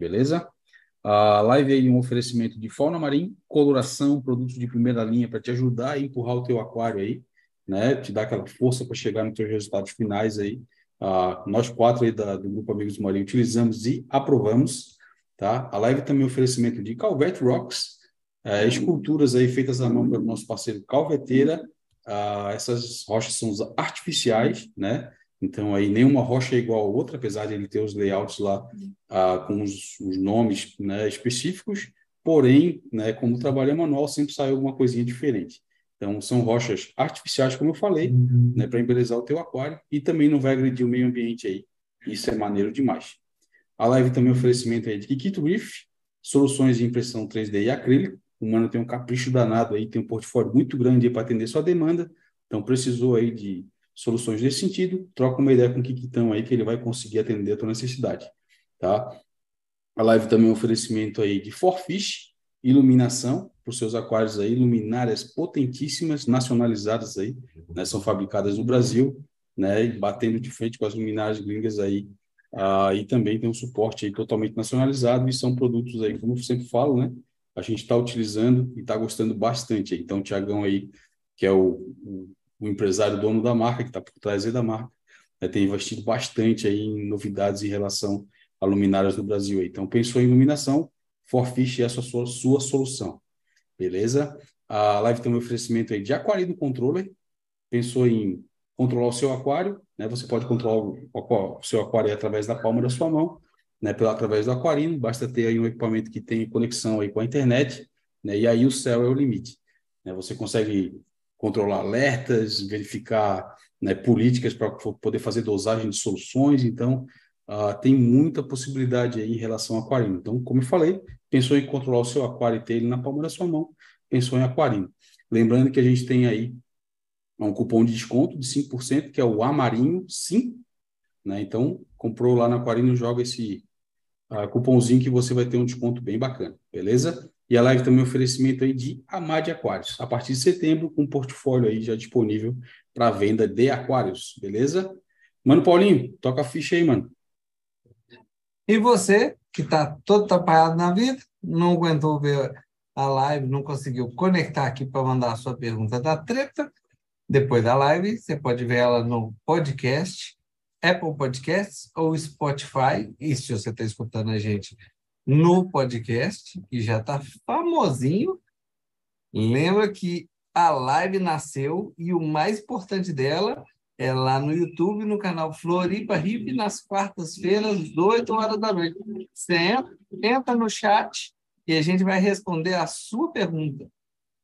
beleza? A live aí um oferecimento de fauna marinha, coloração, produtos de primeira linha para te ajudar a empurrar o teu aquário aí, né? Te dar aquela força para chegar nos teus resultados finais aí. Uh, nós quatro aí da, do Grupo Amigos do Marinho utilizamos e aprovamos, tá? A live também é um oferecimento de Calvet Rocks, uh, esculturas aí feitas à mão pelo nosso parceiro Calveteira. Essas rochas são artificiais, né? Então, aí nenhuma rocha é igual a outra, apesar de ele ter os layouts lá ah, com os, os, nomes né, específicos, porém, né, como o trabalho é manual, sempre sai alguma coisinha diferente. Então, são rochas artificiais, como eu falei, uhum. né, para embelezar o teu aquário e também não vai agredir o meio ambiente aí. Isso é maneiro demais. A live também é oferecimento aí de Kikito Reef, soluções de impressão 3D e acrílico. O Mano tem um capricho danado aí, tem um portfólio muito grande para atender sua demanda. Então, precisou aí de soluções nesse sentido, troca uma ideia com o Kikitão aí que ele vai conseguir atender a tua necessidade, tá? A live também é um oferecimento aí de Forfish, iluminação para os seus aquários aí, luminárias potentíssimas, nacionalizadas aí, né? São fabricadas no Brasil, né? Batendo de frente com as luminárias gringas aí, ah, e também tem um suporte aí totalmente nacionalizado e são produtos aí, como eu sempre falo, né? A gente está utilizando e está gostando bastante. Então, o Tiagão aí, que é o, o o empresário dono da marca, que está por trás da marca, né, tem investido bastante aí em novidades em relação a luminárias no Brasil. Aí. Então, pensou em iluminação, Forfish é a sua, sua solução. Beleza? A live tem um oferecimento aí de aquário controller. Pensou em controlar o seu aquário, né? Você pode controlar o, o seu aquário através da palma da sua mão, né? Pela, através do aquarino. Basta ter aí um equipamento que tem conexão aí com a internet, né? E aí o céu é o limite. Né? Você consegue controlar alertas, verificar né, políticas para poder fazer dosagem de soluções. Então, uh, tem muita possibilidade aí em relação ao aquarino. Então, como eu falei, pensou em controlar o seu aquário e ter ele na palma da sua mão, pensou em aquarino. Lembrando que a gente tem aí um cupom de desconto de 5%, que é o Amarinho Sim. Né? Então, comprou lá na Aquarino, joga esse uh, cupomzinho que você vai ter um desconto bem bacana, beleza? E a live também é um oferecimento aí de Amade Aquários. A partir de setembro, com um portfólio aí já disponível para venda de aquários, beleza? Mano Paulinho, toca a ficha aí, mano. E você, que está todo atrapalhado na vida, não aguentou ver a live, não conseguiu conectar aqui para mandar a sua pergunta da treta, depois da live, você pode ver ela no podcast, Apple Podcasts ou Spotify. E se você está escutando a gente no podcast, que já está famosinho. Lembra que a live nasceu e o mais importante dela é lá no YouTube, no canal Floripa Hip, nas quartas-feiras, 8 horas da noite. Você entra, entra no chat e a gente vai responder a sua pergunta.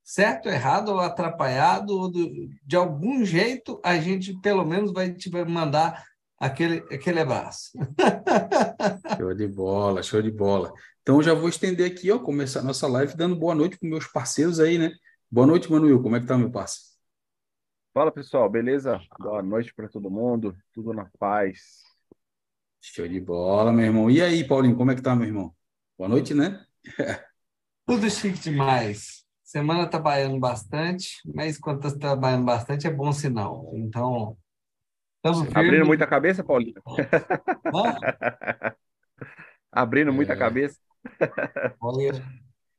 Certo, errado ou atrapalhado, ou do, de algum jeito, a gente pelo menos vai te mandar aquele, aquele abraço. show de bola, show de bola. Então já vou estender aqui, ó, começar a nossa live dando boa noite para meus parceiros aí, né? Boa noite, Manuel. Como é que tá, meu parceiro? Fala, pessoal. Beleza? Boa noite para todo mundo. Tudo na paz. Show de bola, meu irmão. E aí, Paulinho, como é que tá, meu irmão? Boa noite, né? Tudo chique demais. Semana trabalhando bastante, mas quando está trabalhando bastante é bom sinal. Então, Abrindo muita cabeça, Paulinho? Abrindo muita é. cabeça? Olha,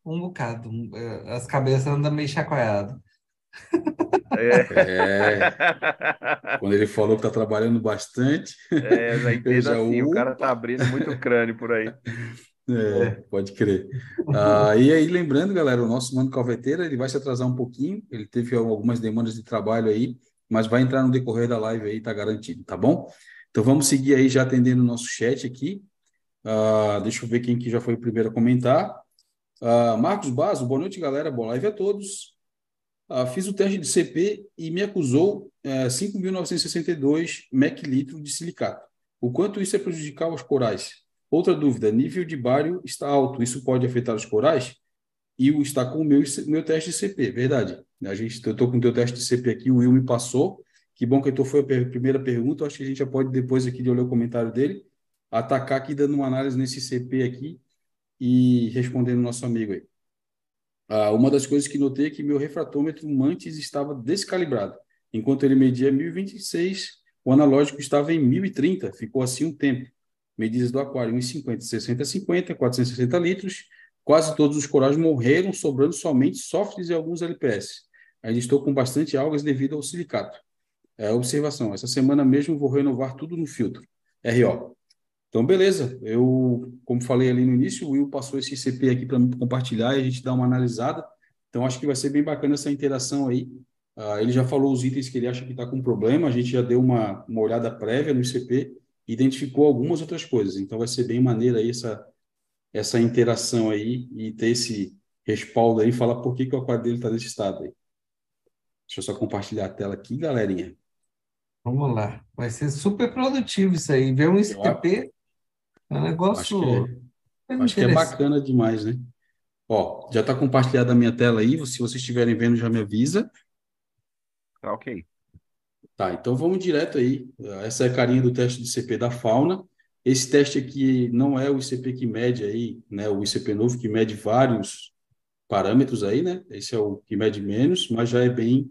um bocado. É, as cabeças andam meio chacoalhadas. É. é. Quando ele falou que está trabalhando bastante. É, já entendo já, assim, o cara está abrindo muito crânio por aí. É, pode crer. Ah, e aí, lembrando, galera, o nosso Mano Calveteira, ele vai se atrasar um pouquinho, ele teve algumas demandas de trabalho aí, mas vai entrar no decorrer da live aí, tá garantido, tá bom? Então vamos seguir aí já atendendo o nosso chat aqui. Uh, deixa eu ver quem que já foi o primeiro a comentar. Uh, Marcos Basso, boa noite, galera. Boa live a todos. Uh, fiz o teste de CP e me acusou uh, 5.962 mEq litro de silicato. O quanto isso é prejudicial aos corais? Outra dúvida, nível de bário está alto, isso pode afetar os corais? E o está com o meu, meu teste de CP, verdade. A gente, eu estou com o teu teste de CP aqui, o Will me passou. Que bom que tu foi a primeira pergunta. Acho que a gente já pode, depois aqui de olhar o comentário dele, atacar aqui, dando uma análise nesse CP aqui e respondendo nosso amigo aí. Ah, uma das coisas que notei é que meu refratômetro antes estava descalibrado. Enquanto ele media 1026, o analógico estava em 1030, ficou assim um tempo. medidas do aquário 1,50, 60 50, 460 litros. Quase todos os corais morreram, sobrando somente softs e alguns LPS. Ainda estou com bastante algas devido ao silicato. É, observação, essa semana mesmo vou renovar tudo no filtro. RO. Então, beleza. Eu, como falei ali no início, o Will passou esse CP aqui para compartilhar e a gente dar uma analisada. Então, acho que vai ser bem bacana essa interação aí. Uh, ele já falou os itens que ele acha que está com problema, a gente já deu uma, uma olhada prévia no ICP, identificou algumas outras coisas. Então, vai ser bem maneira aí essa, essa interação aí e ter esse respaldo aí e falar por que, que o aquário dele está nesse estado aí. Deixa eu só compartilhar a tela aqui, galerinha. Vamos lá. Vai ser super produtivo isso aí. Ver um ICP é um negócio. Acho que é, acho que é bacana demais, né? Ó, já está compartilhada a minha tela aí. Se vocês estiverem vendo, já me avisa. Tá ok. Tá, então vamos direto aí. Essa é a carinha do teste de ICP da fauna. Esse teste aqui não é o ICP que mede aí, né? O ICP novo que mede vários parâmetros aí, né? Esse é o que mede menos, mas já é bem,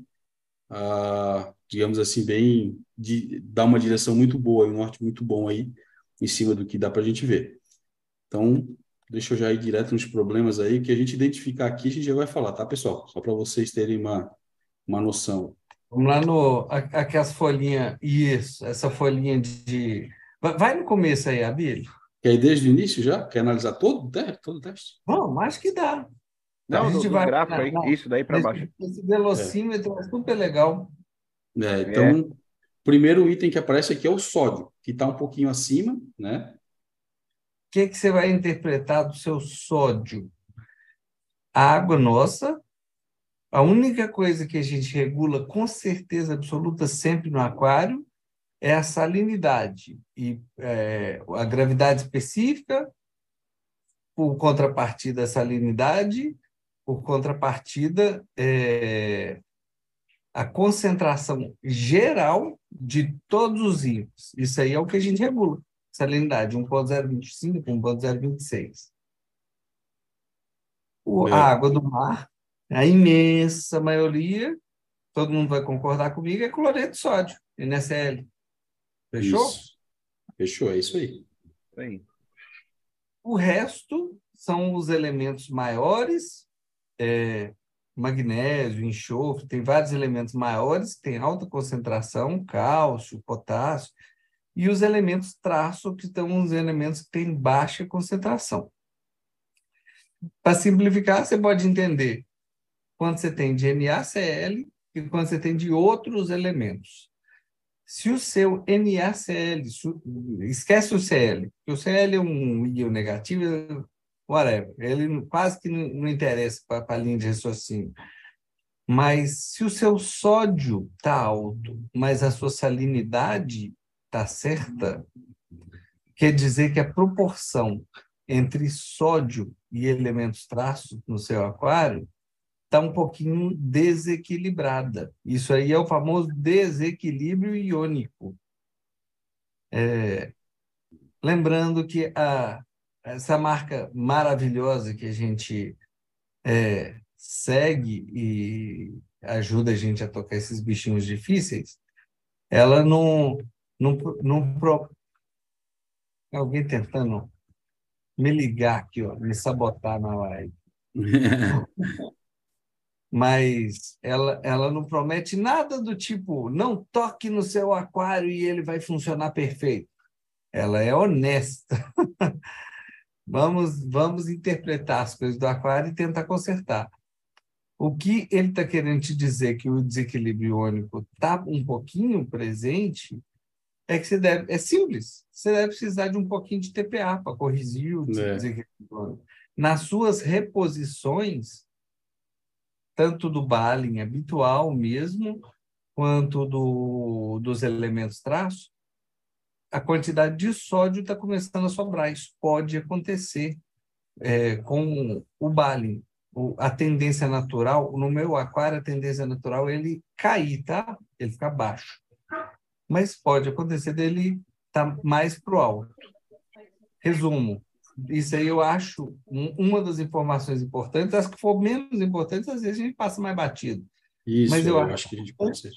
ah, digamos assim, bem, de, dá uma direção muito boa, um norte muito bom aí, em cima do que dá para a gente ver. Então, deixa eu já ir direto nos problemas aí, que a gente identificar aqui, a gente já vai falar, tá, pessoal? Só para vocês terem uma, uma noção. Vamos lá no. Aqui as folhinhas. Isso, essa folhinha de. Vai no começo aí, Abílio. Quer ir desde o início já? Quer analisar todo o teste? Todo o teste? Bom, acho que dá. Não, a gente do, vai, gráfico aí, não, isso daí para baixo. Esse velocímetro é, é super legal. É, então, é. o primeiro item que aparece aqui é o sódio, que está um pouquinho acima, né? O que, que você vai interpretar do seu sódio? A água nossa, a única coisa que a gente regula com certeza absoluta sempre no aquário é a salinidade e é, a gravidade específica, por contrapartida a salinidade, por contrapartida é, a concentração geral de todos os íons. Isso aí é o que a gente regula. Salinidade 1.025, 1.026. O, a água do mar a imensa maioria, todo mundo vai concordar comigo, é cloreto de sódio, NSL. Fechou? Isso. Fechou, é isso aí. Sim. O resto são os elementos maiores, é, magnésio, enxofre, tem vários elementos maiores que têm alta concentração, cálcio, potássio, e os elementos traço, que são os elementos que têm baixa concentração. Para simplificar, você pode entender quando você tem de NaCl e quando você tem de outros elementos. Se o seu NaCl, esquece o Cl, o Cl é um íon negativo, whatever, ele quase que não, interessa para a linha de raciocínio. Mas se o seu sódio está alto, mas a sua salinidade está certa, quer dizer que a proporção entre sódio e elementos traços no seu aquário está um pouquinho desequilibrada. Isso aí é o famoso desequilíbrio iônico. É, lembrando que a, essa marca maravilhosa que a gente é, segue e ajuda a gente a tocar esses bichinhos difíceis, ela não, não, não pro... alguém tentando me ligar aqui, ó, me sabotar na live. mas ela, ela não promete nada do tipo, não toque no seu aquário e ele vai funcionar perfeito. Ela é honesta. vamos, vamos interpretar as coisas do aquário e tentar consertar. O que ele está querendo te dizer que o desequilíbrio iônico está um pouquinho presente é que você deve. É simples. Você deve precisar de um pouquinho de TPA para corrigir o é. desequilíbrio iônico. Nas suas reposições, tanto do Balin habitual mesmo, quanto do, dos elementos traço, a quantidade de sódio está começando a sobrar. Isso pode acontecer é, com o Balin. a tendência natural, no meu aquário, a tendência natural é ele cair, tá? Ele fica baixo. Mas pode acontecer dele estar tá mais para o alto. Resumo, isso aí eu acho uma das informações importantes. As que for menos importantes, às vezes a gente passa mais batido. Isso, Mas eu, eu acho que a gente pode ser.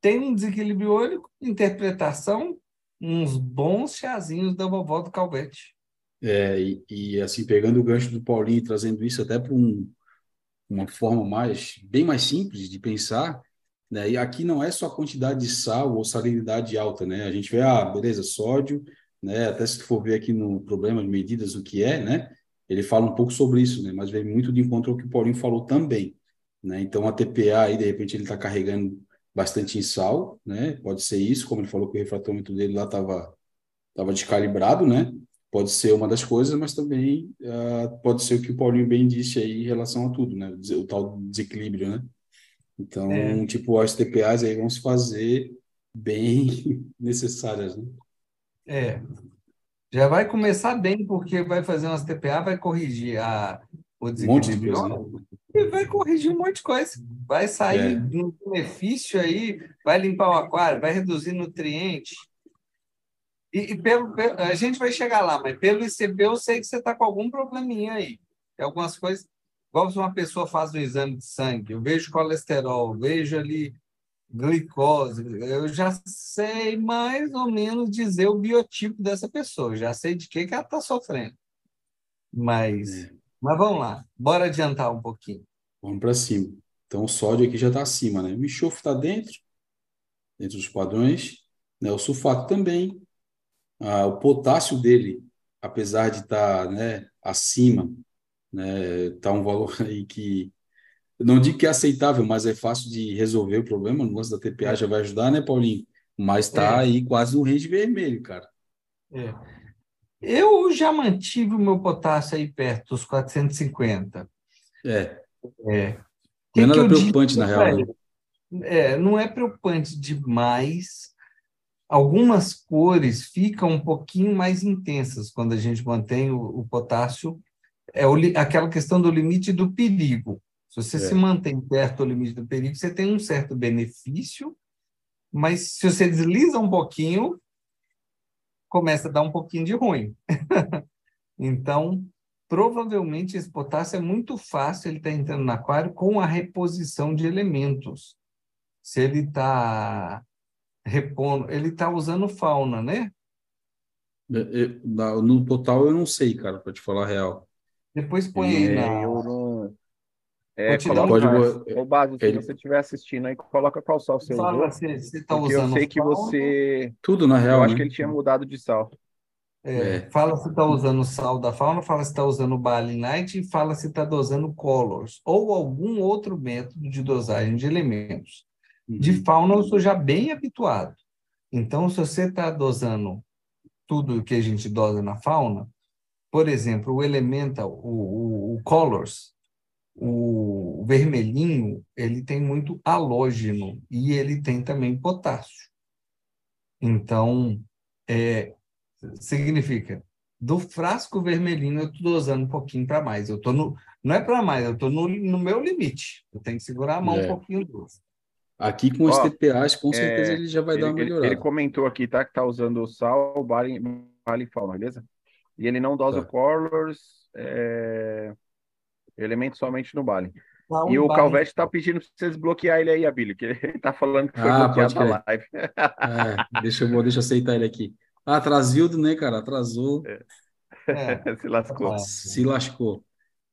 Tem um desequilíbrio único, interpretação, uns bons chazinhos da vovó do Calvete. É, e, e, assim, pegando o gancho do Paulinho, trazendo isso até para um, uma forma mais, bem mais simples de pensar, né? E aqui não é só quantidade de sal ou salinidade alta, né? A gente vê, ah, beleza, sódio, né? Até se tu for ver aqui no problema de medidas o que é, né? Ele fala um pouco sobre isso, né? Mas vem muito de encontro ao que o Paulinho falou também, né? Então a TPA aí de repente ele está carregando bastante em sal, né? Pode ser isso, como ele falou que o refratômetro dele lá estava tava descalibrado, né? Pode ser uma das coisas, mas também uh, pode ser o que o Paulinho bem disse aí em relação a tudo, né? O, tal desequilíbrio, né? Então, é. tipo, as TPAs aí vão se fazer bem necessárias, né? É. Já vai começar bem, porque vai fazer umas TPA, vai corrigir a, o desequilíbrio. Um de coisa, né? E vai corrigir um monte de coisa. Vai sair é. no benefício aí, vai limpar o aquário, vai reduzir nutriente. E, e pelo, pelo, a gente vai chegar lá, mas pelo ICB eu sei que você está com algum probleminha aí. Tem algumas coisas, igual se uma pessoa faz um exame de sangue, eu vejo colesterol, vejo ali glicose, eu já sei mais ou menos dizer o biotipo dessa pessoa, já sei de que, que ela está sofrendo. Mas, é. mas vamos lá, bora adiantar um pouquinho. Vamos para cima. Então, o sódio aqui já está acima, né? O enxofre está dentro, dentro dos padrões. Né? O sulfato também. Ah, o potássio dele, apesar de estar tá, né, acima, né, tá um valor aí que não digo que é aceitável, mas é fácil de resolver o problema. No lance da TPA já vai ajudar, né, Paulinho? Mas está é. aí quase no range vermelho, cara. É. Eu já mantive o meu potássio aí perto dos 450. É. É. Não é nada preocupante, digo, na real. Né? É, não é preocupante demais. Algumas cores ficam um pouquinho mais intensas quando a gente mantém o, o potássio. É o, aquela questão do limite do perigo. Se você é. se mantém perto do limite do perigo, você tem um certo benefício, mas se você desliza um pouquinho, começa a dar um pouquinho de ruim. então, provavelmente esse potássio é muito fácil ele estar tá entrando no aquário com a reposição de elementos. Se ele está repondo, ele está usando fauna, né? É, é, no total eu não sei, cara, para te falar a real. Depois põe é, aí na. Eu. É, coloca, pode, o base, se ele... você estiver assistindo aí, coloca qual sal você Fala usou. Se você tá usando eu sei que você. Tudo na real. Eu acho né? que ele tinha mudado de sal. É, é. Fala se está usando sal da fauna, fala se está usando Balin Light e fala se está dosando colors ou algum outro método de dosagem de elementos. Uhum. De fauna eu sou já bem habituado. Então, se você está dosando tudo que a gente dosa na fauna, por exemplo, o elemental, o, o, o colors, o vermelhinho, ele tem muito halógeno e ele tem também potássio. Então, é, significa do frasco vermelhinho eu estou dosando um pouquinho para mais. Eu tô no, não é para mais, eu estou no, no meu limite. Eu tenho que segurar a mão é. um pouquinho doce. Aqui com os TPAs, com certeza é, ele já vai ele, dar uma melhorada. Ele, ele, comentou aqui, tá? Que tá usando sal, bale, bale fauna, beleza? E ele não dosa tá. colors, é, elementos somente no. Não, e o Calvete tá pedindo para vocês bloquear ele aí, Abílio, que ele tá falando que foi ah, bloqueado na live. É, deixa, eu, deixa eu aceitar ele aqui. Ah, Atrasildo, né, cara? Atrasou. É. Se lascou. Se lascou.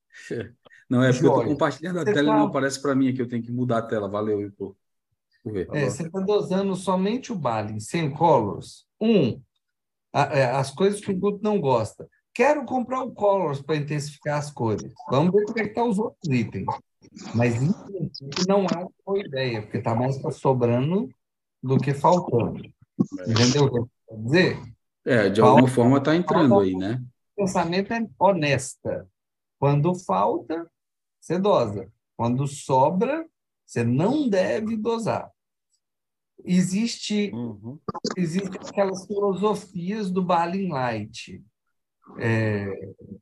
Não, é porque eu tô compartilhando a tela e não aparece para mim aqui. Eu tenho que mudar a tela. Valeu, pô. É, você está dosando somente o Balin, sem colors. Um, a, é, as coisas que o Guto não gosta. Quero comprar o colors para intensificar as cores. Vamos ver como é que estão tá os outros itens. Mas, em princípio, não é uma boa ideia, porque está mais sobrando do que faltando. Entendeu o que eu quero dizer? É, de alguma falta, forma está entrando aí, né? O pensamento é honesta. Quando falta, você dosa. Quando sobra, você não deve dosar. Existe, uhum. existe aquelas filosofias do Balin Light. É,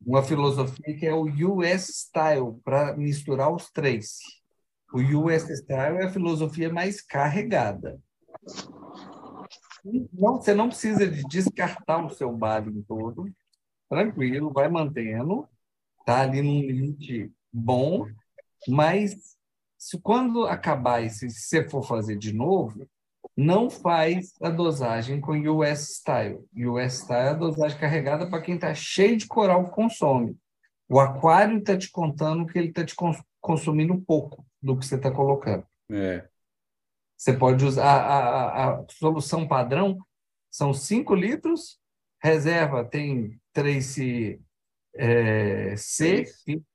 uma filosofia que é o US Style, para misturar os três. O US Style é a filosofia mais carregada. Não, você não precisa de descartar o seu Balin todo, tranquilo, vai mantendo, tá ali num limite bom, mas se quando acabar e se você for fazer de novo, não faz a dosagem com US Style. US Style é a dosagem carregada para quem está cheio de coral que consome. O aquário está te contando que ele está te consumindo pouco do que você está colocando. É. Você pode usar a, a, a solução padrão, são 5 litros, reserva tem 3C é, C,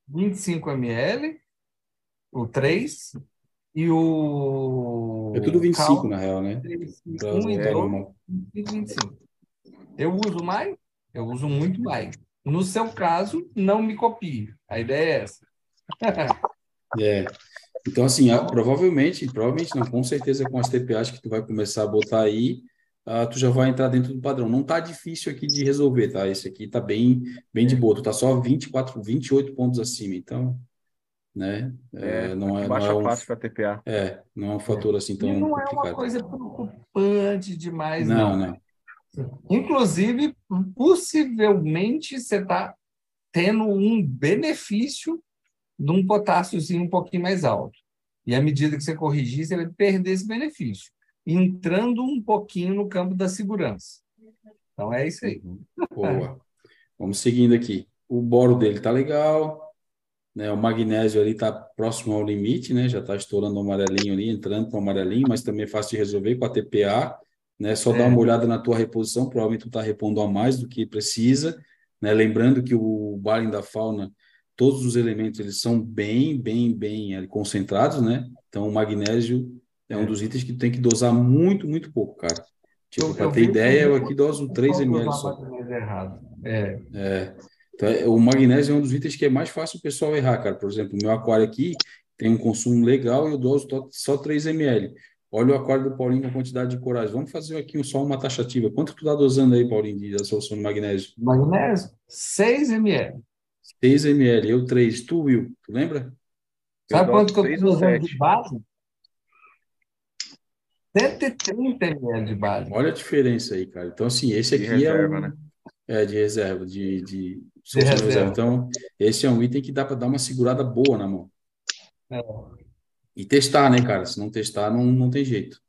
25 ml, o 3, e o. É tudo 25 Cal, na real, né? 1 e 2, 25. Eu uso mais? Eu uso muito mais. No seu caso, não me copie. A ideia é essa. é. Então, assim, provavelmente, provavelmente não, com certeza com as TPAs que tu vai começar a botar aí, uh, tu já vai entrar dentro do padrão. Não tá difícil aqui de resolver, tá? Esse aqui tá bem, bem de é. boa. Tu tá só 24, 28 pontos acima. Então, né? É, é não é, baixa não é um, fácil para TPA. É, não é um fator assim tão e não complicado. é uma coisa preocupante demais, não. Não, não. Inclusive, possivelmente você está tendo um benefício de um potássio um pouquinho mais alto. E à medida que você corrigir, você vai perder esse benefício, entrando um pouquinho no campo da segurança. Então é isso aí. Boa. Vamos seguindo aqui. O boro dele tá legal, né? O magnésio ali está próximo ao limite, né? Já está estourando o amarelinho ali, entrando para o amarelinho, mas também é fácil de resolver com a TPA, né? Só é. dar uma olhada na tua reposição, provavelmente tu está repondo a mais do que precisa, né? Lembrando que o Balin da Fauna, todos os elementos eles são bem, bem, bem ali, concentrados, né? Então o magnésio é um é. dos itens que tem que dosar muito, muito pouco, cara. Tipo, para ter ideia, eu aqui doso 3 ml só. É. é. Então, é, o magnésio é um dos itens que é mais fácil o pessoal errar, cara. Por exemplo, o meu aquário aqui tem um consumo legal e eu doso só 3 ml. Olha o aquário do Paulinho com a quantidade de corais. Vamos fazer aqui só uma taxativa. Quanto tu está dosando aí, Paulinho, de, da solução de magnésio? Magnésio? 6 ml. 6 ml. Eu 3. Tu, Will, tu lembra? Sabe quanto que eu estou dosando de base? 130 ml de base. Olha a diferença aí, cara. Então, assim, esse aqui de reserva, é um... né? É, de reserva, de, de, reserva. reserva. Então, esse é um item que dá para dar uma segurada boa na mão. É. E testar, né, cara? Se não testar, não, não tem jeito.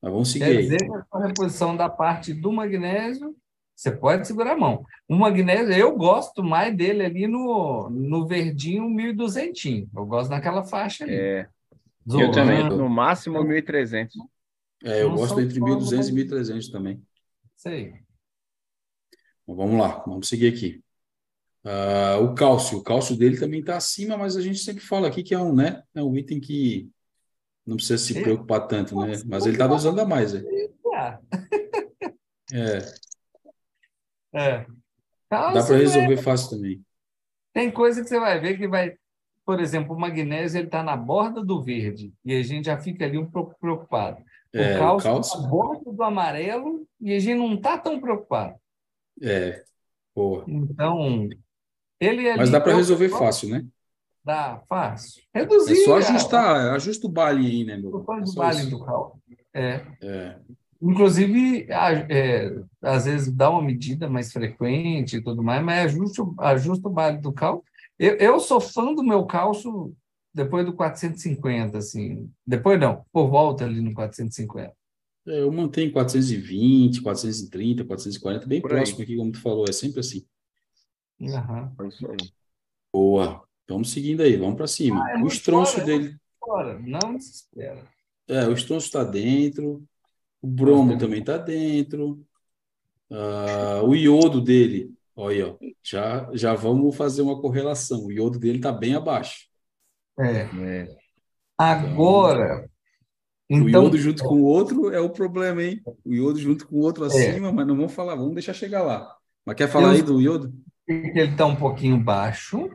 Mas vamos seguir Quer dizer que a reposição da parte do magnésio, você pode segurar a mão. O magnésio, eu gosto mais dele ali no, no verdinho 1200. Eu gosto naquela faixa ali. É. Eu também, no máximo 1300. É, eu não gosto entre 1200 e 1300 também. Sei. vamos lá, vamos seguir aqui. Uh, o cálcio, o cálcio dele também está acima, mas a gente sempre fala aqui que é um, né, é um item que não precisa se preocupar tanto, né? Mas ele está dosando a mais, né? É. É. Dá para resolver fácil também. Tem coisa que você vai ver que vai, por exemplo, o magnésio ele está na borda do verde e a gente já fica ali um pouco preocupado. É, o cálcio está na borda do amarelo e a gente não está tão preocupado. É, boa. Então, ele ali, Mas dá para resolver eu... fácil, né? Dá, fácil. Reduzir. É só ajustar, a... ajusta o baile aí, né, meu? O é baile do cal. É. é. Inclusive, é, às vezes dá uma medida mais frequente e tudo mais, mas ajusta, ajusta o baile do cal. Eu, eu sou fã do meu cálcio depois do 450, assim. Depois não, por volta ali no 450. É, eu mantenho 420, 430, 440, bem Por próximo aí. aqui, como tu falou, é sempre assim. Uhum. É isso aí. Boa. Vamos seguindo aí, vamos para cima. Ah, é o estronço dele. Fora. Não desespera. É, o estronço está dentro, o bromo também está dentro, uh, o iodo dele, olha, ó, já, já vamos fazer uma correlação. O iodo dele está bem abaixo. É. é. Agora, então, o iodo junto com o outro é o problema, hein? O iodo junto com o outro é. acima, é. mas não vamos falar, vamos deixar chegar lá. Mas quer falar eu, aí do iodo? Ele está um pouquinho baixo.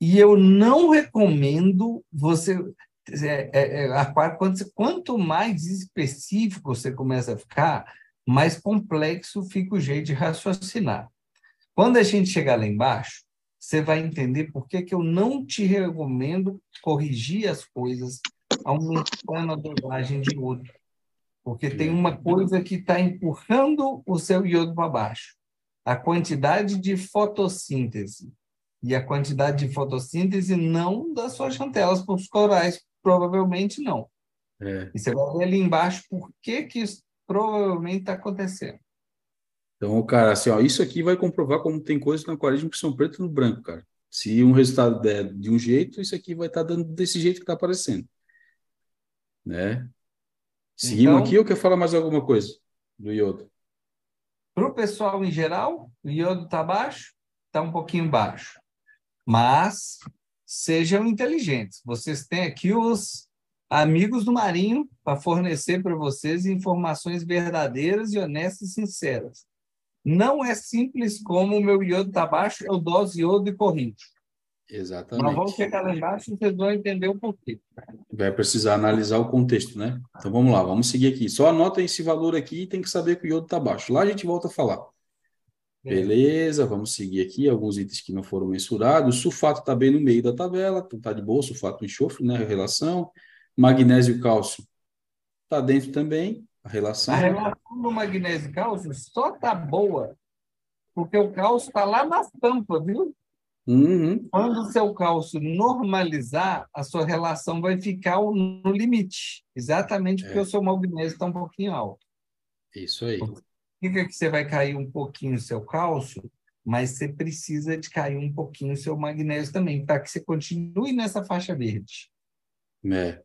E eu não recomendo você. É, é, é quanto, quanto mais específico você começa a ficar, mais complexo fica o jeito de raciocinar. Quando a gente chegar lá embaixo, você vai entender por que, que eu não te recomendo corrigir as coisas aumentando a dosagem de iodo. Porque tem uma coisa que está empurrando o seu iodo para baixo. A quantidade de fotossíntese. E a quantidade de fotossíntese não das suas chantelas para os corais, provavelmente não. É. E você vai ver ali embaixo por que, que isso provavelmente está acontecendo. Então, cara, assim, ó, isso aqui vai comprovar como tem coisas no aquarismo que são preto no branco, cara. Se um resultado der de um jeito, isso aqui vai estar tá dando desse jeito que está aparecendo. Né? Seguimos então, aqui ou quer falar mais alguma coisa do iodo? Para o pessoal em geral, o iodo está baixo? Está um pouquinho baixo. Mas sejam inteligentes. Vocês têm aqui os amigos do Marinho para fornecer para vocês informações verdadeiras e honestas e sinceras. Não é simples como o meu iodo está baixo, eu dose iodo e corrente. Exatamente. Mas vamos lá embaixo e vocês vão entender o porquê. Vai precisar analisar o contexto, né? Então vamos lá, vamos seguir aqui. Só anota esse valor aqui e tem que saber que o iodo está baixo. Lá a gente volta a falar. É. Beleza, vamos seguir aqui alguns itens que não foram mensurados. O sulfato está bem no meio da tabela, então está de boa, sulfato enxofre, né? A relação. Magnésio e cálcio está dentro também, a relação. A relação do magnésio e cálcio só está boa porque o cálcio está lá nas tampas, viu? Uhum. Quando o seu cálcio normalizar, a sua relação vai ficar no limite, exatamente porque é. o seu magnésio está um pouquinho alto. Isso aí significa que você vai cair um pouquinho o seu cálcio, mas você precisa de cair um pouquinho o seu magnésio também, para que você continue nessa faixa verde. É.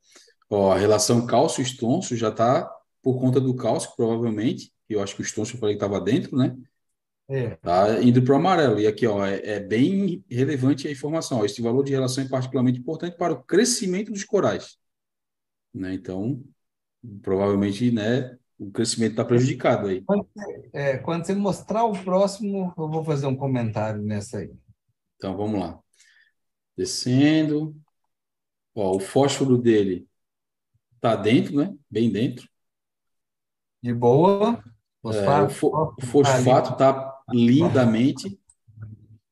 Ó, a relação cálcio-estôncio já está por conta do cálcio, provavelmente, eu acho que o estôncio eu falei que estava dentro, né? É. Tá indo para o amarelo. E aqui, ó, é, é, bem relevante a informação. Ó, esse valor de relação é particularmente importante para o crescimento dos corais. Né? Então, provavelmente, né, o crescimento está prejudicado aí. Quando, é, quando você mostrar o próximo, eu vou fazer um comentário nessa aí. Então, vamos lá. Descendo. Ó, o fósforo dele está dentro, né? Bem dentro. De boa. Fosfato, é, o, o fosfato está lindamente.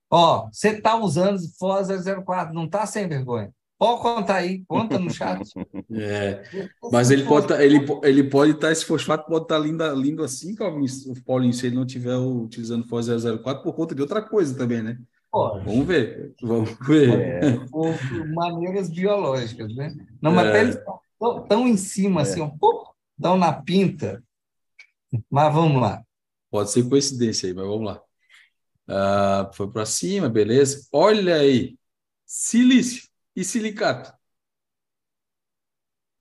Ó, você está usando FOS 004, não está sem vergonha. Pode contar aí, conta no chat. É, mas ele pode tá, ele, ele pode estar, tá, esse fosfato pode estar tá lindo, lindo assim, Calvin, o Paulinho, se ele não estiver utilizando FOS 004 por conta de outra coisa também, né? Pode. Vamos ver, vamos ver. É, por maneiras biológicas, né? Não, mas é. eles estão tão em cima, assim, é. assim, um pouco, dão na pinta. Mas vamos lá. Pode ser coincidência aí, mas vamos lá. Ah, foi para cima, beleza. Olha aí, silício e silicato.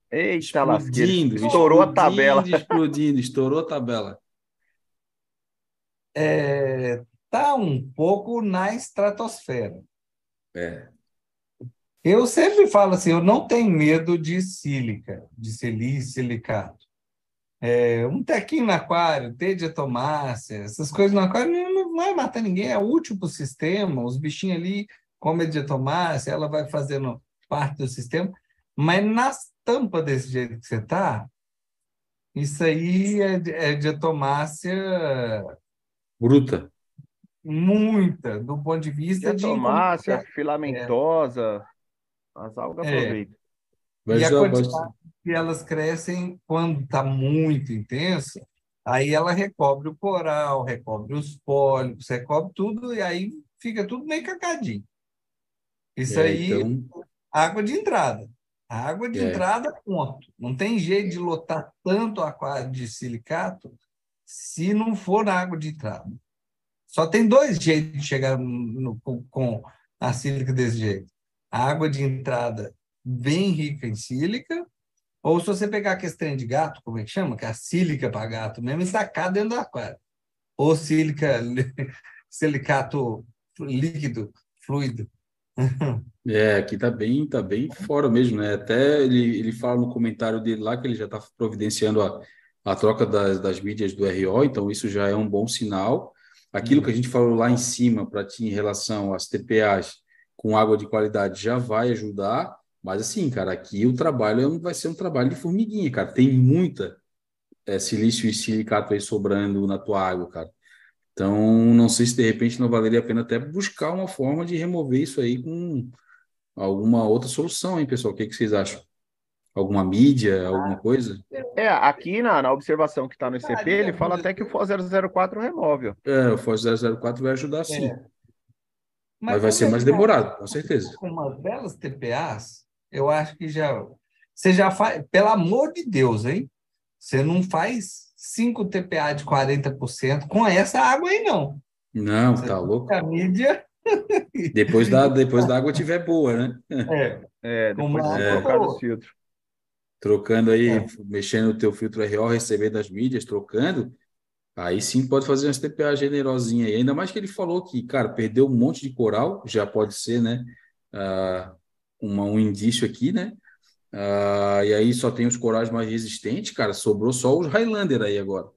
Eita, explodindo, estourou a tabela. Explodindo, estourou a tabela. É, tá um pouco na estratosfera. É. Eu sempre falo assim, eu não tenho medo de sílica, de silício, silicato. É, um tequinho no aquário, diatomácea, essas coisas no aquário não, não vai matar ninguém, é útil para o sistema, os bichinhos ali como é diatomácea, ela vai fazendo parte do sistema, mas nas tampas desse jeito que você está, isso aí é, é diatomácea... Bruta. Muita, do ponto de vista diatomácea, de... filamentosa, é. as algas é. aproveitam. E a quantidade que elas crescem quando está muito intensa, aí ela recobre o coral, recobre os pólipos, recobre tudo, e aí fica tudo meio cacadinho. Isso é, aí, então... água de entrada. A água de é. entrada, ponto. Não tem jeito de lotar tanto aquário de silicato se não for água de entrada. Só tem dois jeitos de chegar no, com a sílica desse jeito. A água de entrada bem rica em sílica, ou se você pegar a questão de gato, como é que chama? Que é a sílica para gato mesmo, e sacar dentro do aquário. Ou sílica, silicato líquido, fluido. É, aqui tá bem, tá bem fora mesmo, né? Até ele, ele fala no comentário dele lá que ele já está providenciando a, a troca das, das mídias do RO, então isso já é um bom sinal. Aquilo que a gente falou lá em cima para ti em relação às TPAs com água de qualidade já vai ajudar, mas assim, cara, aqui o trabalho vai ser um trabalho de formiguinha, cara. Tem muita é, silício e silicato aí sobrando na tua água, cara. Então, não sei se de repente não valeria a pena até buscar uma forma de remover isso aí com alguma outra solução, hein, pessoal? O que, que vocês acham? Alguma mídia, alguma coisa? É, aqui na, na observação que está no ICP, ele fala até que o FOS 004 remove. É, o FOS 004 vai ajudar sim. É. Mas, Mas vai ser mais demorado, com certeza. Com umas belas TPAs, eu acho que já. você já faz, pelo amor de Deus, hein? Você não faz 5 TPA de 40% com essa água aí, não. Não, você tá louco. A mídia. Depois da, depois da água tiver boa, né? É, é depois de é. trocar os filtros. Trocando aí, é. mexendo o teu filtro RO, recebendo as mídias, trocando, aí sim pode fazer uma TPA generosinha aí. Ainda mais que ele falou que, cara, perdeu um monte de coral, já pode ser, né? Uh, uma, um indício aqui, né? Uh, e aí só tem os corais mais resistentes, cara, sobrou só os Highlander aí agora.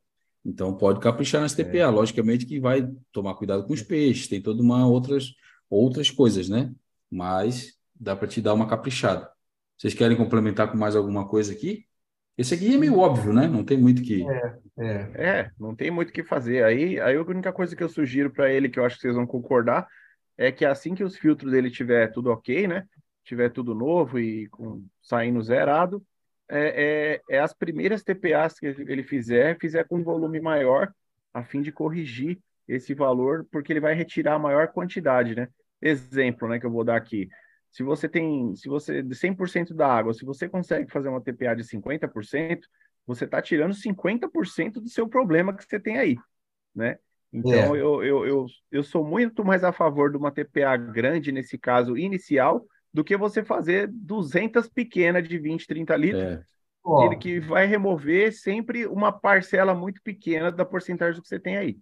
Então pode caprichar nas TPA, é. logicamente que vai tomar cuidado com os peixes, tem toda uma outras outras coisas, né? Mas dá para te dar uma caprichada. Vocês querem complementar com mais alguma coisa aqui? Esse aqui é meio óbvio, né? Não tem muito que. É, é. é não tem muito o que fazer. Aí, aí a única coisa que eu sugiro para ele, que eu acho que vocês vão concordar, é que assim que os filtros dele tiver tudo ok, né? Tiver tudo novo e com, saindo zerado, é, é, é, as primeiras TPAs que ele fizer, fizer com um volume maior, a fim de corrigir esse valor, porque ele vai retirar a maior quantidade, né? Exemplo, né, que eu vou dar aqui. Se você tem, se você, de 100% da água, se você consegue fazer uma TPA de 50%, você está tirando 50% do seu problema que você tem aí, né? Então, é. eu, eu, eu, eu sou muito mais a favor de uma TPA grande, nesse caso inicial, do que você fazer 200 pequenas de 20, 30 litros, é. que vai remover sempre uma parcela muito pequena da porcentagem que você tem aí.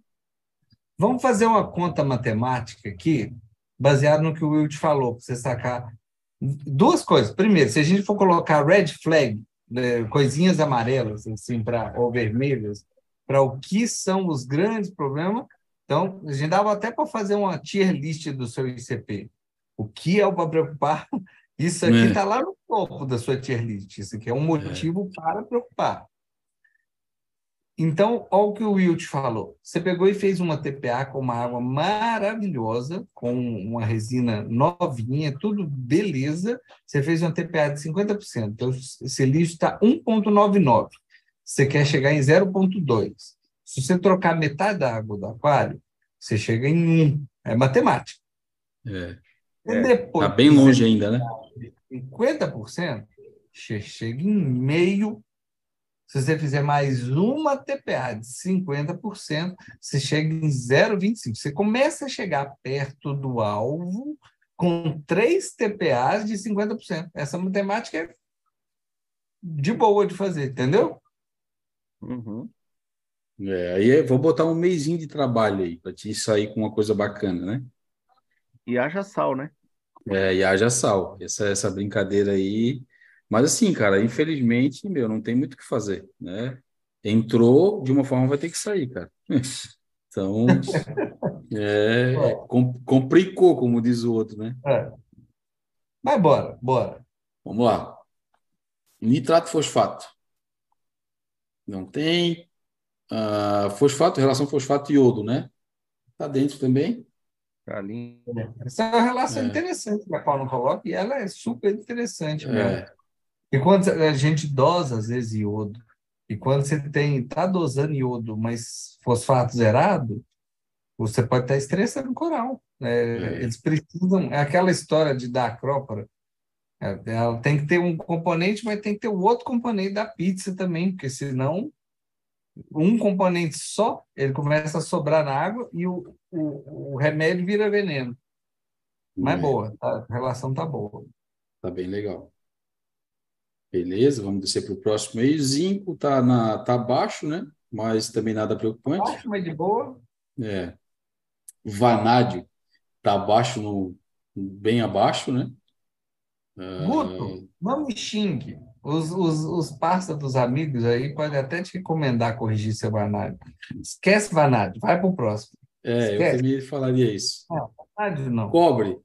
Vamos fazer uma conta matemática aqui, baseado no que o Will te falou, para você sacar duas coisas. Primeiro, se a gente for colocar red flag, né, coisinhas amarelas assim para ou vermelhas, para o que são os grandes problemas, então a gente dava até para fazer uma tier list do seu ICP. O que é para preocupar? Isso aqui está é. lá no topo da sua tier list. Isso aqui é um motivo é. para preocupar. Então, olha o que o Will te falou. Você pegou e fez uma TPA com uma água maravilhosa, com uma resina novinha, tudo beleza. Você fez uma TPA de 50%. Então, esse lixo está 1,99. Você quer chegar em 0,2. Se você trocar metade da água do aquário, você chega em 1. É matemática. É. É, depois, tá bem longe ainda, né? 50%, você chega em meio. Se você fizer mais uma TPA de 50%, você chega em 0,25. Você começa a chegar perto do alvo com três TPAs de 50%. Essa matemática é de boa de fazer, entendeu? Uhum. É, aí vou botar um mêsinho de trabalho aí para te sair com uma coisa bacana, né? E haja sal, né? É, e haja sal. Essa, essa brincadeira aí. Mas assim, cara, infelizmente, meu, não tem muito o que fazer, né? Entrou, de uma forma vai ter que sair, cara. Então, é, complicou, como diz o outro, né? É. Mas bora, bora. Vamos lá. Nitrato fosfato. Não tem. Uh, fosfato, relação fosfato e iodo, né? Tá dentro também. Galinha. Essa é uma relação é. interessante que a Paulo coloca, e ela é super interessante É. E quando a gente dosa, às vezes, iodo, e quando você tem está dosando iodo, mas fosfato zerado, você pode estar estressando o coral. É, é. Eles precisam. É aquela história de dar acrópora. É, ela tem que ter um componente, mas tem que ter o outro componente da pizza também, porque senão um componente só, ele começa a sobrar na água e o, o, o remédio vira veneno. Mas é boa, tá? a relação tá boa. Tá bem legal. Beleza, vamos descer para o próximo aí. Zinco tá, na, tá baixo, né? Mas também nada preocupante. Baixo, mas de boa. É. Vanádio tá abaixo, no, bem abaixo, né? Guto, não me xingue. Os, os, os parceiros dos amigos aí podem até te recomendar corrigir seu vanádio. Esquece vanádio, vai para o próximo. É, Esquece. eu também falaria isso. Não, vanádio não. Cobre.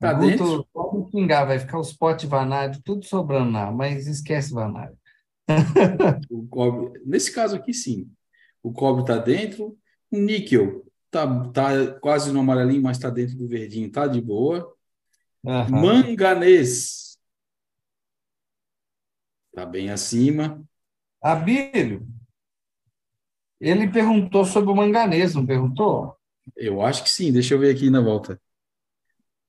Tá Guto, dentro? Pode xingar, vai ficar os potes vanádio tudo sobrando lá, mas esquece vanádio. o cobre, nesse caso aqui, sim. O cobre está dentro. O níquel tá, tá quase no amarelinho, mas está dentro do verdinho, tá de boa. Uhum. Manganês Está bem acima. Abílio, ele perguntou sobre o manganês, não perguntou? Eu acho que sim, deixa eu ver aqui na volta.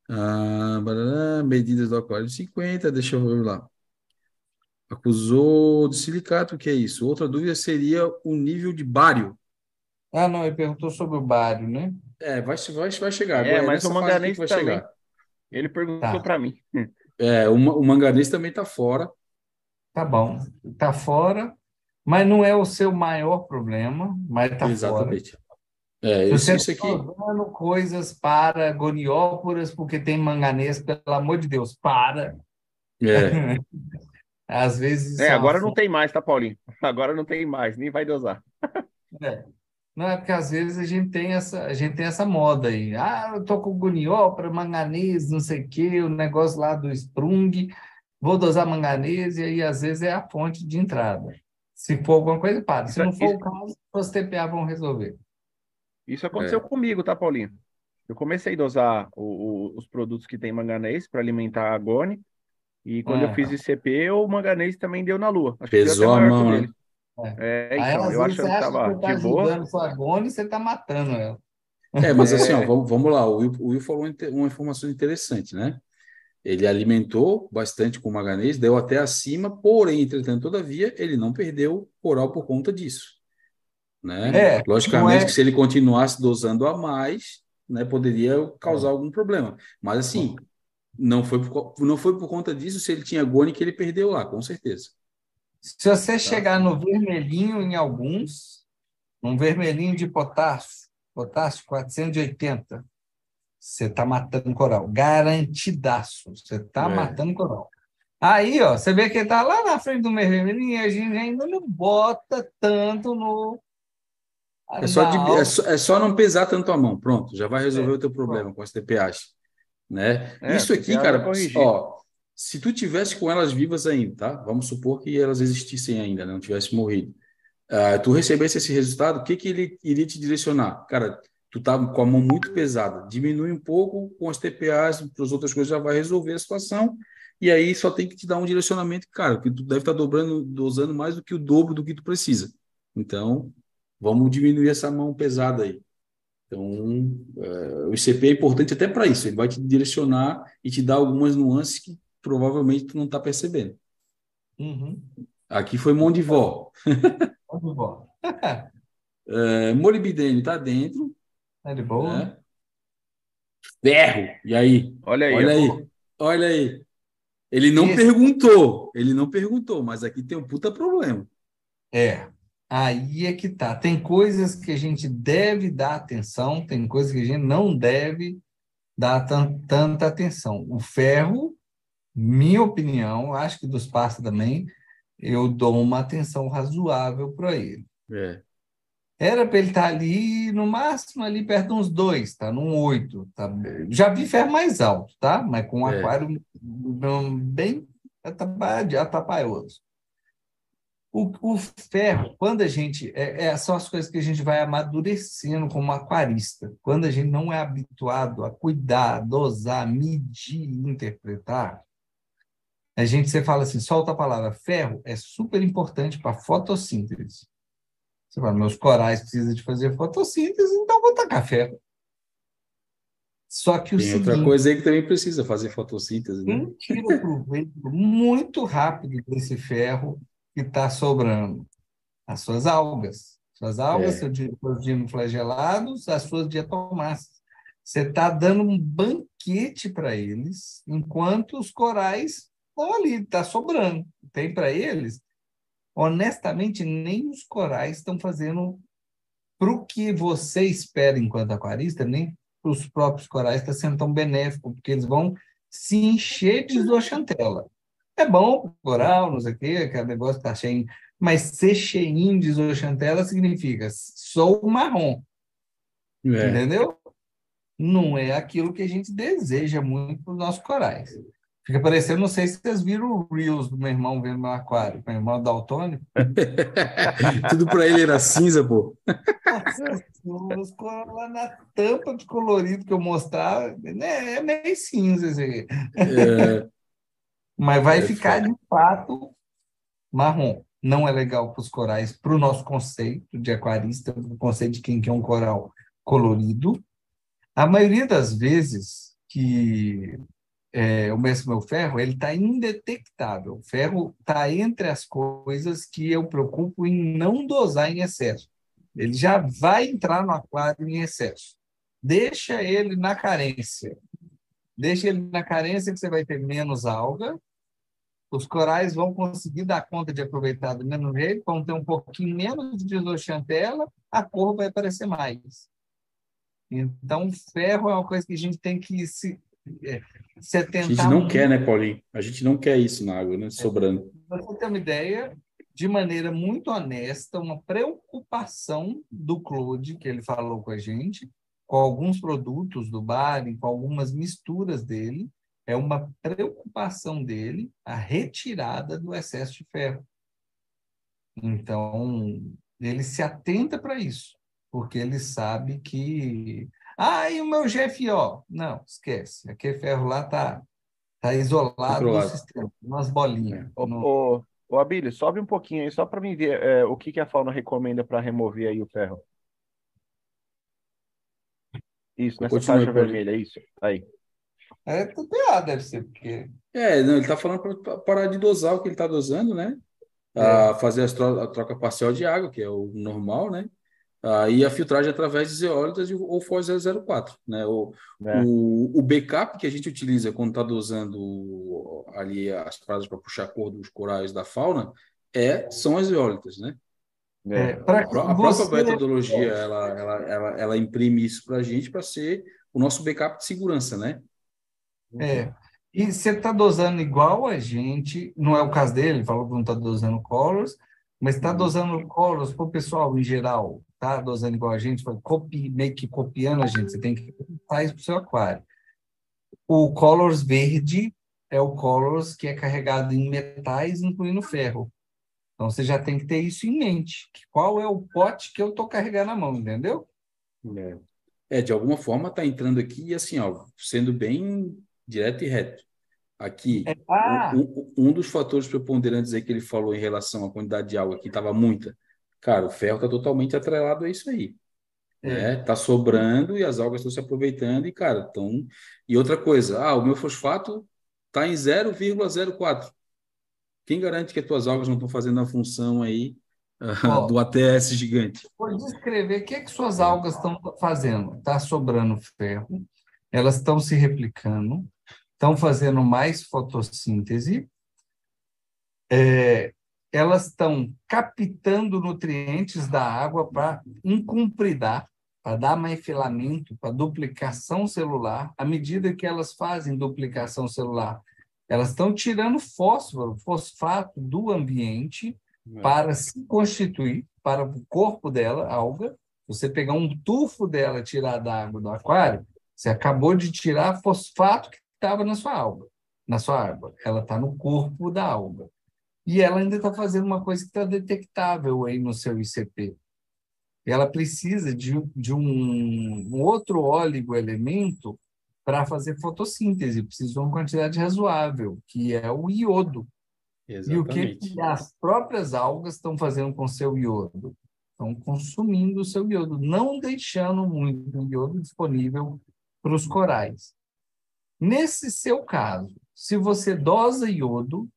Ah, barará, medidas do aquário 50, deixa eu ver lá. Acusou de silicato, o que é isso? Outra dúvida seria o nível de bário. Ah, não, ele perguntou sobre o bário, né? É, vai, vai, vai chegar. É, mas o manganês vai também. chegar. Ele perguntou tá. para mim. É, o, o manganês também está fora. Tá bom, está fora, mas não é o seu maior problema, mas está fora. Exatamente. É, isso, você está usando coisas para gonióporas porque tem manganês, pelo amor de Deus, para. É. Às vezes. É, agora não tem mais, tá, Paulinho? Agora não tem mais, nem vai dosar. É. Não, é porque às vezes a gente tem essa, a gente tem essa moda aí. Ah, eu tô com guniópora, manganês, não sei o quê, o negócio lá do Sprung, vou dosar manganês, e aí às vezes é a fonte de entrada. Se for alguma coisa, para. Se não for o caso, os TPA vão resolver. Isso aconteceu é. comigo, tá, Paulinho? Eu comecei a dosar o, o, os produtos que tem manganês para alimentar a Gone, e quando eu fiz ICP, o manganês também deu na lua. Acho Pesou a mão, né? É, é então, eu acho que estava que tá de boa. sua Gone, você está matando ela. É, mas assim, ó, é. vamos, vamos lá. O Will, o Will falou uma informação interessante, né? Ele alimentou bastante com manganês, deu até acima, porém, entretanto, todavia, ele não perdeu coral por conta disso. Né? É, Logicamente é... que se ele continuasse dosando a mais, né, poderia causar é. algum problema. Mas assim, não foi, por, não foi por conta disso se ele tinha Gone que ele perdeu lá, com certeza. Se você tá. chegar no vermelhinho em alguns, um vermelhinho de potássio, potássio 480, você está matando coral. Garantidaço. Você está é. matando coral. Aí, ó, você vê que está lá na frente do vermelhinho e a gente ainda não bota tanto no. É só, de, é, só, é só, não pesar tanto a mão. Pronto, já vai resolver é. o teu problema com as TPAs. Né? É, Isso aqui, cara, ó, se tu tivesse com elas vivas ainda, tá? Vamos supor que elas existissem ainda, né? não tivesse morrido. Uh, tu recebesse esse resultado, o que que ele iria te direcionar? Cara, tu tá com a mão muito pesada, diminui um pouco com as TPAs, para as outras coisas já vai resolver a situação, e aí só tem que te dar um direcionamento, cara, que tu deve estar tá dobrando, dosando mais do que o dobro do que tu precisa. Então, vamos diminuir essa mão pesada aí. Então, uh, o ICP é importante até para isso, ele vai te direcionar e te dar algumas nuances que provavelmente tu não está percebendo. Uhum. Aqui foi mão de vó. Mão de vó. é, molibdênio está dentro. É de boa. Né? Ferro. E aí? Olha aí. Olha aí. Olha aí. Ele não Esse... perguntou. Ele não perguntou, mas aqui tem um puta problema. É. Aí é que tá. Tem coisas que a gente deve dar atenção, tem coisas que a gente não deve dar tanta atenção. O ferro minha opinião, acho que dos passos também, eu dou uma atenção razoável para ele. É. Era para ele estar tá ali, no máximo, ali perto de uns dois, tá? Num oito. Tá? Já vi ferro mais alto, tá? Mas com um é. aquário bem atrapalhoso. O, o ferro, quando a gente. É, é, são as coisas que a gente vai amadurecendo como aquarista. Quando a gente não é habituado a cuidar, dosar, medir, interpretar, a gente você fala assim, solta a palavra ferro é super importante para fotossíntese. Você fala, meus corais precisam de fazer fotossíntese, então vou tacar ferro. Só que o Tem seguinte, outra coisa aí que também precisa fazer fotossíntese, né? Um tira o proveito muito rápido desse ferro que está sobrando. As suas algas. Suas algas, é. seus dinoflagelados, as suas diatomáceas. Você está dando um banquete para eles, enquanto os corais estão ali, está sobrando. Tem para eles. Honestamente, nem os corais estão fazendo para o que você espera enquanto aquarista, nem para os próprios corais está sendo tão benéfico, porque eles vão se encher de zooxantela. É bom coral, não sei o quê, aquele negócio está cheio, mas ser cheinho de zooxantela significa sou marrom. É. Entendeu? Não é aquilo que a gente deseja muito para os nossos corais. Fica parecendo, não sei se vocês viram o Reels do meu irmão vendo meu aquário, meu irmão daltônico. Tudo para ele era cinza, pô. Os lá na tampa de colorido que eu mostrava, né, é meio cinza esse aqui. É... Mas vai é ficar foda. de fato marrom. Não é legal para os corais, para o nosso conceito de aquarista, o conceito de quem quer um coral colorido. A maioria das vezes que é, o mesmo ferro, ele está indetectável. O ferro está entre as coisas que eu preocupo em não dosar em excesso. Ele já vai entrar no aquário em excesso. Deixa ele na carência. Deixa ele na carência que você vai ter menos alga. Os corais vão conseguir dar conta de aproveitar do jeito, vão ter um pouquinho menos de zooxantela, a cor vai aparecer mais. Então, ferro é uma coisa que a gente tem que se, é, se atentar. A gente não quer, né, Paulinho? A gente não quer isso na água, né? Sobrando. É, você ter uma ideia, de maneira muito honesta, uma preocupação do Claude, que ele falou com a gente, com alguns produtos do bar, com algumas misturas dele, é uma preocupação dele a retirada do excesso de ferro. Então, ele se atenta para isso, porque ele sabe que. Ah, e o meu GFO? Não, esquece. Aquele ferro lá está tá isolado do sistema, umas bolinhas. Ô, no... ô, ô Abílio, sobe um pouquinho aí, só para mim ver é, o que, que a fauna recomenda para remover aí o ferro. Isso, nessa Continua faixa vermelha, é isso. Aí. É TPA, deve ser, porque. É, não, ele está falando para parar de dosar o que ele está dosando, né? É. fazer a troca, a troca parcial de água, que é o normal, né? Ah, e a filtragem através de zeólitas ou FOS 004, né? O, é. o, o backup que a gente utiliza quando está dosando ali as frases para puxar a cor dos corais da fauna é, são as zeólitas, né? É, é a, a própria metodologia ela, ela, ela, ela imprime isso para a gente para ser o nosso backup de segurança, né? É. E você está dosando igual a gente, não é o caso dele, ele falou que não está dosando colors, mas está uhum. dosando colors para o pessoal em geral, está dosando igual a gente, copi, meio que copiando a gente, você tem que fazer para o seu aquário. O colors verde é o colors que é carregado em metais, incluindo ferro. Então você já tem que ter isso em mente. Qual é o pote que eu estou carregando na mão, entendeu? É. é, de alguma forma está entrando aqui assim, ó, sendo bem direto e reto. Aqui, é, ah. um, um, dos fatores preponderantes aí que ele falou em relação à quantidade de água que estava muita, cara, o ferro está totalmente atrelado a isso aí. É. Né? Tá sobrando e as algas estão se aproveitando e, cara, estão. E outra coisa, ah, o meu fosfato está em 0,04. Quem garante que as tuas algas não estão fazendo a função aí uh, do ATS gigante? Vou descrever o que, é que suas algas estão fazendo. Está sobrando ferro, elas estão se replicando, estão fazendo mais fotossíntese, é, elas estão captando nutrientes da água para incumpridar, para dar mais filamento, para duplicação celular. À medida que elas fazem duplicação celular, elas estão tirando fósforo, fosfato do ambiente é. para se constituir, para o corpo dela, alga. Você pegar um tufo dela, tirar da água do aquário, você acabou de tirar fosfato que estava na sua alga, na sua água. Ela está no corpo da alga. E ela ainda está fazendo uma coisa que está detectável aí no seu ICP. Ela precisa de, de um, um outro elemento para fazer fotossíntese, precisa de uma quantidade razoável, que é o iodo. Exatamente. E o que, que as próprias algas estão fazendo com seu iodo? Estão consumindo o seu iodo, não deixando muito iodo disponível para os corais. Nesse seu caso, se você dosa iodo,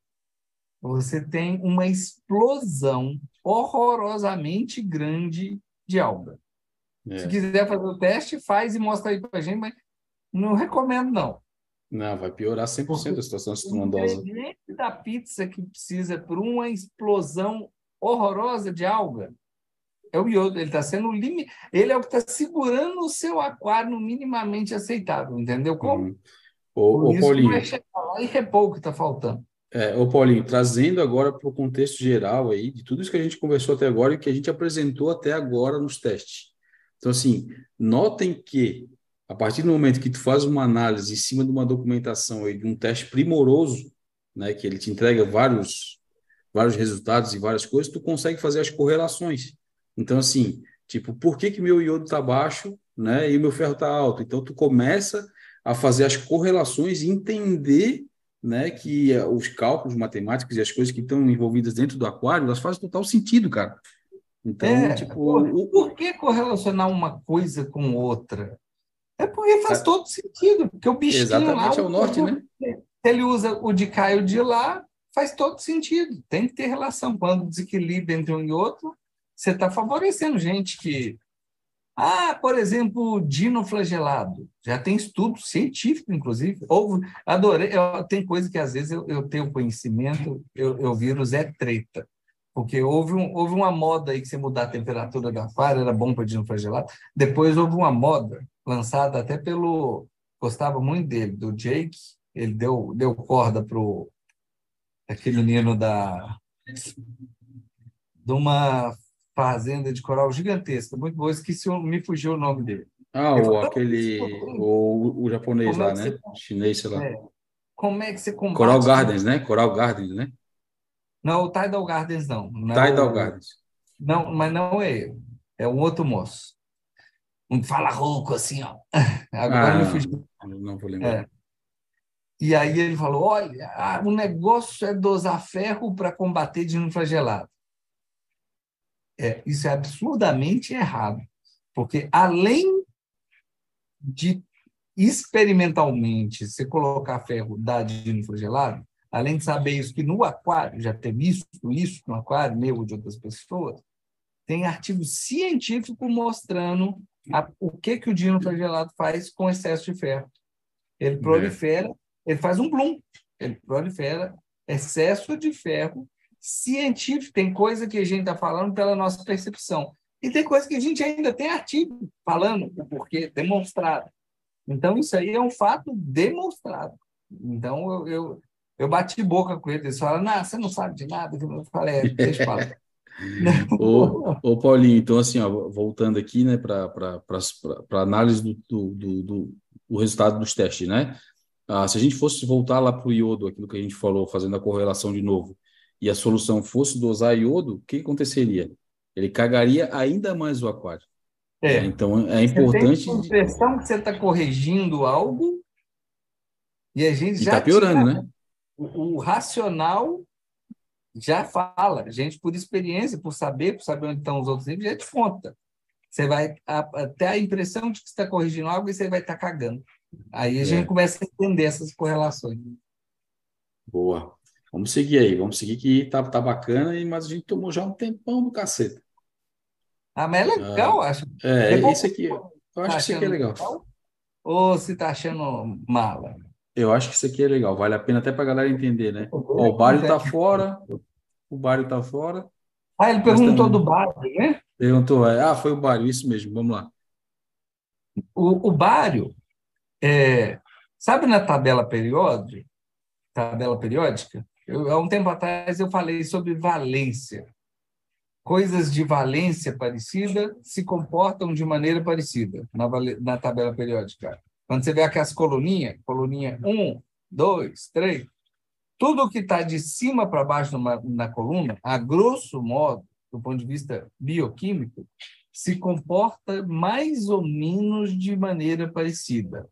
você tem uma explosão horrorosamente grande de alga. É. Se quiser fazer o teste, faz e mostra aí para a gente, mas não recomendo, não. Não, vai piorar 100% Porque a situação se tu não dosa. O da pizza que precisa por uma explosão horrorosa de alga é o iodo. Ele está sendo limite. Ele é o que está segurando o seu aquário no minimamente aceitável, entendeu como? Uhum. Ô, ô Paulinho. Vai chegar lá e repor o que está faltando. É, ô Paulinho, trazendo agora para o contexto geral aí, de tudo isso que a gente conversou até agora e que a gente apresentou até agora nos testes. Então, assim, notem que a partir do momento que tu faz uma análise em cima de uma documentação aí, de um teste primoroso, né, que ele te entrega vários, vários resultados e várias coisas, tu consegue fazer as correlações. Então, assim, tipo, por que que meu iodo está baixo, né, e o meu ferro está alto? Então, tu começa a fazer as correlações e entender, né, que os cálculos matemáticos e as coisas que estão envolvidas dentro do aquário, elas fazem total sentido, cara. Então, é, tipo, por, por que correlacionar uma coisa com outra? É por e faz é. todo sentido, porque o bichinho Exatamente lá, é o norte, né? Ele usa o de cá e o de lá, faz todo sentido. Tem que ter relação. Quando desequilibra entre um e outro, você está favorecendo gente que. Ah, por exemplo, dinoflagelado. Já tem estudo científico, inclusive. Houve, adorei. Eu, tem coisa que às vezes eu, eu tenho conhecimento, eu, eu viro Zé Treta. Porque houve, um, houve uma moda aí que você mudar a temperatura da aquário era bom para dinoflagelado. Depois houve uma moda lançada até pelo. Gostava muito dele, do Jake. Ele deu, deu corda para aquele menino da. de uma fazenda de coral gigantesca, muito boa. Esqueci, me fugiu o nome dele. Ah, o, falou, aquele. O, o japonês lá, é né? Você, Chinês, sei lá. É, como é que você combate? Coral Gardens, né? Coral Gardens, né? Não, o Tidal Gardens não. não Tidal Gardens. Não, mas não é ele. É um outro moço. Um fala rouco assim, ó. Agora ah, me fugiu. Não vou lembrar. É. E aí ele falou: olha, o negócio é dosar ferro para combater dinoflagelado. É, isso é absurdamente errado, porque além de experimentalmente você colocar ferro da dinoflagelado, além de saber isso que no aquário já ter visto isso no aquário meu de outras pessoas, tem artigo científico mostrando a, o que que o dinoflagelado faz com excesso de ferro. Ele é. prolifera ele faz um bloom, ele prolifera excesso de ferro científico. Tem coisa que a gente está falando pela nossa percepção. E tem coisa que a gente ainda tem artigo falando o porquê, demonstrado. Então, isso aí é um fato demonstrado. Então, eu, eu, eu bati boca com ele. Eles falaram, não, você não sabe de nada. Eu falei, é, deixa eu falar. ô, ô, Paulinho, então, assim, ó, voltando aqui né, para a análise do, do, do, do resultado dos testes, né? Ah, se a gente fosse voltar lá para o iodo, aquilo que a gente falou, fazendo a correlação de novo, e a solução fosse dosar iodo, o que aconteceria? Ele cagaria ainda mais o aquário. É. Então é importante. Você tem a impressão que você está corrigindo algo e a gente e já. Está piorando, tira... né? O, o, racional já fala. A gente, por experiência, por saber, por saber onde estão os outros níveis, já te conta. Você vai até a impressão de que está corrigindo algo e você vai estar tá cagando. Aí a é. gente começa a entender essas correlações. Boa. Vamos seguir aí, vamos seguir que tá, tá bacana, mas a gente tomou já um tempão do cacete. Ah, mas é legal, ah, acho. É, é esse aqui, eu tá acho que esse aqui é legal. legal. Ou se tá achando mala? Eu acho que isso aqui é legal, vale a pena até para a galera entender, né? Ó, o Bário tá fora, o Bário tá fora. Ah, ele perguntou do Bário, né? Perguntou, é, ah, foi o Bário, isso mesmo, vamos lá. O, o Bário, é, sabe na tabela periódica, tabela periódica? Eu, há um tempo atrás eu falei sobre valência. Coisas de valência parecida se comportam de maneira parecida na, na tabela periódica. Quando você vê aquelas coluninhas, coluninha 1, 2, 3, tudo que está de cima para baixo numa, na coluna, a grosso modo, do ponto de vista bioquímico, se comporta mais ou menos de maneira parecida.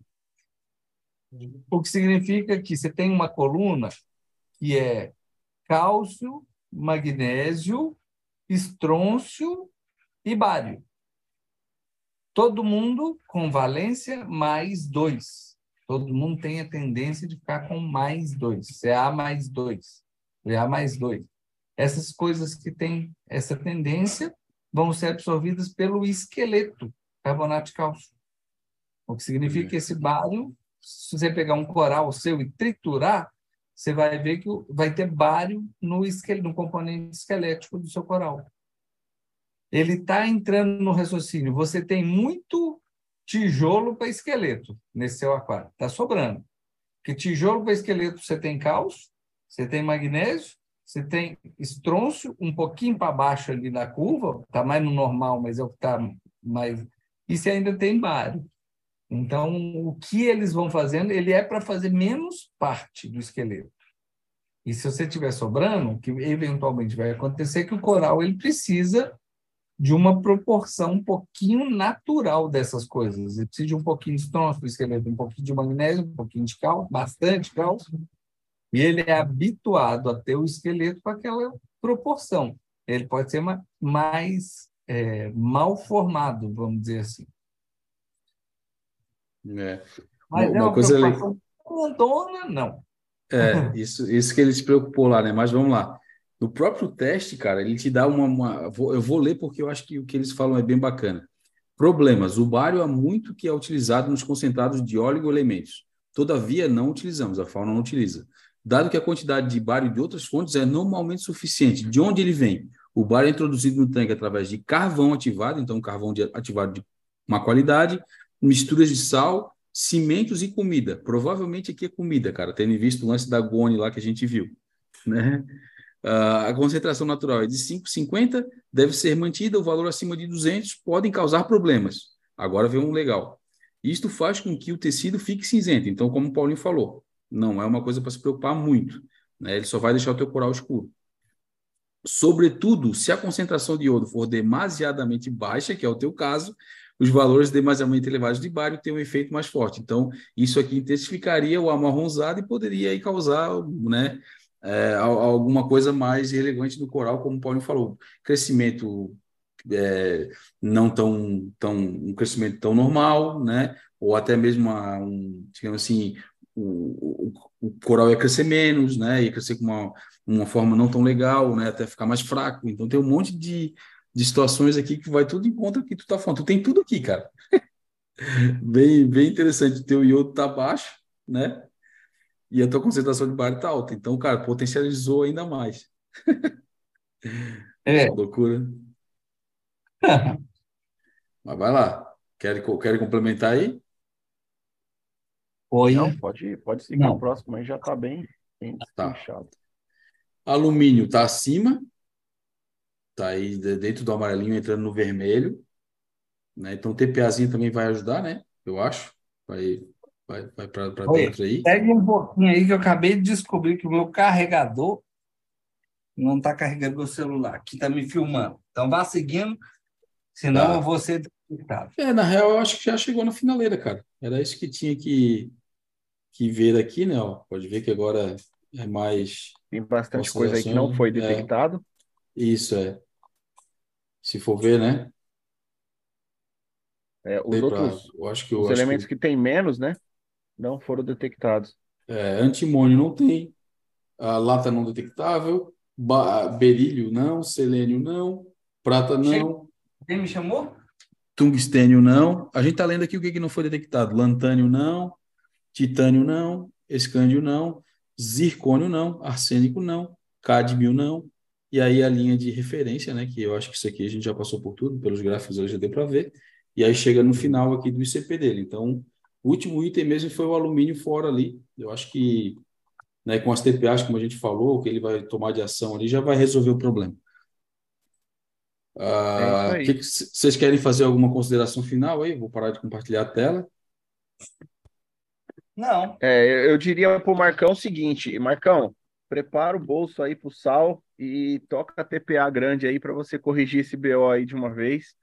O que significa que você tem uma coluna que é cálcio, magnésio, estrôncio e bário. Todo mundo com valência mais dois. Todo mundo tem a tendência de ficar com mais dois. CA mais dois. CA mais dois. Essas coisas que têm essa tendência vão ser absorvidas pelo esqueleto, carbonato de cálcio. O que significa que esse bário se você pegar um coral seu e triturar, você vai ver que vai ter bário no, no componente esquelético do seu coral. Ele está entrando no raciocínio. Você tem muito tijolo para esqueleto nesse seu aquário. Está sobrando. Porque tijolo para esqueleto você tem cálcio, você tem magnésio, você tem estrôncio, um pouquinho para baixo ali na curva, está mais no normal, mas é o que está mais. E você ainda tem bário. Então, o que eles vão fazendo, ele é para fazer menos parte do esqueleto. E se você tiver sobrando, o que eventualmente vai acontecer é que o coral ele precisa de uma proporção um pouquinho natural dessas coisas. Ele precisa de um pouquinho de estômago para o esqueleto, um pouquinho de magnésio, um pouquinho de cálcio, bastante cálcio. E ele é habituado a ter o esqueleto com aquela proporção. Ele pode ser mais é, mal formado, vamos dizer assim. É. Mas uma, é uma coisa legal. Dona, não. É, isso, isso que ele se preocupou lá, né? Mas vamos lá. No próprio teste, cara, ele te dá uma. uma eu vou ler porque eu acho que o que eles falam é bem bacana. Problemas. O bário há muito que é utilizado nos concentrados de oligoelementos. Todavia, não utilizamos, a fauna não utiliza. Dado que a quantidade de bário de outras fontes é normalmente suficiente. De onde ele vem? O bário é introduzido no tanque através de carvão ativado, então carvão de, ativado de uma qualidade, misturas de sal, cimentos e comida. Provavelmente aqui é comida, cara, tendo visto o lance da Gone lá que a gente viu. Né? Uh, a concentração natural é de 5,50, deve ser mantida, o valor acima de 200 podem causar problemas. Agora vem um legal. Isto faz com que o tecido fique cinzento. Então, como o Paulinho falou, não é uma coisa para se preocupar muito. Né? Ele só vai deixar o teu coral escuro. Sobretudo, se a concentração de iodo for demasiadamente baixa, que é o teu caso, os valores demasiadamente elevados de bário têm um efeito mais forte. Então, isso aqui intensificaria o amarronzado e poderia aí causar né, é, alguma coisa mais relevante no coral, como o Paulinho falou. Crescimento é, não tão, tão um crescimento tão normal, né? Ou até mesmo um, digamos assim, o, o, o, coral ia crescer menos, né? Ia crescer com uma, uma forma não tão legal, né? Até ficar mais fraco. Então tem um monte de, de situações aqui que vai tudo em contra do que tu tá falando. Tu tem tudo aqui, cara. bem, bem interessante. O teu iodo tá baixo, né? E a tua concentração de bário tá alta. Então, cara, potencializou ainda mais. É. Loucura. Mas vai lá. Quer, quer complementar aí? Oi. Não, pode, pode seguir Não. o próximo aí, já está bem, bem tá. Alumínio está acima, está aí dentro do amarelinho entrando no vermelho. Né? Então o TPAzinho também vai ajudar, né? Eu acho. Vai, vai, vai para dentro aí. Pegue um pouquinho aí que eu acabei de descobrir que o meu carregador não está carregando o celular, que está me filmando. Então vá seguindo Senão tá. eu vou ser detectado. É, na real, eu acho que já chegou na finaleira, cara. Era isso que tinha que, que ver aqui, né? Ó, pode ver que agora é mais. Tem bastante coisa aí que não foi é. detectado. É, isso é. Se for ver, né? É, os outros pra, acho que, os acho elementos que... que tem menos, né? Não foram detectados. É, antimônio não tem, a lata não detectável, berílio não, selênio não, prata não, quem me chamou? Tungstênio não. A gente está lendo aqui o que, que não foi detectado. Lantânio não, titânio não, escândio não, zircônio não, arsênico não, cádmio não. E aí a linha de referência, né, que eu acho que isso aqui a gente já passou por tudo, pelos gráficos hoje já deu para ver. E aí chega no final aqui do ICP dele. Então, o último item mesmo foi o alumínio fora ali. Eu acho que né, com as TPAs, como a gente falou, que ele vai tomar de ação ali, já vai resolver o problema. Uh, é que vocês querem fazer alguma consideração final aí? Vou parar de compartilhar a tela. Não. É, eu diria para o Marcão o seguinte: Marcão, prepara o bolso aí para o sal e toca a TPA grande aí para você corrigir esse BO aí de uma vez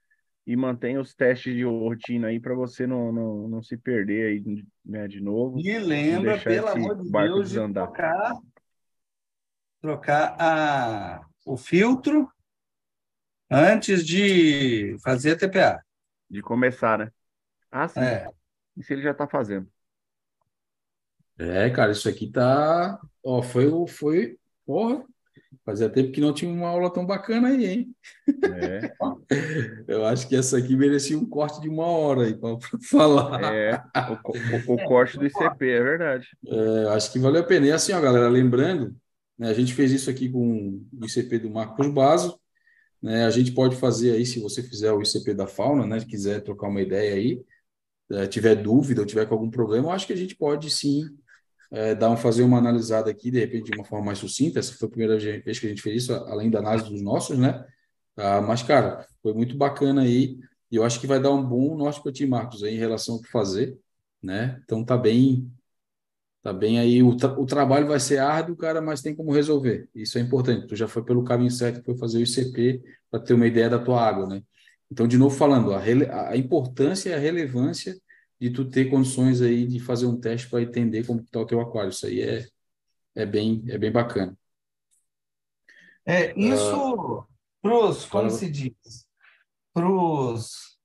e mantenha os testes de rotina aí para você não, não, não se perder aí né, de novo. E lembra, pelo amor de Deus, de trocar, trocar a, o filtro antes de fazer a TPA. De começar, né? Ah, sim. É. Isso ele já está fazendo. É, cara, isso aqui tá. Ó, foi, foi. Porra, fazia tempo que não tinha uma aula tão bacana aí, hein? É. Eu acho que essa aqui merecia um corte de uma hora aí para falar. É, o, o, o corte do ICP, é verdade. É, acho que valeu a pena. E assim, ó, galera, lembrando, né, a gente fez isso aqui com o ICP do Marcos Baso. Né? A gente pode fazer aí, se você fizer o ICP da fauna, né? quiser trocar uma ideia aí, é, tiver dúvida ou tiver com algum problema, eu acho que a gente pode sim é, dar um, fazer uma analisada aqui, de repente, de uma forma mais sucinta. Essa foi a primeira vez que a gente fez isso, além da análise dos nossos, né? Ah, mas, cara, foi muito bacana aí. E eu acho que vai dar um bom norte para ti, Marcos, aí, em relação ao que fazer, né? Então tá bem, Tá bem aí, o, tra o trabalho vai ser árduo, cara, mas tem como resolver. Isso é importante. Tu já foi pelo caminho certo, foi fazer o ICP para ter uma ideia da tua água, né? Então, de novo falando, a, a importância e a relevância de tu ter condições aí de fazer um teste para entender como está o teu aquário. Isso aí é, é, bem, é bem bacana. É, isso, uh, pros, como se diz, para os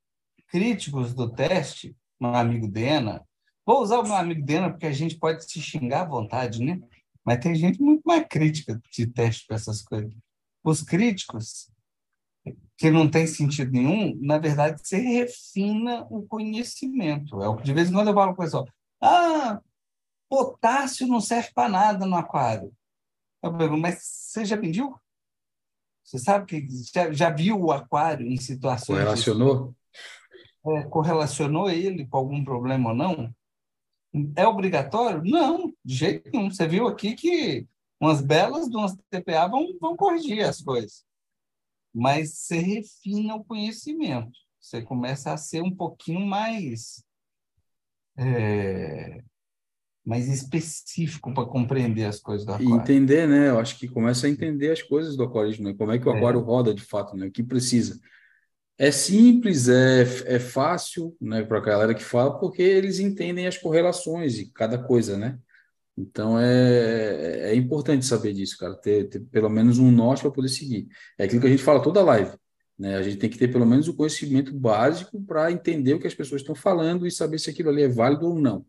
críticos do teste, meu amigo Dena, Vou usar o meu amigo Dena, porque a gente pode se xingar à vontade, né? Mas tem gente muito mais crítica de teste para essas coisas. Os críticos, que não tem sentido nenhum, na verdade, você refina o conhecimento. É de vez em quando eu falo com o pessoal, ah, potássio não serve para nada no aquário. Eu pergunto, mas você já mediu? Você sabe que já, já viu o aquário em situações... Correlacionou? De, é, correlacionou ele com algum problema ou não? É obrigatório? Não, de jeito nenhum. Você viu aqui que umas belas de umas TPA vão, vão corrigir as coisas. Mas você refina o conhecimento. Você começa a ser um pouquinho mais é, mais específico para compreender as coisas do aquário. E entender, né? Eu acho que começa a entender as coisas do aquarismo, né? Como é que o é. aquário é. roda de fato, né? O que precisa. É simples, é, é fácil, né, para a galera que fala, porque eles entendem as correlações de cada coisa, né? Então é, é importante saber disso, cara, ter, ter pelo menos um norte para poder seguir. É aquilo que a gente fala toda live, né? A gente tem que ter pelo menos o conhecimento básico para entender o que as pessoas estão falando e saber se aquilo ali é válido ou não.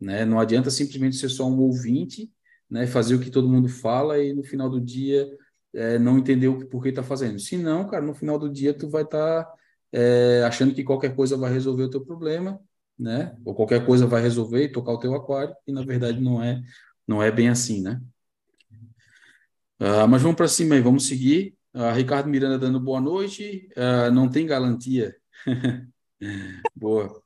Né? Não adianta simplesmente ser só um ouvinte, né? fazer o que todo mundo fala e no final do dia é, não entender o que, por que está fazendo. Se não, cara, no final do dia tu vai estar tá, é, achando que qualquer coisa vai resolver o teu problema, né? Ou qualquer coisa vai resolver e tocar o teu aquário, e na verdade não é, não é bem assim, né? Uh, mas vamos para cima aí, vamos seguir. Uh, Ricardo Miranda dando boa noite. Uh, não tem garantia. boa.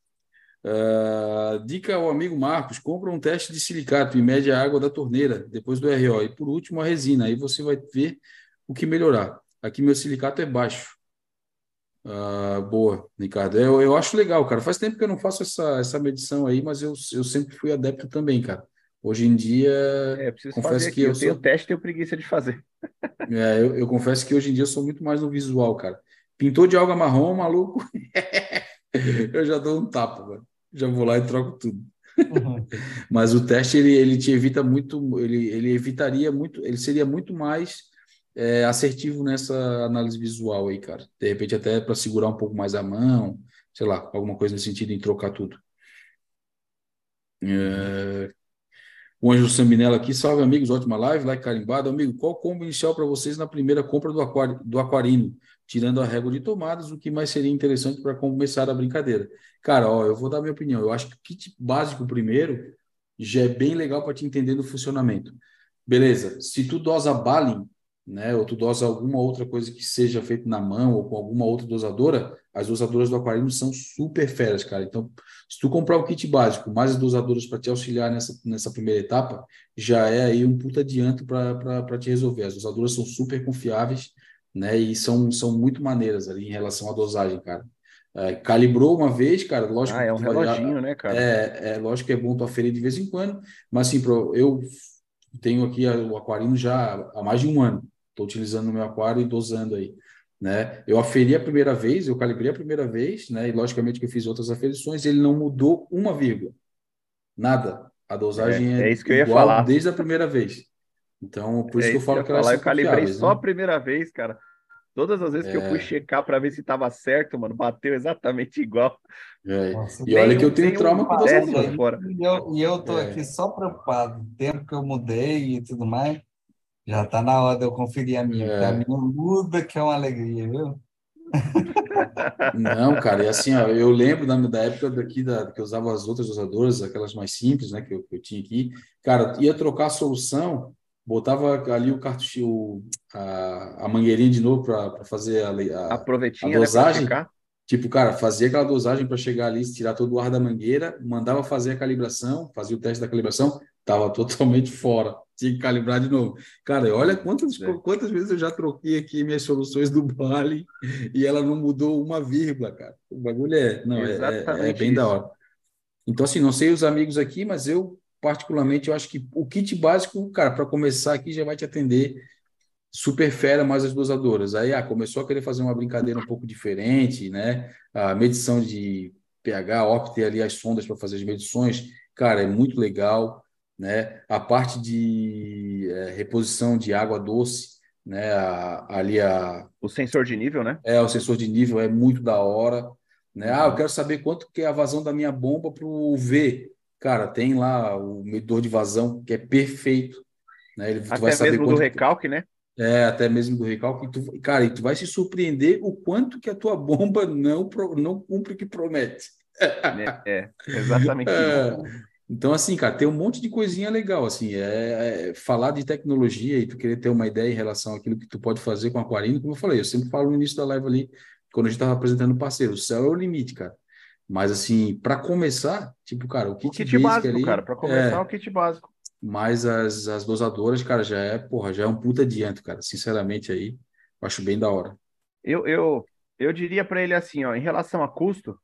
Dica ao amigo Marcos: compra um teste de silicato e mede a água da torneira, depois do RO. E por último, a resina. Aí você vai ver o que melhorar. Aqui meu silicato é baixo. Uh, boa, Ricardo. Eu, eu acho legal, cara. Faz tempo que eu não faço essa, essa medição aí, mas eu, eu sempre fui adepto também, cara. Hoje em dia, é, preciso confesso que eu, eu tenho sou... teste e tenho preguiça de fazer. É, eu, eu confesso que hoje em dia eu sou muito mais no visual, cara. Pintou de alga marrom, maluco. eu já dou um tapa, mano já vou lá e troco tudo. Uhum. Mas o teste ele, ele te evita muito, ele, ele evitaria muito, ele seria muito mais é, assertivo nessa análise visual aí, cara. De repente até para segurar um pouco mais a mão, sei lá, alguma coisa nesse sentido em trocar tudo. É... O Anjo Sambinella aqui, salve amigos, ótima live, like carimbado. Amigo, qual combo inicial para vocês na primeira compra do, aquário, do aquarino? tirando a régua de tomadas, o que mais seria interessante para começar a brincadeira? Cara, ó, eu vou dar minha opinião. Eu acho que o kit básico primeiro já é bem legal para te entender do funcionamento. Beleza, se tu dosa Balin, né, ou tu dosa alguma outra coisa que seja feita na mão ou com alguma outra dosadora, as dosadoras do aquário são super feras, cara. Então, se tu comprar o kit básico, mais as dosadoras para te auxiliar nessa, nessa primeira etapa, já é aí um puta adianto para te resolver. As dosadoras são super confiáveis, né? E são, são muito maneiras ali em relação à dosagem, cara. É, calibrou uma vez, cara, lógico. Ah, é um reloginho, né, cara? É, é lógico que é bom tu aferir de vez em quando, mas assim, eu tenho aqui o aquarino já há mais de um ano. Estou utilizando no meu aquário e dosando aí. Né? Eu aferi a primeira vez, eu calibrei a primeira vez, né? E logicamente que eu fiz outras aferições, ele não mudou uma vírgula. Nada. A dosagem é, é, é isso que eu ia falar. desde a primeira vez. Então, por isso é que eu falo que, elas Eu calibrei só né? a primeira vez, cara. Todas as vezes é. que eu fui é. checar para ver se estava certo, mano, bateu exatamente igual. É. Nossa, e olha que eu tenho trauma com. Fora. E eu, e eu tô é. aqui só preocupado. O tempo que eu mudei e tudo mais, já tá na hora de eu conferir a minha. É. A minha muda, que é uma alegria, viu? Não, cara, e assim, ó, eu lembro da, da época daqui da, que eu usava as outras usadoras, aquelas mais simples, né, que eu, que eu tinha aqui. Cara, ia trocar a solução, botava ali o cartucho, a, a mangueirinha de novo para fazer a, a, a, a né, dosagem. Né, tipo, cara, fazia aquela dosagem para chegar ali, tirar todo o ar da mangueira, mandava fazer a calibração, fazia o teste da calibração, tava totalmente fora. Tinha que calibrar de novo. Cara, olha quantas, é. quantas vezes eu já troquei aqui minhas soluções do Bali e ela não mudou uma vírgula, cara. O bagulho é, não, é, é, é, bem isso. da hora. Então, assim, não sei os amigos aqui, mas eu particularmente, eu acho que o kit básico, cara, para começar aqui já vai te atender super fera mais as dosadoras. Aí, ah, começou a querer fazer uma brincadeira um pouco diferente, né? A medição de pH, opte ali as sondas para fazer as medições, cara, é muito legal, né? A parte de é, reposição de água doce, né? A, ali a... O sensor de nível, né? É, o sensor de nível é muito da hora, né? Ah, eu quero saber quanto que é a vazão da minha bomba para o V. cara, tem lá o medidor de vazão que é perfeito. Né? Ele, até vai saber mesmo do recalque, né? É, até mesmo do recalque. Tu, cara, e tu vai se surpreender o quanto que a tua bomba não, não cumpre o que promete. É, é exatamente é, Então, assim, cara, tem um monte de coisinha legal, assim, é, é, falar de tecnologia e tu querer ter uma ideia em relação àquilo que tu pode fazer com aquarino, como eu falei, eu sempre falo no início da live ali, quando a gente estava apresentando o parceiro, o céu é o limite, cara. Mas, assim, para começar, tipo, cara, o kit, o kit básico ali, cara, para começar, é, o kit básico. Mas as, as dosadoras, cara, já é, porra, já é um puta adianto, cara, sinceramente aí, eu acho bem da hora. Eu, eu, eu diria para ele assim, ó, em relação a custo,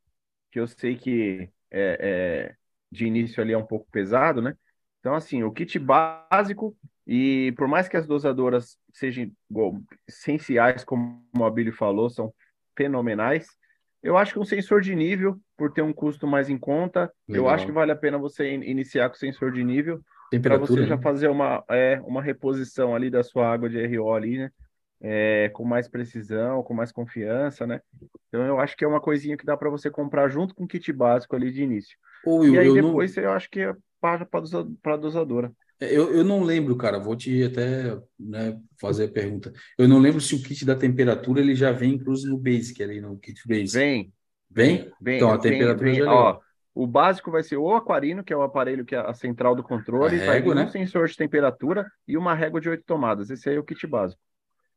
que eu sei que é, é, de início ali é um pouco pesado, né? Então, assim, o kit básico, e por mais que as dosadoras sejam essenciais, como o Abílio falou, são fenomenais, eu acho que um sensor de nível, por ter um custo mais em conta, Legal. eu acho que vale a pena você iniciar com sensor de nível, para você já né? fazer uma, é, uma reposição ali da sua água de RO ali, né? É, com mais precisão, com mais confiança, né? Então eu acho que é uma coisinha que dá para você comprar junto com o kit básico ali de início. Ou e aí depois não... eu acho que é para a dosadora. É, eu, eu não lembro, cara, vou te até né, fazer a pergunta. Eu não lembro se o kit da temperatura ele já vem incluso no Basic ali, no kit Basic. Vem. Vem? Vem. Então a vem, temperatura vem, já é ó, o básico vai ser o aquarino, que é o aparelho que é a central do controle, a régua, vai né? um sensor de temperatura e uma régua de oito tomadas. Esse aí é o kit básico.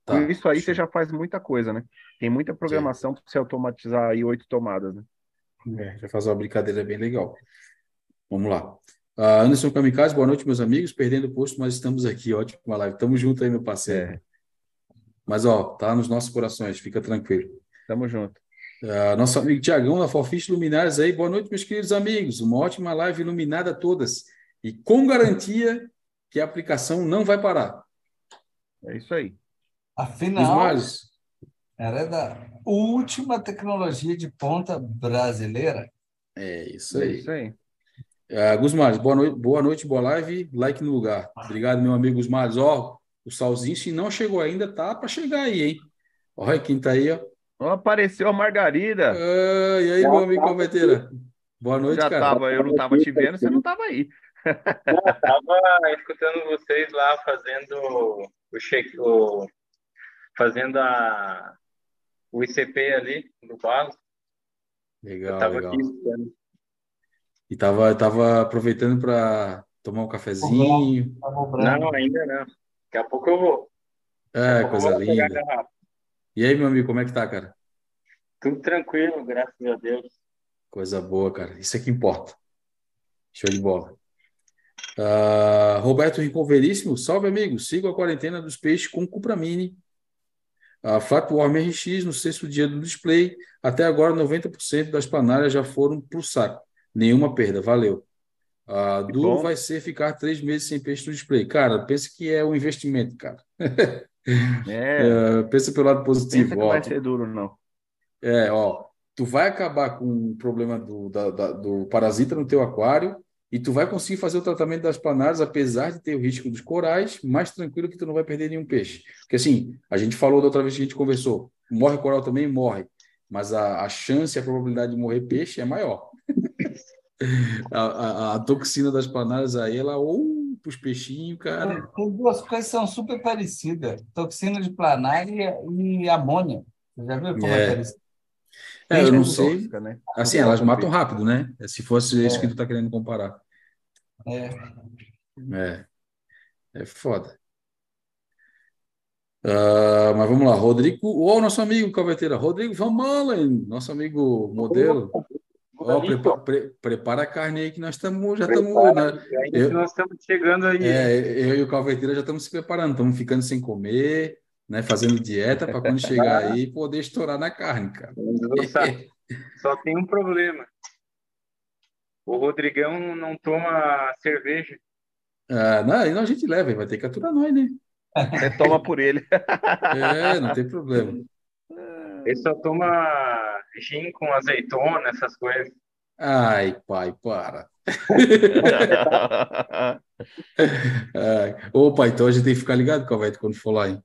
Tá. Com isso aí você já faz muita coisa, né? Tem muita programação para você automatizar aí oito tomadas, né? É, já faz uma brincadeira bem legal. Vamos lá. Uh, Anderson Kamikaze, boa noite, meus amigos. Perdendo o posto, mas estamos aqui. Ótima live. Tamo junto aí, meu parceiro. É. Mas, ó, tá nos nossos corações, fica tranquilo. Tamo junto. Uh, nosso amigo Tiagão, da Forfish Luminares aí. Boa noite, meus queridos amigos. Uma ótima live iluminada a todas. E com garantia que a aplicação não vai parar. É isso aí. Afinal, era da última tecnologia de ponta brasileira. É isso aí. É isso aí. Uh, boa noite, boa noite, boa live, like no lugar. Obrigado, meu amigo Gusmares. Ó, o Salzinho, se não chegou ainda, tá para chegar aí, hein? Olha quem tá aí, ó. Oh, apareceu a Margarida. Uh, e aí, Já meu amigo Calveteira? Boa noite, Já cara. Tava, eu não tava te vendo, você não tava aí. Eu tava escutando vocês lá fazendo o, check, o fazendo a, o ICP ali no Barros. Legal, legal. Aqui, e tava, tava aproveitando para tomar um cafezinho. Não, ainda não. Daqui a pouco eu vou. É, coisa linda. E aí, meu amigo, como é que tá, cara? Tudo tranquilo, graças a Deus. Coisa boa, cara. Isso é que importa. Show de bola. Uh, Roberto Rincon Veríssimo, salve amigo. Sigo a quarentena dos peixes com Cupramine a Flatworm RX, no sexto dia do display, até agora 90% das planárias já foram para o saco. Nenhuma perda, valeu. Duro vai ser ficar três meses sem peixe no display. Cara, pensa que é um investimento, cara. É. é, pensa pelo lado positivo. Pensa que ó, vai ser duro, não. É, ó, tu vai acabar com o problema do, da, da, do parasita no teu aquário, e tu vai conseguir fazer o tratamento das planárias, apesar de ter o risco dos corais, mais tranquilo que tu não vai perder nenhum peixe. Porque assim, a gente falou da outra vez que a gente conversou, morre coral também, morre, mas a, a chance, a probabilidade de morrer peixe é maior. a, a, a, toxina das planárias aí, ela ou para os peixinhos, cara. Tem duas coisas que são super parecidas: toxina de planária e amônia. Você já viu como é, é parecido? É, eu não sei. Tóxica, né? Assim, elas matam rápido, né? Se fosse isso que tu tá querendo comparar. É. É. É foda. Uh, mas vamos lá, Rodrigo, o nosso amigo Calveteira, Rodrigo Van Malen, nosso amigo modelo. Oh, prepa, pre, prepara a carne aí que nós estamos, já estamos. Né? Nós estamos chegando aí. É, eu e o Calveteira já estamos se preparando, estamos ficando sem comer, né? Fazendo dieta para quando chegar aí poder estourar na carne, cara. Só tem um problema. O Rodrigão não toma cerveja. Ah, não, a gente leva, vai ter que aturar nós, né? Você toma por ele. É, não tem problema. Ele só toma gin com azeitona, essas coisas. Ai, pai, para. Opa, então a gente tem que ficar ligado, Calvete, quando for lá, hein?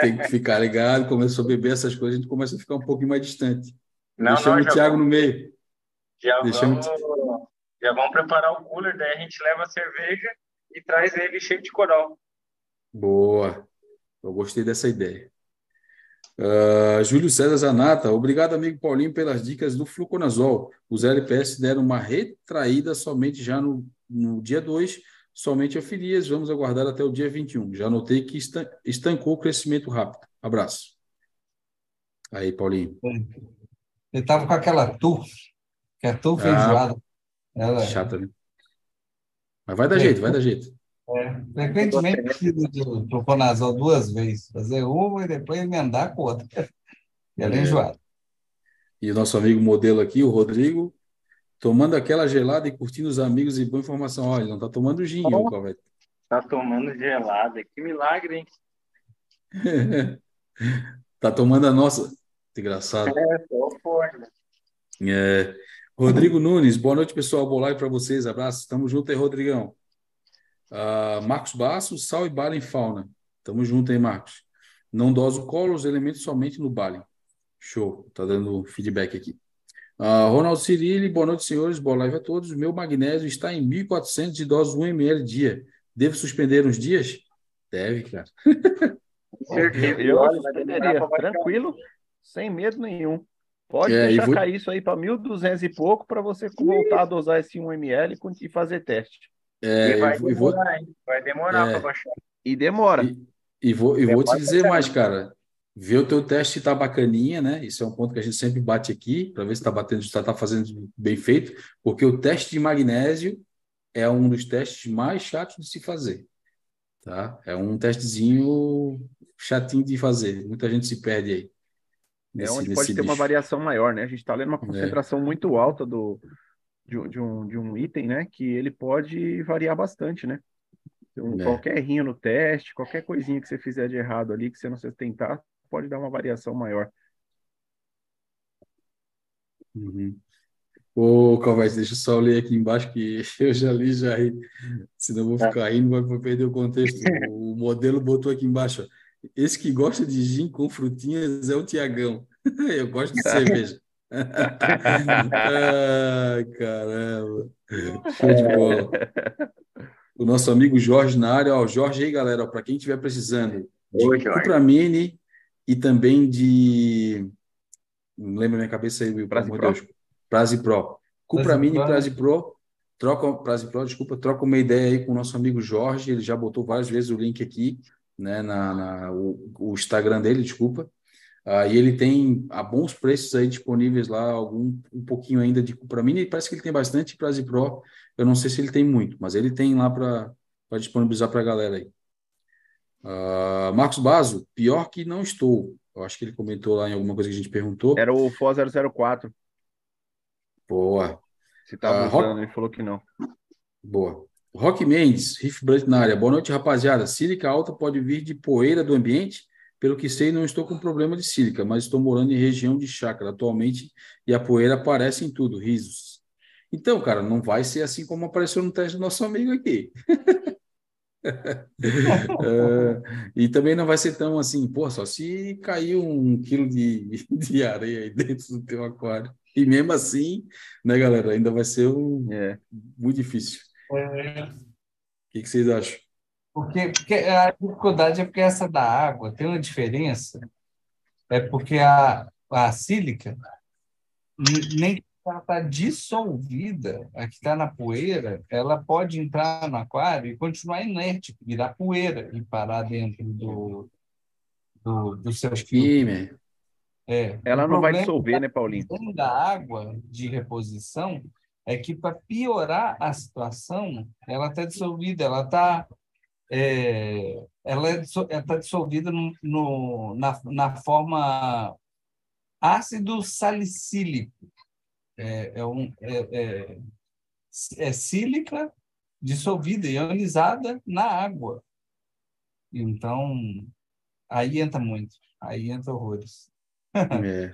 Tem que ficar ligado, começou a beber essas coisas, a gente começa a ficar um pouquinho mais distante. Não, não, o Thiago no meio. Já Deixamos... vamos, Já vamos preparar o cooler, daí a gente leva a cerveja e traz ele cheio de coral. Boa. Eu gostei dessa ideia. Uh, Júlio César Zanata, obrigado, amigo Paulinho, pelas dicas do fluconazol. Os LPS deram uma retraída somente já no, no dia 2, somente a filias. Vamos aguardar até o dia 21. Já notei que estancou o crescimento rápido. Abraço. Aí, Paulinho. Ele estava com aquela turf, que é turf ah, enjoada. Ela... Chata, né? Mas vai dar é, jeito, vai dar jeito. É, frequentemente precisa de proconazol duas vezes, fazer uma e depois emendar com outra. E ela é, é enjoada. E o nosso amigo modelo aqui, o Rodrigo, tomando aquela gelada e curtindo os amigos e boa informação. Olha, não está tomando gin, oh, Calvete. Está tomando gelada. Que milagre, hein? tá tomando a nossa. Engraçado. É, tô forte. É. Rodrigo Nunes, boa noite, pessoal. Boa live para vocês. Abraço. Tamo junto aí, Rodrigão. Uh, Marcos Basso, sal e bala em fauna. Tamo junto aí, Marcos. Não doso colo os elementos somente no bale. Show. Tá dando feedback aqui. Uh, Ronaldo Cirilli, boa noite, senhores. Boa live a todos. Meu magnésio está em 1.400 de doses 1 ml dia. Devo suspender uns dias? Deve, cara. Eu, eu suspenderia, tranquilo, sem medo nenhum. Pode é, deixar vou... cair isso aí para 1.200 e pouco para você voltar a dosar esse 1 ml e fazer teste. É, e vai, demorar, vou... vai demorar é, para baixar. E demora. E, e vou, e vou te dizer mais, cara. Ver o teu teste tá bacaninha, né? Isso é um ponto que a gente sempre bate aqui, para ver se está batendo, se está fazendo bem feito, porque o teste de magnésio é um dos testes mais chatos de se fazer. Tá? É um testezinho chatinho de fazer. Muita gente se perde aí. Nesse, é onde pode ter bicho. uma variação maior, né? A gente está lendo uma é. concentração é. muito alta do, de, de, um, de um item, né? Que ele pode variar bastante, né? Então, é. Qualquer errinho no teste, qualquer coisinha que você fizer de errado ali, que você não se tentar, pode dar uma variação maior. Uhum. Ô, Calvete, deixa eu só ler aqui embaixo que eu já li, já ri. Senão vou ficar rindo, vou perder o contexto. O modelo botou aqui embaixo. Esse que gosta de gin com frutinhas é o Tiagão. Eu gosto de cerveja. Ai, caramba. Show de bola. O nosso amigo Jorge na área. Ó, Jorge aí, galera, para quem estiver precisando de Oi, Cupramine e também de. Não lembro minha cabeça aí, Will, amor de Deus. Praze Pro. Cupramine e Praze Pro. Troca, Praze Pro, desculpa, troca uma ideia aí com o nosso amigo Jorge. Ele já botou várias vezes o link aqui, né, na, na o, o Instagram dele, desculpa. Uh, e ele tem a bons preços aí disponíveis lá, algum um pouquinho ainda de para mim parece que ele tem bastante Prase Pro. Eu não sei se ele tem muito, mas ele tem lá para disponibilizar para a galera aí. Uh, Marcos Bazo, pior que não estou. Eu acho que ele comentou lá em alguma coisa que a gente perguntou. Era o FO 004. Boa. Se estava uh, usando, Rock... ele falou que não. Boa. Rock Mendes, Riff Blunt na área. Boa noite, rapaziada. Sílica alta pode vir de poeira do ambiente pelo que sei, não estou com problema de sílica, mas estou morando em região de chácara atualmente e a poeira aparece em tudo, risos. Então, cara, não vai ser assim como apareceu no teste do nosso amigo aqui. é, e também não vai ser tão assim, pô, só se cair um quilo de, de areia aí dentro do teu aquário. E mesmo assim, né, galera, ainda vai ser um, é. muito difícil. É. O que, que vocês acham? Porque, porque a dificuldade é porque essa da água tem uma diferença, é porque a, a sílica nem ela está dissolvida, a que está na poeira, ela pode entrar no aquário e continuar inerte, virar poeira e parar dentro do, do, do seu filtro. É. Ela não vai dissolver, né, Paulinho? da água de reposição é que, para piorar a situação, ela está dissolvida, ela está é, ela está é, é, dissolvida no, no, na, na forma ácido salicílico. É, é, um, é, é, é sílica dissolvida, ionizada na água. Então, aí entra muito, aí entra horrores. é.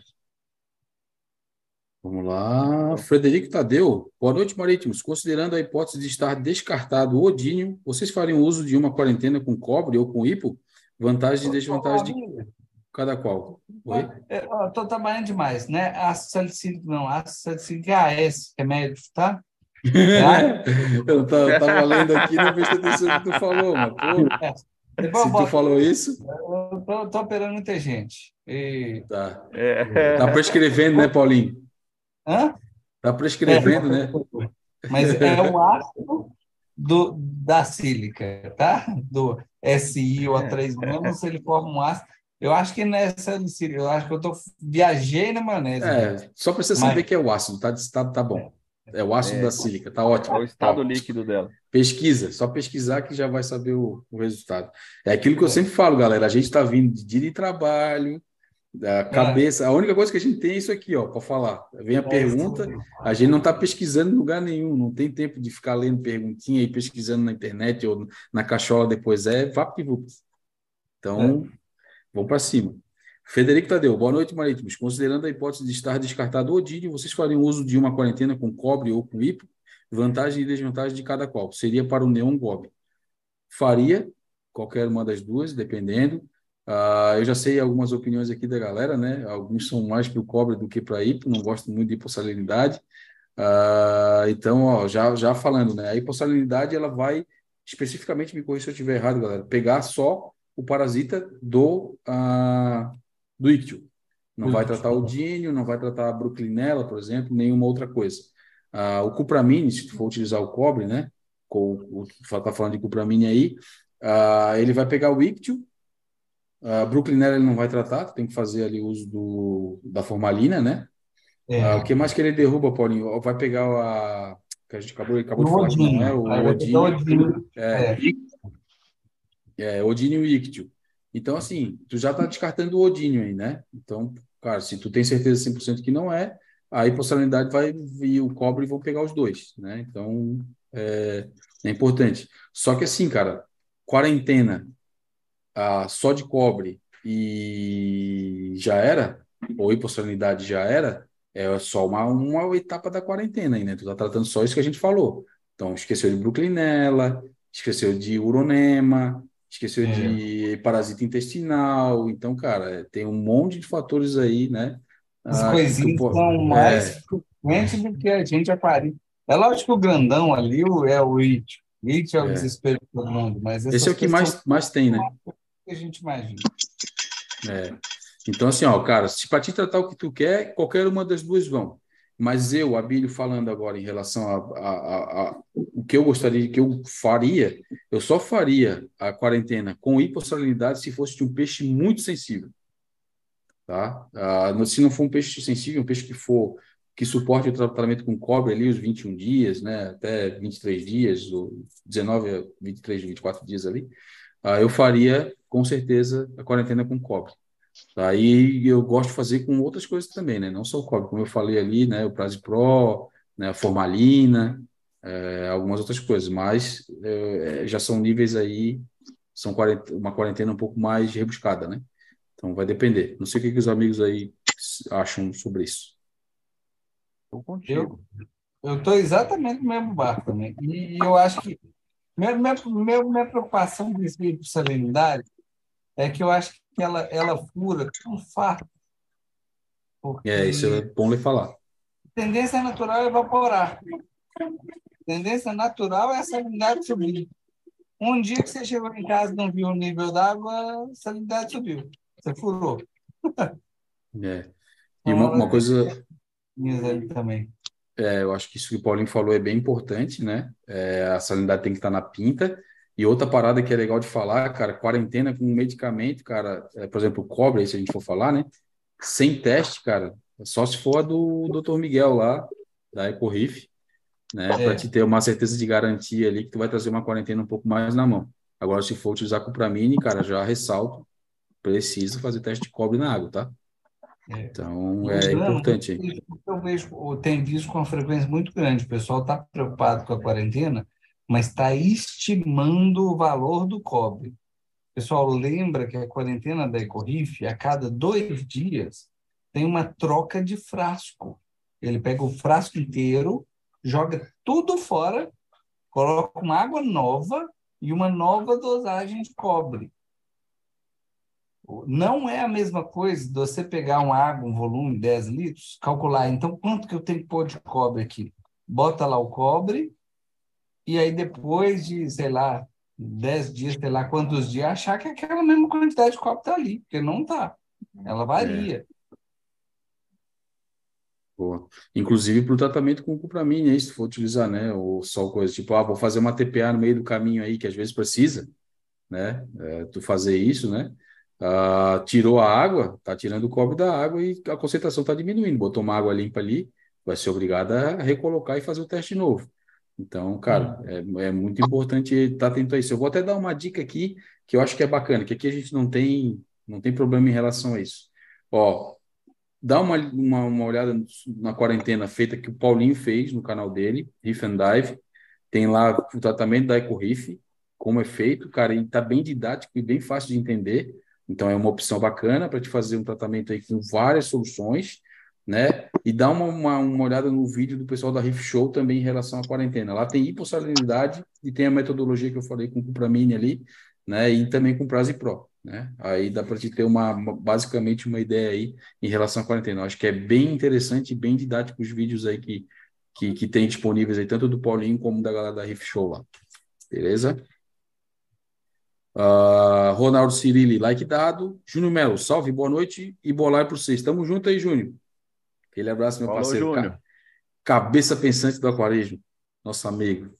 Vamos lá. Frederico Tadeu. Boa noite, Marítimos. Considerando a hipótese de estar descartado o odínio, vocês fariam uso de uma quarentena com cobre ou com hipo? Vantagens e desvantagens de cada qual? Oi? Estou trabalhando demais, né? Ácido salicílico, não. Ácido salicílico é AS, que é médio, tá? eu estava lendo aqui não prestei atenção no que tu falou, mas pô, é. se tu falou isso... Eu estou operando muita gente. E... Tá. É. Tá prescrevendo, né, Paulinho? Hã? Tá prescrevendo, é, né? Mas é o ácido do, da sílica, tá? Do SiO3 menos, ele forma um ácido. Eu acho que nessa eu acho que eu tô, viajei na maionese. É, só para você saber Mas... que é o ácido, tá, tá, tá bom. É o ácido é, da sílica, tá ótimo. É o estado líquido dela. Pesquisa, só pesquisar que já vai saber o, o resultado. É aquilo que eu sempre falo, galera. A gente está vindo de dia de trabalho, da cabeça. É. A única coisa que a gente tem é isso aqui, ó, para falar. Vem a pergunta, a gente não está pesquisando em lugar nenhum, não tem tempo de ficar lendo perguntinha e pesquisando na internet ou na cachola depois. É vapt Então, é. vamos para cima. Federico Tadeu, boa noite, Marítimos. Considerando a hipótese de estar descartado o odídio, vocês fariam uso de uma quarentena com cobre ou com hipo? Vantagem e desvantagem de cada qual. Seria para o neon gob. Faria, qualquer uma das duas, dependendo. Uh, eu já sei algumas opiniões aqui da galera, né? Alguns são mais para o cobre do que para hipo, não gosto muito de hipossalinidade. Uh, então, ó, já, já falando, né? A hipossalinidade, ela vai, especificamente, me corrija se eu estiver errado, galera, pegar só o parasita do, uh, do íctio. Não vai tratar o dínio, não vai tratar a bruclinela, por exemplo, nenhuma outra coisa. Uh, o cupramine, se tu for utilizar o cobre, né? Com, tá falando de cupramine aí, ele vai pegar o íctio, a Brooklyn ele não vai tratar, tem que fazer ali uso do, da formalina, né? É. Ah, o que mais que ele derruba, Paulinho? Vai pegar a. que a gente acabou, acabou de falar, não é? O Odinho. É, é. é Odinho e Ictio. Então, assim, tu já está descartando o Odinho aí, né? Então, cara, se tu tem certeza 100% que não é, aí possibilidade vai vir o cobre e vão pegar os dois, né? Então, é, é importante. Só que assim, cara, quarentena ah, só de cobre e já era, ou hipossalinidade já era, é só uma, uma etapa da quarentena aí, né? Tu tá tratando só isso que a gente falou. Então, esqueceu de bruclinela, esqueceu de uronema, esqueceu é. de parasita intestinal. Então, cara, tem um monte de fatores aí, né? As ah, coisinhas tu, são é. mais frequentes do que a gente aparece. É lógico que o grandão ali é o it. It é o é. desespero de todo mundo, mas esse é o que mais, mais tem, né? Que a gente imagina. É. Então, assim, ó, cara, se para te tratar o que tu quer, qualquer uma das duas vão. Mas eu, Abílio, falando agora em relação a, a, a, a, o que eu gostaria, que eu faria, eu só faria a quarentena com hipossalinidade se fosse de um peixe muito sensível. Tá? Ah, se não for um peixe sensível, um peixe que for que suporte o tratamento com cobre ali os 21 dias, né, até 23 dias, ou 19 a 23, 24 dias ali, ah, eu faria com certeza a quarentena com cobre. Aí eu gosto de fazer com outras coisas também, né? Não só o cobre, como eu falei ali, né? O Prase Pro, né? a formalina, é, algumas outras coisas, mas é, já são níveis aí, são uma quarentena um pouco mais rebuscada, né? Então vai depender. Não sei o que, que os amigos aí acham sobre isso. Estou contigo. Eu estou exatamente no mesmo barco também. E eu acho que minha, minha, minha, minha preocupação com esse de salinidade é que eu acho que ela, ela fura tão fácil. É, isso é bom lhe falar. Tendência natural é evaporar. Tendência natural é a salinidade subir. Um dia que você chegou em casa e não viu o nível d'água, a salinidade subiu. Você furou. É. E uma, uma coisa. Também. É, eu acho que isso que o Paulinho falou é bem importante, né? É, a salinidade tem que estar na pinta. E outra parada que é legal de falar, cara, quarentena com medicamento, cara, é, por exemplo, cobre, se a gente for falar, né? Sem teste, cara, só se for a do Dr. Miguel lá, da Ecorif, né? É. Para te ter uma certeza de garantia ali que tu vai trazer uma quarentena um pouco mais na mão. Agora, se for utilizar cupramine, cara, já ressalto, precisa fazer teste de cobre na água, tá? É. Então, é importante. Eu vejo, tem visto com uma frequência muito grande. O pessoal está preocupado com a quarentena, mas está estimando o valor do cobre. O pessoal lembra que a quarentena da Ecorif, a cada dois dias, tem uma troca de frasco. Ele pega o frasco inteiro, joga tudo fora, coloca uma água nova e uma nova dosagem de cobre. Não é a mesma coisa de você pegar uma água, um volume, 10 litros, calcular, então, quanto que eu tenho que pôr de cobre aqui? bota lá o cobre, e aí depois de, sei lá, 10 dias, sei lá quantos dias, achar que aquela mesma quantidade de cobre está ali, porque não está. Ela varia. É. Boa. Inclusive para o tratamento com cupramine, aí, se for utilizar, né? Ou só coisa tipo, ah, vou fazer uma TPA no meio do caminho aí, que às vezes precisa, né? É, tu fazer isso, né? Ah, tirou a água, tá tirando o cobre da água e a concentração está diminuindo. Botou uma água limpa ali, vai ser obrigado a recolocar e fazer o teste novo. Então, cara, é, é muito importante estar tá atento a isso. Eu vou até dar uma dica aqui que eu acho que é bacana, que aqui a gente não tem, não tem problema em relação a isso. Ó, dá uma, uma, uma olhada na quarentena feita que o Paulinho fez no canal dele, Riff and Dive. Tem lá o tratamento da EcoRiff, como é feito, cara, e tá bem didático e bem fácil de entender. Então é uma opção bacana para te fazer um tratamento aí com várias soluções, né? E dá uma, uma, uma, olhada no vídeo do pessoal da Riff Show também em relação à quarentena. Lá tem hipossalinidade e tem a metodologia que eu falei com o Cupramine ali, né? E também com Prase Pro. Né? Aí dá para te ter uma, basicamente uma ideia aí em relação à quarentena. Eu acho que é bem interessante e bem didático os vídeos aí que, que, que tem disponíveis aí, tanto do Paulinho como da galera da Riff Show lá. Beleza? Uh, Ronaldo Cirilli, like dado. Júnior Melo, salve, boa noite e boa live para vocês. Tamo junto aí, Júnior. Aquele abraço, meu Falou, parceiro. Júnior. Cabeça pensante do aquarismo, nosso amigo.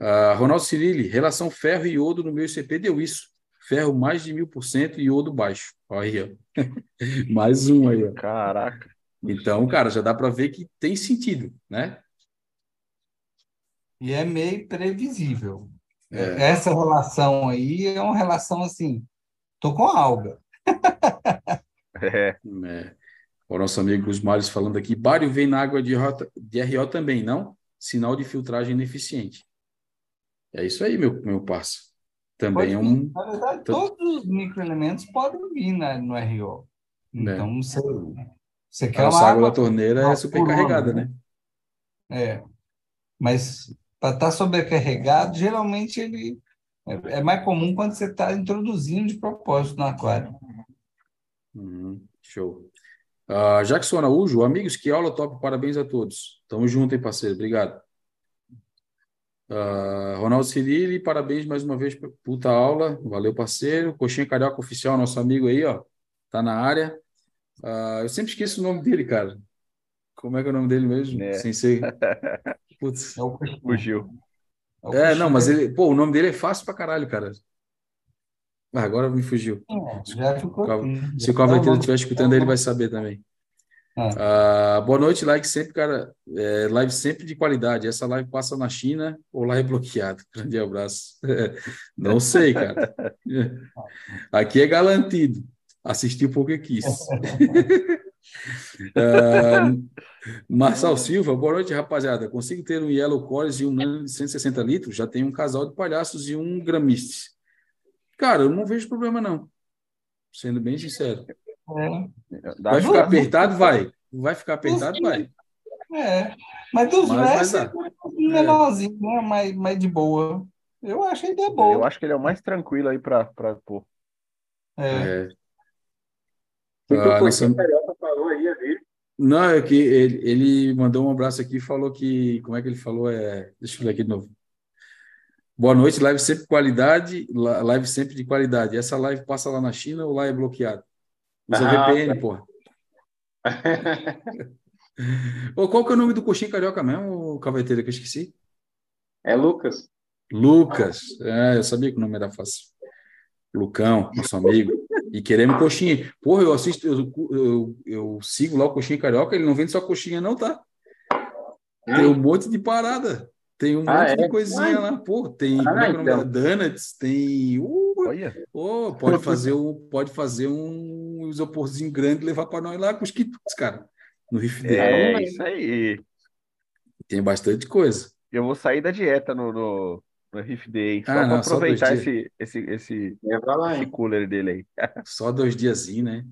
Uh, Ronaldo Cirilli, relação ferro e iodo no meu ICP deu isso ferro mais de mil por cento e iodo baixo. Olha aí, mais um aí. Ó. Caraca. Então, cara, já dá para ver que tem sentido, né? E é meio previsível. É. Essa relação aí é uma relação assim, tô com alga. é. é. O nosso amigo Gusmares falando aqui, bário vem na água de, RO, de RO também, não? Sinal de filtragem ineficiente. É isso aí, meu, meu parceiro. Também é um. Na verdade, todos os microelementos podem vir na, no RO. É. Então, é. você, você quer. A água da torneira é supercarregada, né? É. Mas para estar tá sobrecarregado, geralmente ele é, é mais comum quando você está introduzindo de propósito no aquário. Uhum, show. Uh, Jackson Araújo, amigos, que aula top, parabéns a todos. Tamo junto, hein, parceiro? Obrigado. Uh, Ronaldo Cirilli, parabéns mais uma vez, puta aula, valeu parceiro. Coxinha Carioca Oficial, nosso amigo aí, ó, tá na área. Uh, eu sempre esqueço o nome dele, cara. Como é que é o nome dele mesmo? É. Sem ser. Putz. Fugiu. É, não, mas ele, pô, o nome dele é fácil pra caralho, cara. Ah, agora me fugiu. É, já ficou. Se o Calveteiro estiver escutando, ele vai saber também. Ah. boa noite, like sempre, cara. É, live sempre de qualidade. Essa live passa na China ou lá é bloqueado? Grande abraço. Não sei, cara. Aqui é garantido. Assisti o pouco que quis. uh, Marçal Silva, boa noite, rapaziada. Consigo ter um Yellow Cores e um Nano de 160 litros? Já tem um casal de palhaços e um Gramiste. Cara, eu não vejo problema, não. Sendo bem sincero. É. Vai ficar apertado? Vai. Vai ficar apertado? Vai. É. Mas dos Mas é menorzinho, né? Mais, mais de boa. Eu acho que ele é bom. Eu acho que ele é o mais tranquilo aí para pôr. É. é. Ah, nossa... falou aí, Não, é que ele, ele mandou um abraço aqui e falou que. Como é que ele falou? É... Deixa eu ver aqui de novo. Boa noite, live sempre qualidade, live sempre de qualidade. Essa live passa lá na China ou lá é bloqueado? Usa ah, VPN, tá. porra. Ô, qual que é o nome do coxinho carioca mesmo, caveteiro, que eu esqueci? É Lucas. Lucas. É, eu sabia que o nome era fácil. Lucão, nosso amigo. E queremos coxinha. Porra, eu assisto, eu, eu, eu sigo lá o coxinha carioca, ele não vende só coxinha, não, tá? Tem um monte de parada. Tem um ah, monte é? de coisinha lá, pô. Tem ah, é então. Donuts, tem. Uh, Olha. Oh, pode fazer um, pode fazer um isoporzinho grande e levar para nós lá com os quitutes, cara. No riff dele. É isso aí. Tem bastante coisa. Eu vou sair da dieta no, no, no Riff Day, só ah, para aproveitar esse, esse, esse, esse cooler dele aí. Só dois dias, né?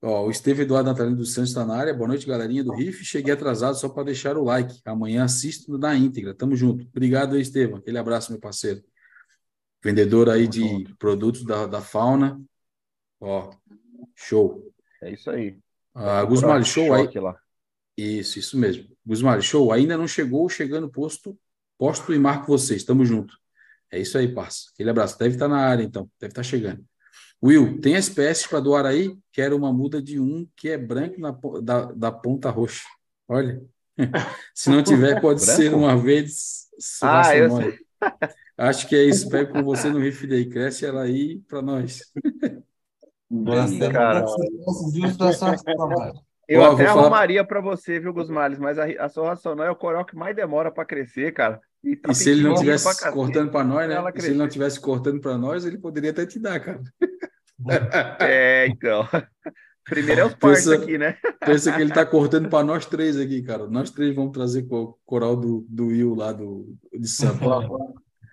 Ó, o Esteve Eduardo Natalino dos Santos está na área. Boa noite, galerinha do Riff. Cheguei atrasado só para deixar o like. Amanhã assisto na íntegra. Tamo junto. Obrigado, Estevam. Aquele abraço, meu parceiro. Vendedor aí Tamo de junto. produtos da, da fauna. Ó, show. É isso aí. Ah, Gusmar, show aí. Lá. Isso, isso mesmo. Gusmar, show. Ainda não chegou, chegando posto, posto e marco vocês. Tamo junto. É isso aí, parça. Aquele abraço. Deve estar na área, então. Deve estar chegando. Will, tem SPS para doar aí? Quero uma muda de um que é branco na, da, da ponta roxa. Olha. Se não tiver, pode ser uma vez. Ah, eu sei. Acho que é isso. Pego com você no Riff Day. Cresce ela aí para nós. Bem, cara. Eu Ó, até arrumaria para você, viu, Gusmales? Mas a, a sua racional é o coral que mais demora para crescer, cara. E, tá e se ele não tivesse cortando para nós, né? Se ele não tivesse cortando para nós, ele poderia até te dar, cara. É, então. Primeiro é os partos aqui, né? Pensa que ele está cortando para nós três aqui, cara. Nós três vamos trazer o coral do, do Will lá do, de Sampa.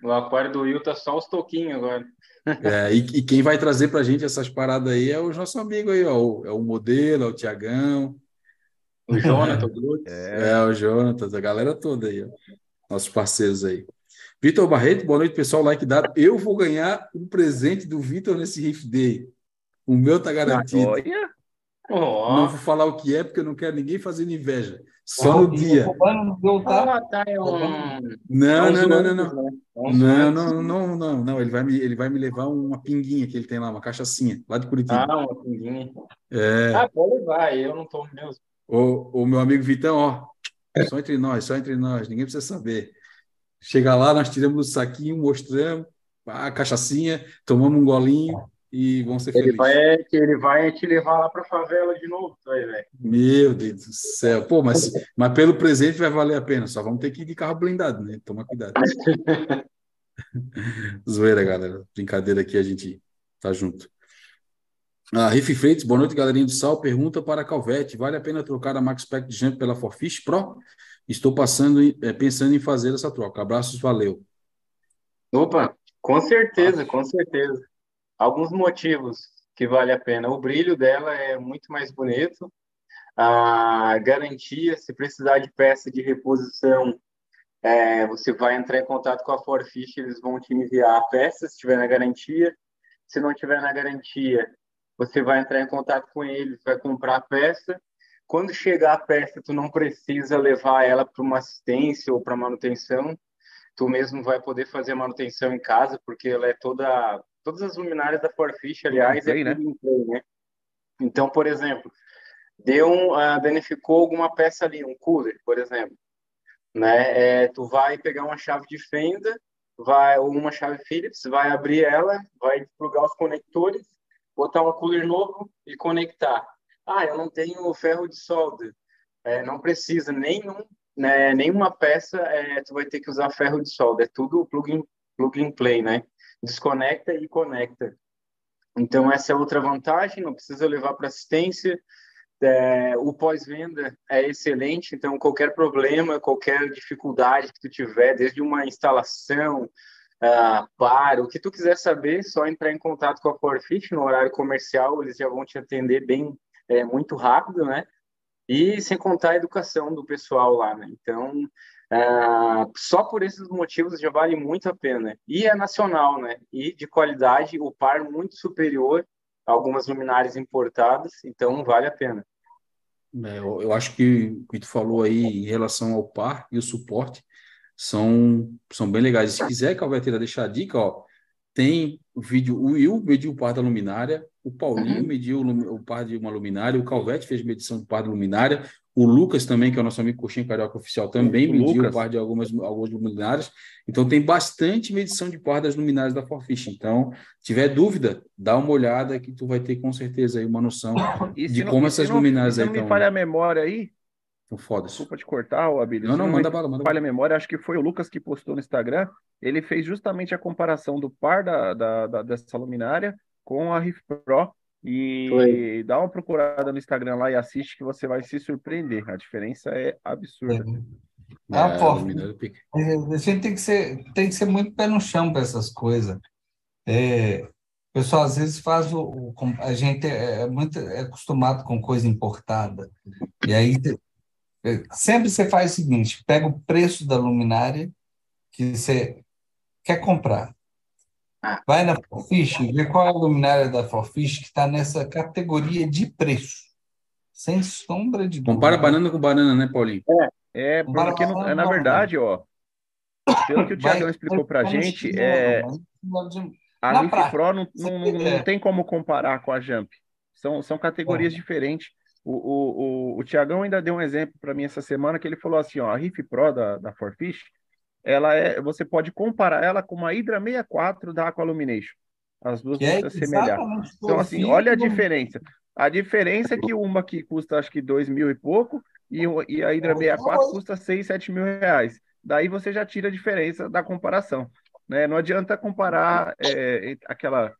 O aquário do Will tá só os toquinhos agora. É, e, e, quem vai trazer para a gente essas paradas aí é os nossos amigos aí, ó. É o modelo, é o Tiagão. O Jonathan, é. é, o Jonathan, a galera toda aí, ó. Nossos parceiros aí. Vitor Barreto, boa noite, pessoal. Like dado. Eu vou ganhar um presente do Vitor nesse Riff Day. O meu tá garantido. Olha. Oh. Não vou falar o que é, porque eu não quero ninguém fazendo inveja. Só no dia. Tá, é não, não, não, não, não. Não, não, não, não, não. Ele vai me, ele vai me levar uma pinguinha que ele tem lá, uma cachaçinha, lá de Curitiba. Ah, uma pinguinha. É. Ah, pode levar, eu não tomo mesmo. O, o meu amigo Vitão, ó, só entre nós, só entre nós, ninguém precisa saber. Chega lá, nós tiramos o saquinho, mostramos a cachaçinha, tomamos um golinho e vão ser ele felizes. Vai, ele vai te levar lá para a favela de novo, aí, velho. Meu Deus do céu. Pô, mas, mas pelo presente vai valer a pena. Só vamos ter que ir de carro blindado, né? Toma cuidado. Zoeira, galera. Brincadeira aqui, a gente tá junto. Ah, Riff Freitas, boa noite, galerinha do Sal. Pergunta para a Calvete: vale a pena trocar a Max Pack de Jump pela Forfish Pro? Estou passando, é, pensando em fazer essa troca. Abraços, valeu. Opa, com certeza, com certeza alguns motivos que vale a pena. O brilho dela é muito mais bonito. A garantia, se precisar de peça de reposição, é, você vai entrar em contato com a Forfish, eles vão te enviar a peça, se estiver na garantia. Se não estiver na garantia, você vai entrar em contato com eles, vai comprar a peça. Quando chegar a peça, tu não precisa levar ela para uma assistência ou para manutenção. Tu mesmo vai poder fazer a manutenção em casa, porque ela é toda Todas as luminárias da Forfish, aliás, play, é né? play, né? Então, por exemplo, deu um, uh, danificou alguma peça ali, um cooler, por exemplo, né? É, tu vai pegar uma chave de fenda, vai ou uma chave Phillips, vai abrir ela, vai plugar os conectores, botar um cooler novo e conectar. Ah, eu não tenho ferro de solda. É, não precisa nenhum, né, nenhuma peça, é, tu vai ter que usar ferro de solda. É tudo plug and, plug and play, né? desconecta e conecta. Então, essa é outra vantagem, não precisa levar para assistência. É, o pós-venda é excelente, então qualquer problema, qualquer dificuldade que tu tiver, desde uma instalação, uh, para, o que tu quiser saber, só entrar em contato com a Forfit no horário comercial, eles já vão te atender bem, é, muito rápido, né? E sem contar a educação do pessoal lá, né? Então, Uh, só por esses motivos já vale muito a pena. E é nacional, né? E de qualidade, o par muito superior a algumas luminárias importadas, então vale a pena. É, eu, eu, acho que o que tu falou aí em relação ao par e o suporte são, são bem legais. Se quiser, Calveteira, deixar a dica, ó, tem o vídeo, o Will mediu o par da luminária, o Paulinho uhum. mediu o par de uma luminária, o Calvete fez medição do par da luminária, o Lucas também, que é o nosso amigo Coxinha Carioca Oficial, também o mediu Lucas. o par de algumas, algumas luminárias. Então, tem bastante medição de par das luminárias da Forfish. Então, tiver dúvida, dá uma olhada que tu vai ter com certeza aí uma noção de não, como essas não, luminárias aí estão. não me falha a memória aí, então, foda Desculpa te cortar, o Abilis. Não, não, manda bala, manda Falha a memória, acho que foi o Lucas que postou no Instagram. Ele fez justamente a comparação do par da, da, da dessa luminária com a Riff Pro e Foi. dá uma procurada no Instagram lá e assiste que você vai se surpreender. A diferença é absurda. É. Ah, pô, a gente tem que ser, tem que ser muito pé no chão para essas coisas. É, o pessoal às vezes faz o, o, a gente é, é muito é acostumado com coisa importada e aí é, sempre você faz o seguinte: pega o preço da luminária que você quer comprar, Vai na Forfish, vê qual é a luminária da Forfish que está nessa categoria de preço. Sem sombra de dúvida. Compara banana com banana, né, Paulinho? É, é porque não, na verdade, ó, pelo que o Tiagão explicou para a gente, é, a Leaf Pro não, não, não, tem como comparar com a Jump. São, são categorias é. diferentes. O, o, o, o Tiagão ainda deu um exemplo para mim essa semana que ele falou assim, ó, a Riff Pro da, da Forfish, ela é, você pode comparar ela com uma Hydra 64 da Aqua Illumination. As duas vão é se assemelhar. Então, assim, olha a diferença. A diferença é que uma que custa acho que dois mil e pouco e, e a Hydra 64 custa seis, sete mil reais. Daí você já tira a diferença da comparação. Né? Não adianta comparar é, aquela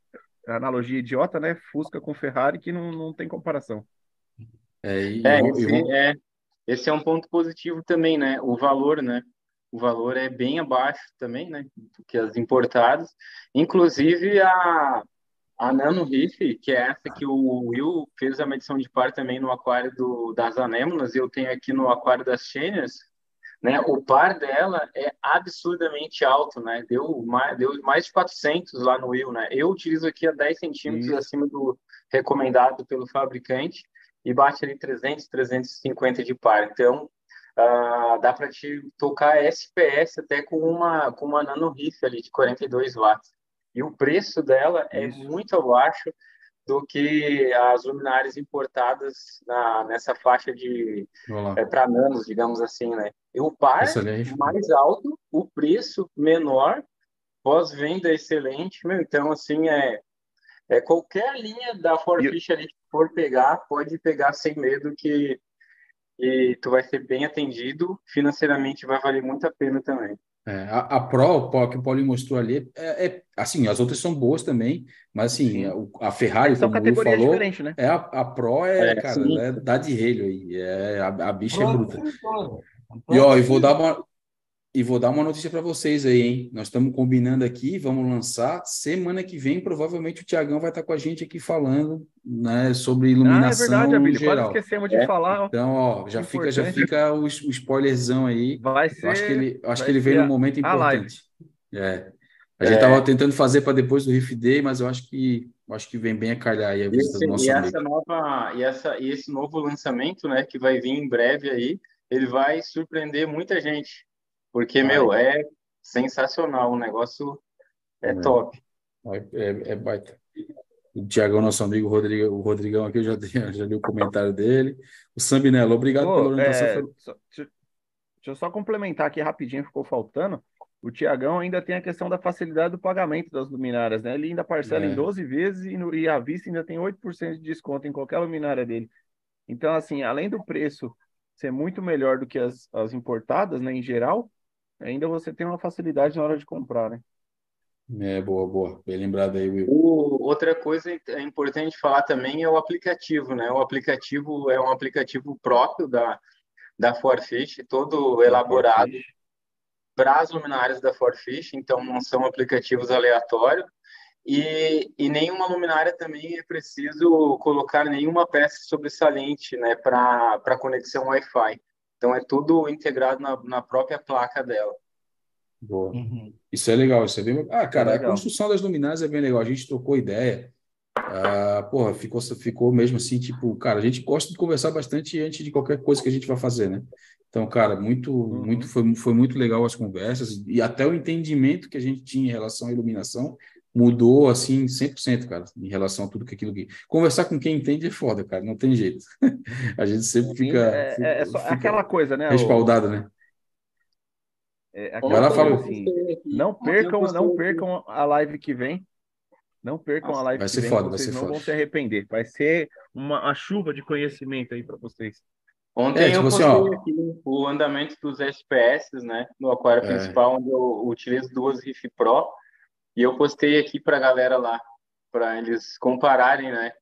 analogia idiota, né? Fusca com Ferrari, que não, não tem comparação. É, e, é, esse, é, esse é um ponto positivo também, né? O valor, né? O valor é bem abaixo também, né? Do que as importadas. Inclusive a, a Nano Reef, que é essa que o Will fez a medição de par também no aquário do, das anêmonas, e eu tenho aqui no aquário das Chênias, né? O par dela é absurdamente alto, né? Deu mais, deu mais de 400 lá no Will, né? Eu utilizo aqui a 10 centímetros acima do recomendado pelo fabricante e bate ali 300, 350 de par. Então, uh, dá para te tocar SPS até com uma, com uma nano riff ali de 42 watts. E o preço dela é Isso. muito abaixo do que as luminárias importadas na, nessa faixa de é, para nanos, digamos assim, né? E o par excelente. mais alto, o preço menor, pós-venda excelente, meu, então assim é é qualquer linha da Forfish ali que for pegar, pode pegar sem medo que, que tu vai ser bem atendido, financeiramente vai valer muito a pena também. É, a, a Pro, que o Paulinho mostrou ali, é, é, assim, as outras são boas também, mas assim, a, a, Ferrari, são como o falou, diferentes, né? é, a, a Pro é, é cara, é, dá de relho aí, é, a, a bicha é bruta. E ó, eu vou dar uma, e vou dar uma notícia para vocês aí, hein? Nós estamos combinando aqui, vamos lançar. Semana que vem, provavelmente o Tiagão vai estar com a gente aqui falando né, sobre iluminação. Ah, é verdade, Abílio. Quase esquecemos de é. falar. Então, ó, já fica, já fica o, o spoilerzão aí. Vai ser. Acho que ele, acho que ele veio num momento importante. É. A gente estava é. tentando fazer para depois do Riff Day, mas eu acho que acho que vem bem a calhar aí a vista do nosso e essa nova e essa e esse novo lançamento, né, que vai vir em breve aí, ele vai surpreender muita gente porque, Ai. meu, é sensacional, o negócio é, é. top. É, é baita. O Tiagão, nosso amigo Rodrigo, o Rodrigão aqui, eu já, já li o comentário dele. O Sambinello, obrigado Pô, pela orientação. É, só, deixa eu só complementar aqui rapidinho, ficou faltando. O Tiagão ainda tem a questão da facilidade do pagamento das luminárias, né? Ele ainda parcela é. em 12 vezes e, no, e a vista ainda tem 8% de desconto em qualquer luminária dele. Então, assim, além do preço ser muito melhor do que as, as importadas, né, em geral, ainda você tem uma facilidade na hora de comprar, né? É, boa, boa. Bem lembrado aí, Will. O, outra coisa é importante falar também é o aplicativo, né? O aplicativo é um aplicativo próprio da, da Forfish, todo elaborado para as luminárias da Forfish, então não são aplicativos aleatórios. E, e nenhuma luminária também é preciso colocar nenhuma peça sobressalente né, para conexão Wi-Fi. Então é tudo integrado na, na própria placa dela. Boa. Uhum. Isso é legal, isso é bem. Ah, cara, é a construção das luminárias é bem legal. A gente trocou ideia. Ah, porra, ficou, ficou mesmo assim, tipo, cara, a gente gosta de conversar bastante antes de qualquer coisa que a gente vai fazer, né? Então, cara, muito, uhum. muito, foi, foi muito legal as conversas e até o entendimento que a gente tinha em relação à iluminação mudou assim 100%, cara, em relação a tudo que aquilo que conversar com quem entende é foda, cara, não tem jeito. a gente sempre fica, é, fica, é, é só, fica aquela coisa, né? Respaldado, o... né? É, Agora fala assim, não percam, não percam a live que vem. Não percam Nossa, a live vai que ser vem, foda, vocês vai ser não foda. vão se arrepender. Vai ser uma, uma chuva de conhecimento aí para vocês. Ontem é, tipo eu assim, postei assim, aqui o andamento dos SPS, né, no aquário é. principal, onde eu utilizo duas Riff Pro e eu postei aqui para a galera lá, para eles compararem, né?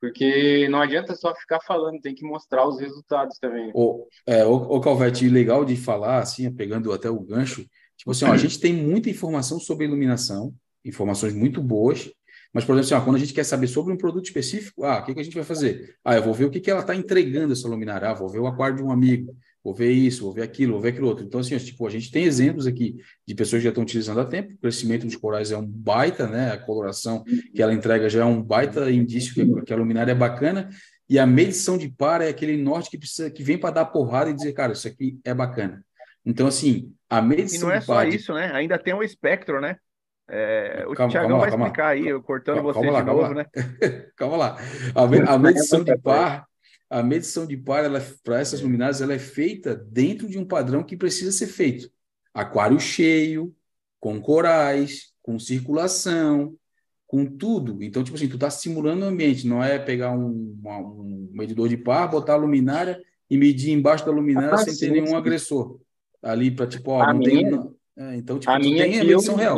Porque não adianta só ficar falando, tem que mostrar os resultados também. O, é, o, o Calvete, legal de falar, assim, pegando até o gancho, tipo assim, ó, a gente tem muita informação sobre iluminação, informações muito boas, mas, por exemplo, assim, ó, quando a gente quer saber sobre um produto específico, ah, o que, que a gente vai fazer? Ah, eu vou ver o que, que ela está entregando essa luminária, ah, vou ver o aquário de um amigo, vou ver isso, vou ver aquilo, vou ver aquilo outro. Então, assim, tipo, a gente tem exemplos aqui de pessoas que já estão utilizando há tempo. O crescimento dos corais é um baita, né? A coloração que ela entrega já é um baita indício que, que a luminária é bacana. E a medição de par é aquele norte que precisa que vem para dar porrada e dizer, cara, isso aqui é bacana. Então, assim, a medição. E não é só isso, né? Ainda tem o espectro, né? É, o Tiagão vai explicar aí, eu cortando calma, você calma de lá, novo, né? calma lá. A, a medição de par, a medição de par, para essas luminárias, ela é feita dentro de um padrão que precisa ser feito. Aquário cheio, com corais, com circulação, com tudo. Então, tipo assim, tu está simulando o ambiente, não é pegar um, uma, um medidor de par, botar a luminária e medir embaixo da luminária ah, sem sim, ter nenhum sim. agressor. Ali para, tipo, ó, a não minha, tem. É, então, tipo, a minha tem a medição real.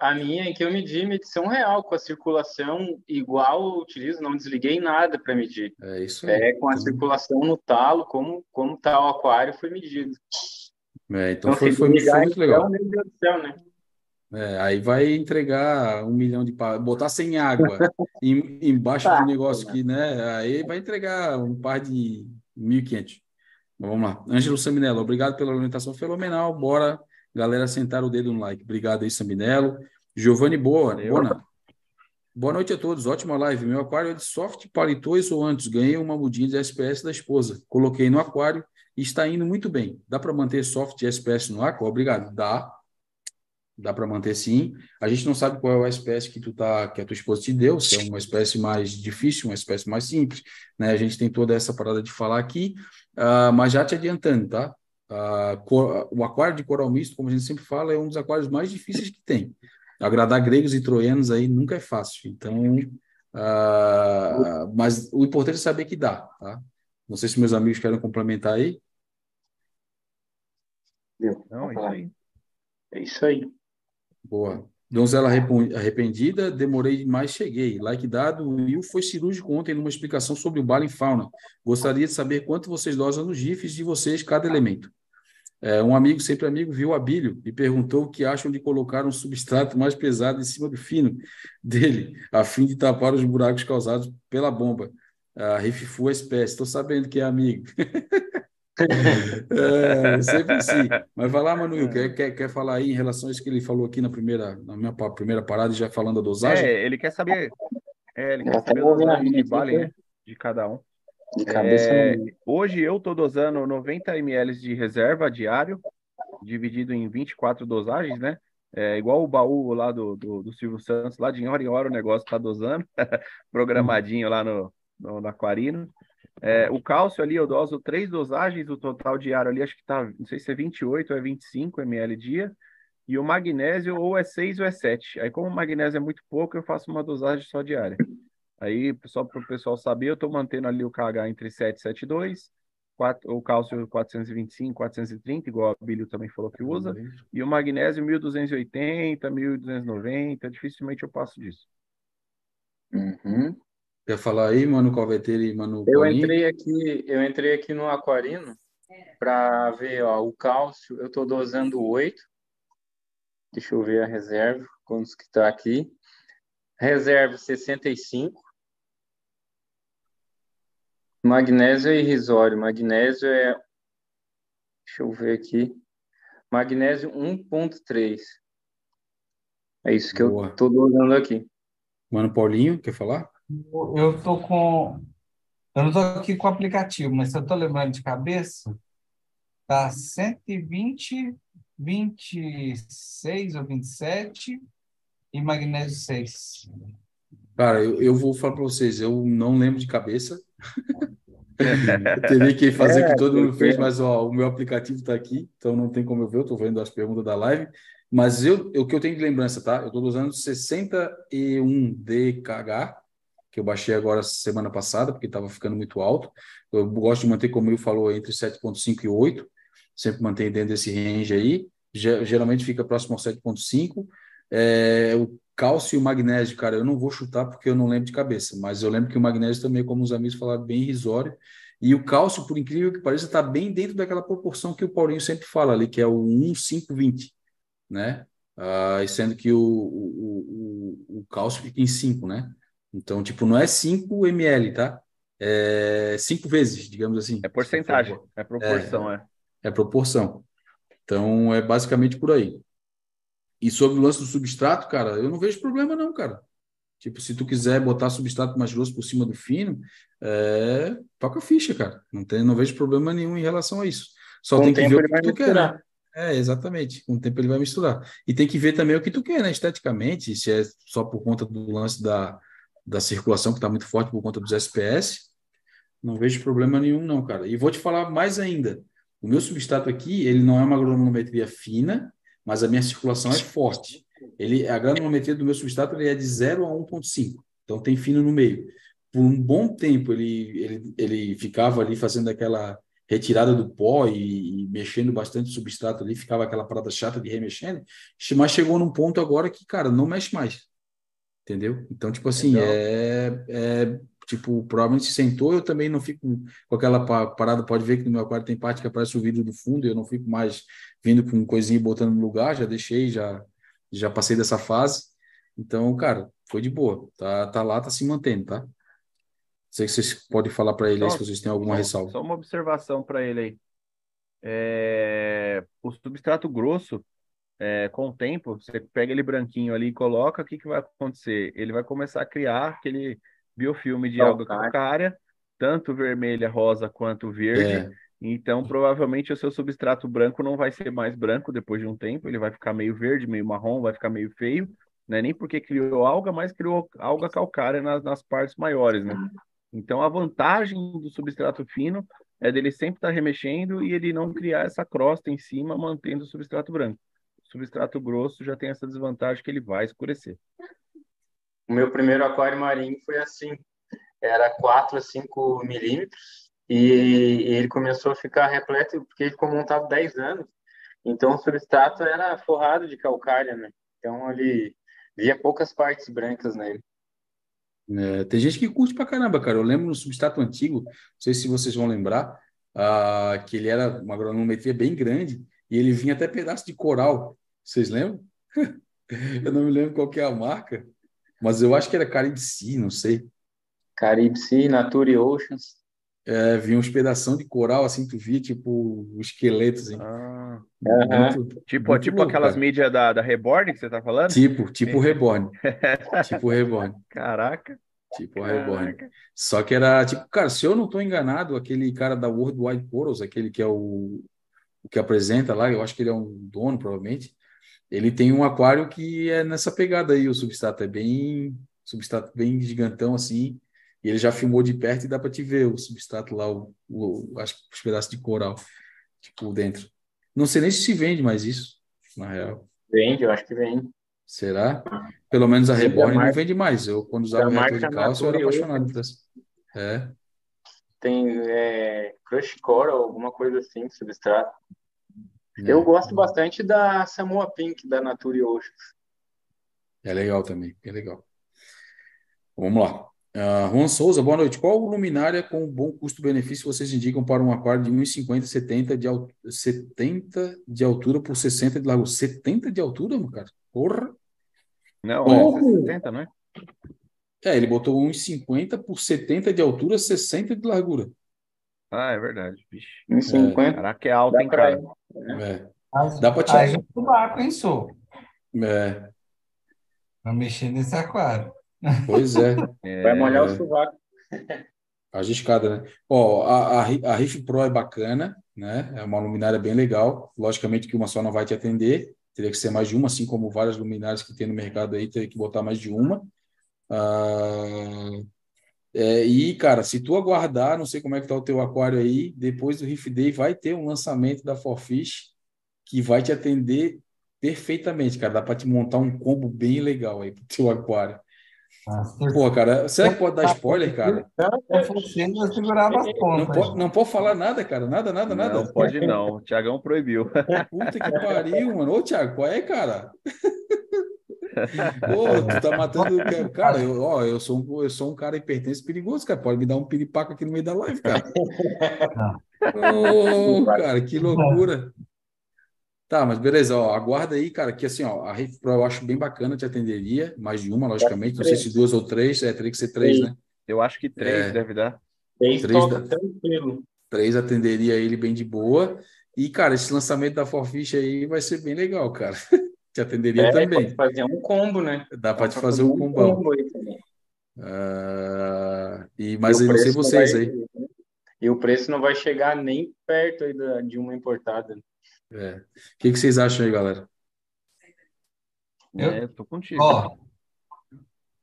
A minha é que eu medi medição real, com a circulação igual eu utilizo, não desliguei nada para medir. É isso aí. É, com a então... circulação no talo, como, como tá o aquário, foi medido. É, então, então foi, foi, foi, muito legal. Do céu, né? É, aí vai entregar um milhão de par, botar sem água em, embaixo tá, do negócio aqui, né? Aí vai entregar um par de 1.500. Vamos lá. Ângelo Saminello, obrigado pela orientação fenomenal. Bora, galera, sentar o dedo no like. Obrigado aí, Saminello. Giovanni Boa, Bona. Boa noite a todos. Ótima live. Meu aquário é de soft paletôs ou antes. Ganhei uma mudinha de SPS da esposa. Coloquei no aquário e está indo muito bem. Dá para manter soft SPS no aquário? Obrigado. Dá dá para manter sim. A gente não sabe qual é a espécie que tu tá, que a tua esposa te deu, se é uma espécie mais difícil, uma espécie mais simples, né? A gente tem toda essa parada de falar aqui, uh, mas já te adiantando, tá? Uh, o aquário de coral misto, como a gente sempre fala, é um dos aquários mais difíceis que tem. Agradar gregos e troianos aí nunca é fácil. Então, uh, mas o importante é saber que dá, tá? Não sei se meus amigos querem complementar aí. Não, é isso aí. É isso aí. Boa. Donzela arrependida, demorei demais, cheguei. Like dado, o Will foi cirúrgico ontem numa explicação sobre o bala em fauna. Gostaria de saber quanto vocês dosam nos GIFs de vocês cada elemento. É, um amigo, sempre amigo, viu o Abílio e perguntou o que acham de colocar um substrato mais pesado em cima do fino dele, a fim de tapar os buracos causados pela bomba. A Rififu a espécie. Estou sabendo que é amigo. é, sempre sim. Mas vai lá, Manuel, quer, quer, quer falar aí em relação a isso que ele falou aqui na primeira, na minha primeira parada, já falando a dosagem? É, ele quer saber. É, ele quer saber a dosagem de vale, né? De cada um. De cabeça, é, hoje eu estou dosando 90 ml de reserva diário, dividido em 24 dosagens, né? É igual o baú lá do, do, do Silvio Santos, lá de hora em hora o negócio está dosando, programadinho lá no, no, no aquarino. É, o cálcio ali eu doso três dosagens, o total diário ali acho que tá, não sei se é 28 ou é 25 ml dia, e o magnésio ou é 6 ou é 7. Aí como o magnésio é muito pouco, eu faço uma dosagem só diária. Aí, só para o pessoal saber, eu estou mantendo ali o KH entre 7 e 7,2, 4, o cálcio 425, 430, igual a Bílio também falou que usa, e o magnésio 1280, 1290, dificilmente eu passo disso. Uhum. Quer falar aí, Mano Calveteiro e Mano Eu entrei aqui, eu entrei aqui no Aquarino para ver ó, o cálcio. Eu estou dosando 8. Deixa eu ver a reserva, quantos que está aqui. Reserva 65. Magnésio é irrisório. Magnésio é. Deixa eu ver aqui. Magnésio 1,3. É isso que Boa. eu estou dosando aqui. Mano Paulinho, quer falar? Eu tô com. Eu não estou aqui com o aplicativo, mas se eu estou lembrando de cabeça, tá 120, 26 ou 27 e magnésio 6. Cara, eu, eu vou falar para vocês, eu não lembro de cabeça. teria que fazer o é, que todo mundo fez, mas ó, o meu aplicativo está aqui, então não tem como eu ver, eu estou vendo as perguntas da live. Mas eu, o que eu tenho de lembrança, tá? Eu estou usando 61 DKH que eu baixei agora semana passada, porque estava ficando muito alto. Eu gosto de manter, como ele falou, entre 7,5 e 8, sempre mantém dentro desse range aí. Geralmente fica próximo ao 7,5. É, cálcio e o magnésio, cara, eu não vou chutar porque eu não lembro de cabeça, mas eu lembro que o magnésio também, como os amigos falaram, bem irrisório. E o cálcio, por incrível que pareça, está bem dentro daquela proporção que o Paulinho sempre fala ali, que é o 1, 5, 20, né? Ah, sendo que o, o, o, o cálcio fica em 5, né? Então, tipo, não é 5 ml, tá? É 5 vezes, digamos assim. É porcentagem, é proporção, é, é. É proporção. Então, é basicamente por aí. E sobre o lance do substrato, cara, eu não vejo problema não, cara. Tipo, se tu quiser botar substrato mais grosso por cima do fino, é, toca a ficha, cara. Não, tem, não vejo problema nenhum em relação a isso. Só Com tem que ver o que tu quer, né? É, exatamente. Com o tempo ele vai misturar. E tem que ver também o que tu quer, né? Esteticamente, se é só por conta do lance da, da circulação, que está muito forte por conta dos SPS. Não vejo problema nenhum, não, cara. E vou te falar mais ainda. O meu substrato aqui, ele não é uma granulometria fina, mas a minha circulação é forte. Ele, a granulometria do meu substrato ele é de 0 a 1,5. Então tem fino no meio. Por um bom tempo ele, ele, ele ficava ali fazendo aquela retirada do pó e, e, mexendo bastante o substrato ali, ficava aquela parada chata de remexendo, mas chegou num ponto agora que, cara, não mexe mais. Entendeu? Então, tipo assim, é, é tipo, provavelmente se sentou, eu também não fico com aquela parada, pode ver que no meu aquário tem parte que aparece o vidro do fundo, eu não fico mais vindo com coisinha e botando no lugar, já deixei, já já passei dessa fase. Então, cara, foi de boa. Tá, tá lá, tá se mantendo, tá? Sei que vocês podem falar para ele aí se vocês têm alguma só, ressalva. Só uma observação para ele aí. É... O substrato grosso, é, com o tempo, você pega ele branquinho ali e coloca, o que, que vai acontecer? Ele vai começar a criar aquele biofilme de alga calcária, tanto vermelha, rosa quanto verde. É então, provavelmente, o seu substrato branco não vai ser mais branco depois de um tempo, ele vai ficar meio verde, meio marrom, vai ficar meio feio, né? Nem porque criou alga, mas criou alga calcária nas, nas partes maiores, né? Então, a vantagem do substrato fino é dele sempre estar tá remexendo e ele não criar essa crosta em cima, mantendo o substrato branco. O substrato grosso já tem essa desvantagem que ele vai escurecer. O meu primeiro aquário marinho foi assim, era 4 a 5 milímetros, e ele começou a ficar repleto porque ele ficou montado 10 anos. Então o substrato era forrado de calcária, né? Então ele via poucas partes brancas nele. É, tem gente que curte pra caramba, cara. Eu lembro no substrato antigo, não sei se vocês vão lembrar, uh, que ele era uma granulometria bem grande e ele vinha até pedaço de coral. Vocês lembram? eu não me lembro qual que é a marca, mas eu acho que era Caribe Sea, não sei. Caribe Sea, Nature Oceans é, vinha uns pedaços de coral, assim, tu via, tipo, os esqueletos, assim. Ah, muito, tipo, muito tipo aquelas cara. mídias da, da Reborn que você tá falando? Tipo, tipo Reborn. tipo Reborn. Caraca. Tipo Caraca. Reborn. Só que era, tipo, cara, se eu não tô enganado, aquele cara da World Wide Corals, aquele que é o, o que apresenta lá, eu acho que ele é um dono, provavelmente, ele tem um aquário que é nessa pegada aí, o substrato é bem, substrato bem gigantão, assim, e ele já filmou de perto e dá para te ver o substrato lá, o, o, acho os pedaços de coral, tipo, dentro. Não sei nem se se vende mais isso, na real. Vende, eu acho que vende. Será? Pelo menos a Reborn não vende mais. Eu, quando usava o reator de cálcio, eu era apaixonado por. É. Tem é, Crush Coral, alguma coisa assim, de substrato. É. Eu gosto bastante da Samoa Pink, da Nature Oceans. É legal também, é legal. Vamos lá. Uh, Juan Souza, boa noite. Qual luminária com bom custo-benefício vocês indicam para um aquário de 1,50 70 de, 70 de altura por 60 de largura? 70 de altura, meu cara? Porra! Não, Porra. é 70, não é? É, ele botou 1,50 por 70 de altura, 60 de largura. Ah, é verdade, bicho. 1,50. Caraca, é alto, hein, cara? É. Dá para tirar. A gente pensou. É. Pra mexer nesse aquário. Pois é. Vai molhar o sovaco. Arriscada, né? Ó, a, a, a Riff Pro é bacana, né? É uma luminária bem legal. Logicamente que uma só não vai te atender, teria que ser mais de uma, assim como várias luminárias que tem no mercado aí, teria que botar mais de uma. Ah, é, e, cara, se tu aguardar, não sei como é que tá o teu aquário aí, depois do Riff Day vai ter um lançamento da Forfish que vai te atender perfeitamente, cara. Dá para te montar um combo bem legal aí pro teu aquário. Pô, cara, será que pode dar spoiler, cara? Eu segurava as pontas. Não pode, não pode falar nada, cara. Nada, nada, nada. Não pode, não. O Tiagão proibiu. Puta que pariu, mano. Ô, Thiago, qual é, cara? Pô, tu tá matando. Cara, eu, ó, eu, sou um, eu sou um cara hipertenso perigoso, cara. Pode me dar um piripaco aqui no meio da live, cara. Ô, cara, que loucura. Tá, mas beleza, ó, aguarda aí, cara, que assim, ó, a Riff Pro eu acho bem bacana, te atenderia, mais de uma, logicamente, não sei se duas ou três, é, teria que ser três, né? Eu acho que três é, deve dar. Três, três da... tranquilo. Três atenderia ele bem de boa, e, cara, esse lançamento da Forfish aí vai ser bem legal, cara. te atenderia é, também. Pode fazer um combo, né? Dá para te fazer, um combão. Combo aí também. Uh, e, mas e eu não sei vocês vai, aí. E o preço não vai chegar nem perto aí da, de uma importada. É. O que, que vocês acham aí, galera? Eu, é, tô contigo. Ó,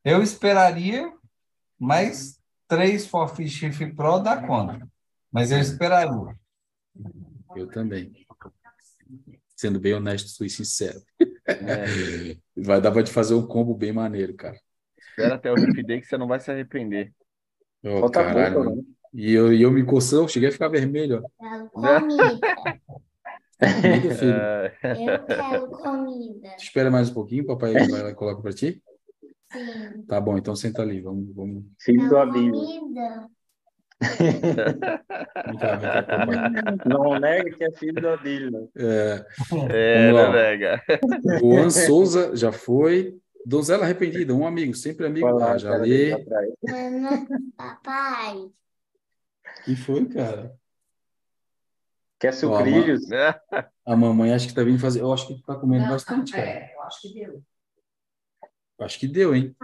eu esperaria mais três Forfish Shift Pro da conta. Mas eu esperaria. Eu também. Sendo bem honesto e sincero. É. Vai dar para te fazer um combo bem maneiro, cara. Espera até o Riff Day que você não vai se arrepender. Oh, caralho, pouco, né? E eu, e eu me coçando, cheguei a ficar vermelho. Ó. Comida. comida filho. Eu quero comida. Espera mais um pouquinho, papai vai lá e coloca para ti. Sim. Tá bom, então senta ali, vamos. vamos... Filho do Abílio. Vem cá, vem cá. Não nega que é filho do Adílio. É, é não nega. Juan Souza já foi. Donzela Arrependida, um amigo, sempre amigo. Lá, ah, já li. Papai. que foi, cara? Quer sucrilhos? Ó, a, a, mamãe acho que tá vindo fazer. Eu acho que tá comendo não, bastante, cara. É, eu acho que deu. Acho que deu, hein?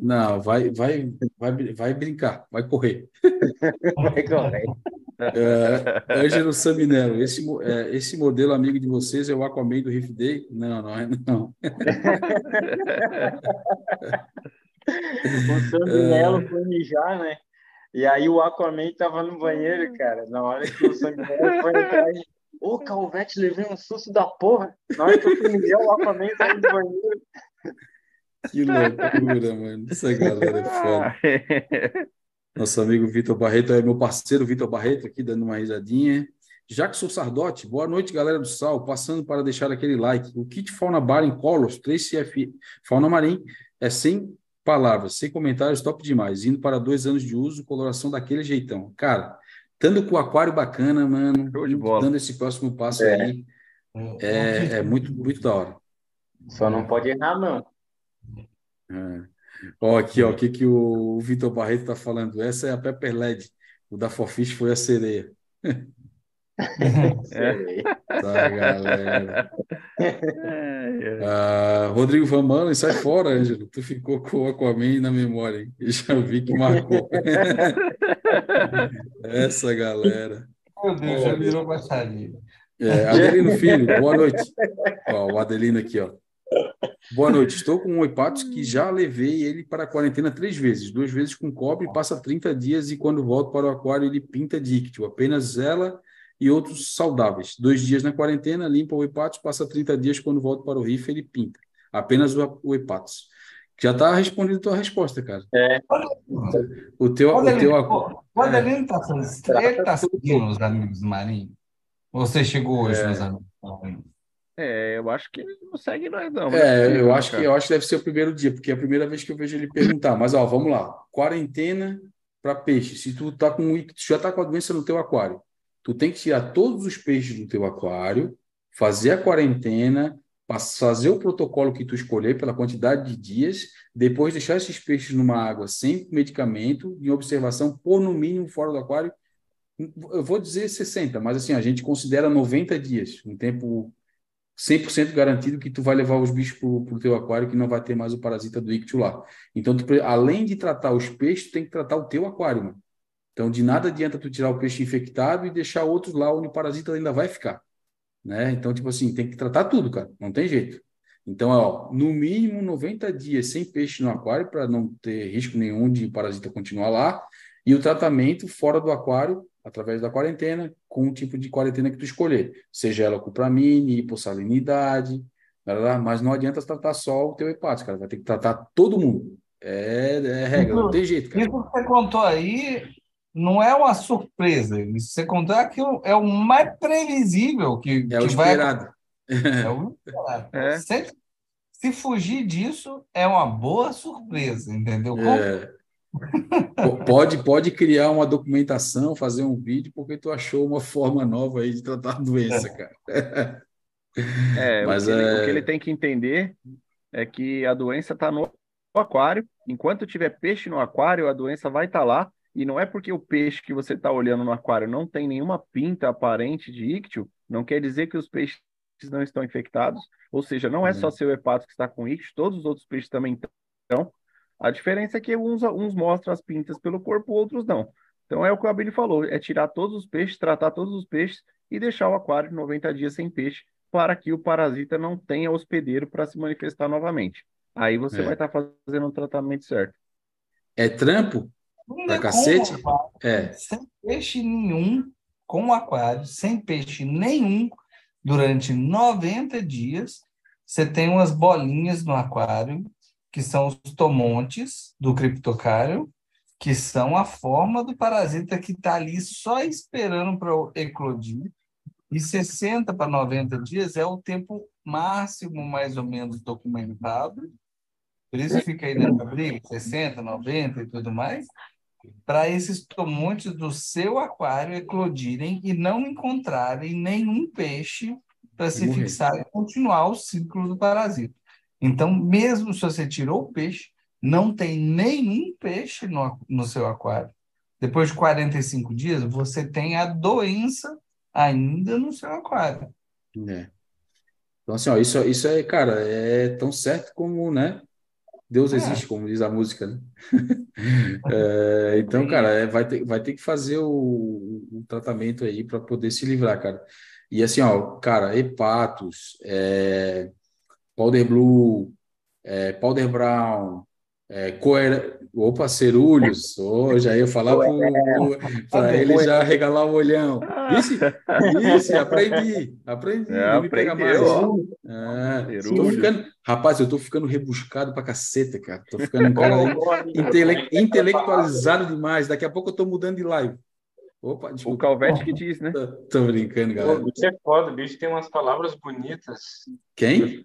Não, vai, vai, vai, vai brincar, vai correr. Vai correr. É, Ângelo Saminero, esse, é, esse modelo amigo de vocês é o Aquaman do Riff Day? Não, não é, não. o Saminelo foi mijar, né? E aí o Aquaman tava no banheiro, cara. Na hora que o Saminelo foi entrar, Ô, Calvete, levei um susto da porra. Na hora que eu fui mijar, o Aquaman saiu do banheiro. Que loucura, mano. Essa galera é foda. Nosso amigo Vitor Barreto é meu parceiro Vitor Barreto aqui dando uma risadinha. Jackson Sardotti, boa noite, galera do Sal. Passando para deixar aquele like. O kit Fauna Bar em Colors 3CF Fauna Marim é sem palavras, sem comentários, top demais. Indo para dois anos de uso, coloração daquele jeitão. Cara, estando com o aquário bacana, mano, dando esse próximo passo é. aí, é, é muito, muito da hora. Só não pode errar, não. É. Ó, aqui, ó, o que, que o Vitor Barreto está falando? Essa é a Pepper LED. O da Forfish foi a sereia. é. Tá, galera. Ah, Rodrigo Van sai fora, Ângelo. Tu ficou com o Aquaman na memória, hein? Eu já vi que marcou. Essa galera. Meu Deus, já virou passarinho. É, Adelino Filho, boa noite. Ó, o Adelino aqui, ó. Boa noite. Estou com um hepatos que já levei ele para a quarentena três vezes. Duas vezes com cobre, passa 30 dias e quando volto para o aquário ele pinta díctio. Apenas ela e outros saudáveis. Dois dias na quarentena, limpa o hepatos, passa 30 dias quando volto para o riff ele pinta. Apenas o, o hepatos. Já está respondendo a tua resposta, cara. É. O teu... Quando o teu... O Adelino está ele tá seguindo os amigos marinhos? Você chegou hoje é. nos amigos marinhos? É, eu acho que ele não segue nós, não. É, eu acho que eu acho que deve ser o primeiro dia, porque é a primeira vez que eu vejo ele perguntar. Mas ó, vamos lá. Quarentena para peixe. Se tu tá com tu já tá com a doença no teu aquário, tu tem que tirar todos os peixes do teu aquário, fazer a quarentena, fazer o protocolo que tu escolher pela quantidade de dias, depois deixar esses peixes numa água sem medicamento, em observação por no mínimo fora do aquário. Eu vou dizer 60, mas assim, a gente considera 90 dias, um tempo 100% garantido que tu vai levar os bichos para o teu aquário que não vai ter mais o parasita do ictio lá. Então, tu, além de tratar os peixes, tu tem que tratar o teu aquário, mano. Então, de nada adianta tu tirar o peixe infectado e deixar outros lá onde o parasita ainda vai ficar. Né? Então, tipo assim, tem que tratar tudo, cara. Não tem jeito. Então, ó, no mínimo 90 dias sem peixe no aquário para não ter risco nenhum de parasita continuar lá. E o tratamento fora do aquário através da quarentena, com o tipo de quarentena que tu escolher, seja ela cupramine, hipossalinidade, mas não adianta tratar só o teu hepático, cara, vai ter que tratar todo mundo. É, é regra, não tem jeito, cara. Isso que você contou aí não é uma surpresa, que você é, aquilo, é o mais previsível que, é que o esperado. Vai... É o esperado. É. Se, se fugir disso, é uma boa surpresa, entendeu? É. Pode, pode criar uma documentação, fazer um vídeo, porque tu achou uma forma nova aí de tratar a doença, é. cara. É, Mas, o, que é... Ele, o que ele tem que entender é que a doença está no aquário. Enquanto tiver peixe no aquário, a doença vai estar tá lá. E não é porque o peixe que você está olhando no aquário não tem nenhuma pinta aparente de íctio, não quer dizer que os peixes não estão infectados, ou seja, não é só Uhum. seu hepato que está com ictus, todos os outros peixes também estão. A diferença é que uns, uns mostram as pintas pelo corpo, outros não. Então é o que o Abílio falou, é tirar todos os peixes, tratar todos os peixes e deixar o aquário 90 dias sem peixe para que o parasita não tenha hospedeiro para se manifestar novamente. Aí você É. vai estar fazendo o tratamento certo. É trampo? Não Pra cacete? aquário, É. Sem peixe nenhum, com aquário, sem peixe nenhum, durante 90 dias, você tem umas bolinhas no aquário, que são os tomontes do criptocário, que são a forma do parasita que está ali só esperando para eclodir. E 60 para 90 dias é o tempo máximo, mais ou menos, documentado. Por isso fica aí nessa briga, 60, 90 e tudo mais, para esses tomontes do seu aquário eclodirem e não encontrarem nenhum peixe para se morrer. fixar e continuar o ciclo do parasita. Então, mesmo se você tirou o peixe, não tem nenhum peixe no, no seu aquário. Depois de 45 dias, você tem a doença ainda no seu aquário. É. Então, assim, ó, isso, isso é, cara, é tão certo como, né? Deus É. existe, como diz a música, né? É, então, cara, é, vai ter, vai ter que fazer o, o tratamento aí para poder se livrar, cara. E assim, ó, cara, hepatos, é, powder blue, é, powder brown, é, coer... opa, cerúleos, oh, já ia falar para ele já regalar o olhão. Isso, isso, aprendi, aprendi, É, não me pega mais. ó. É, tô ficando, rapaz, eu tô ficando rebuscado pra caceta, cara. Tô ficando um cara intele- intelectualizado demais. Daqui a pouco eu tô mudando de live. Opa, O desculpa. Calvete que diz, né? Tô, tô brincando, O galera. bicho é foda, o bicho tem umas palavras bonitas. Quem?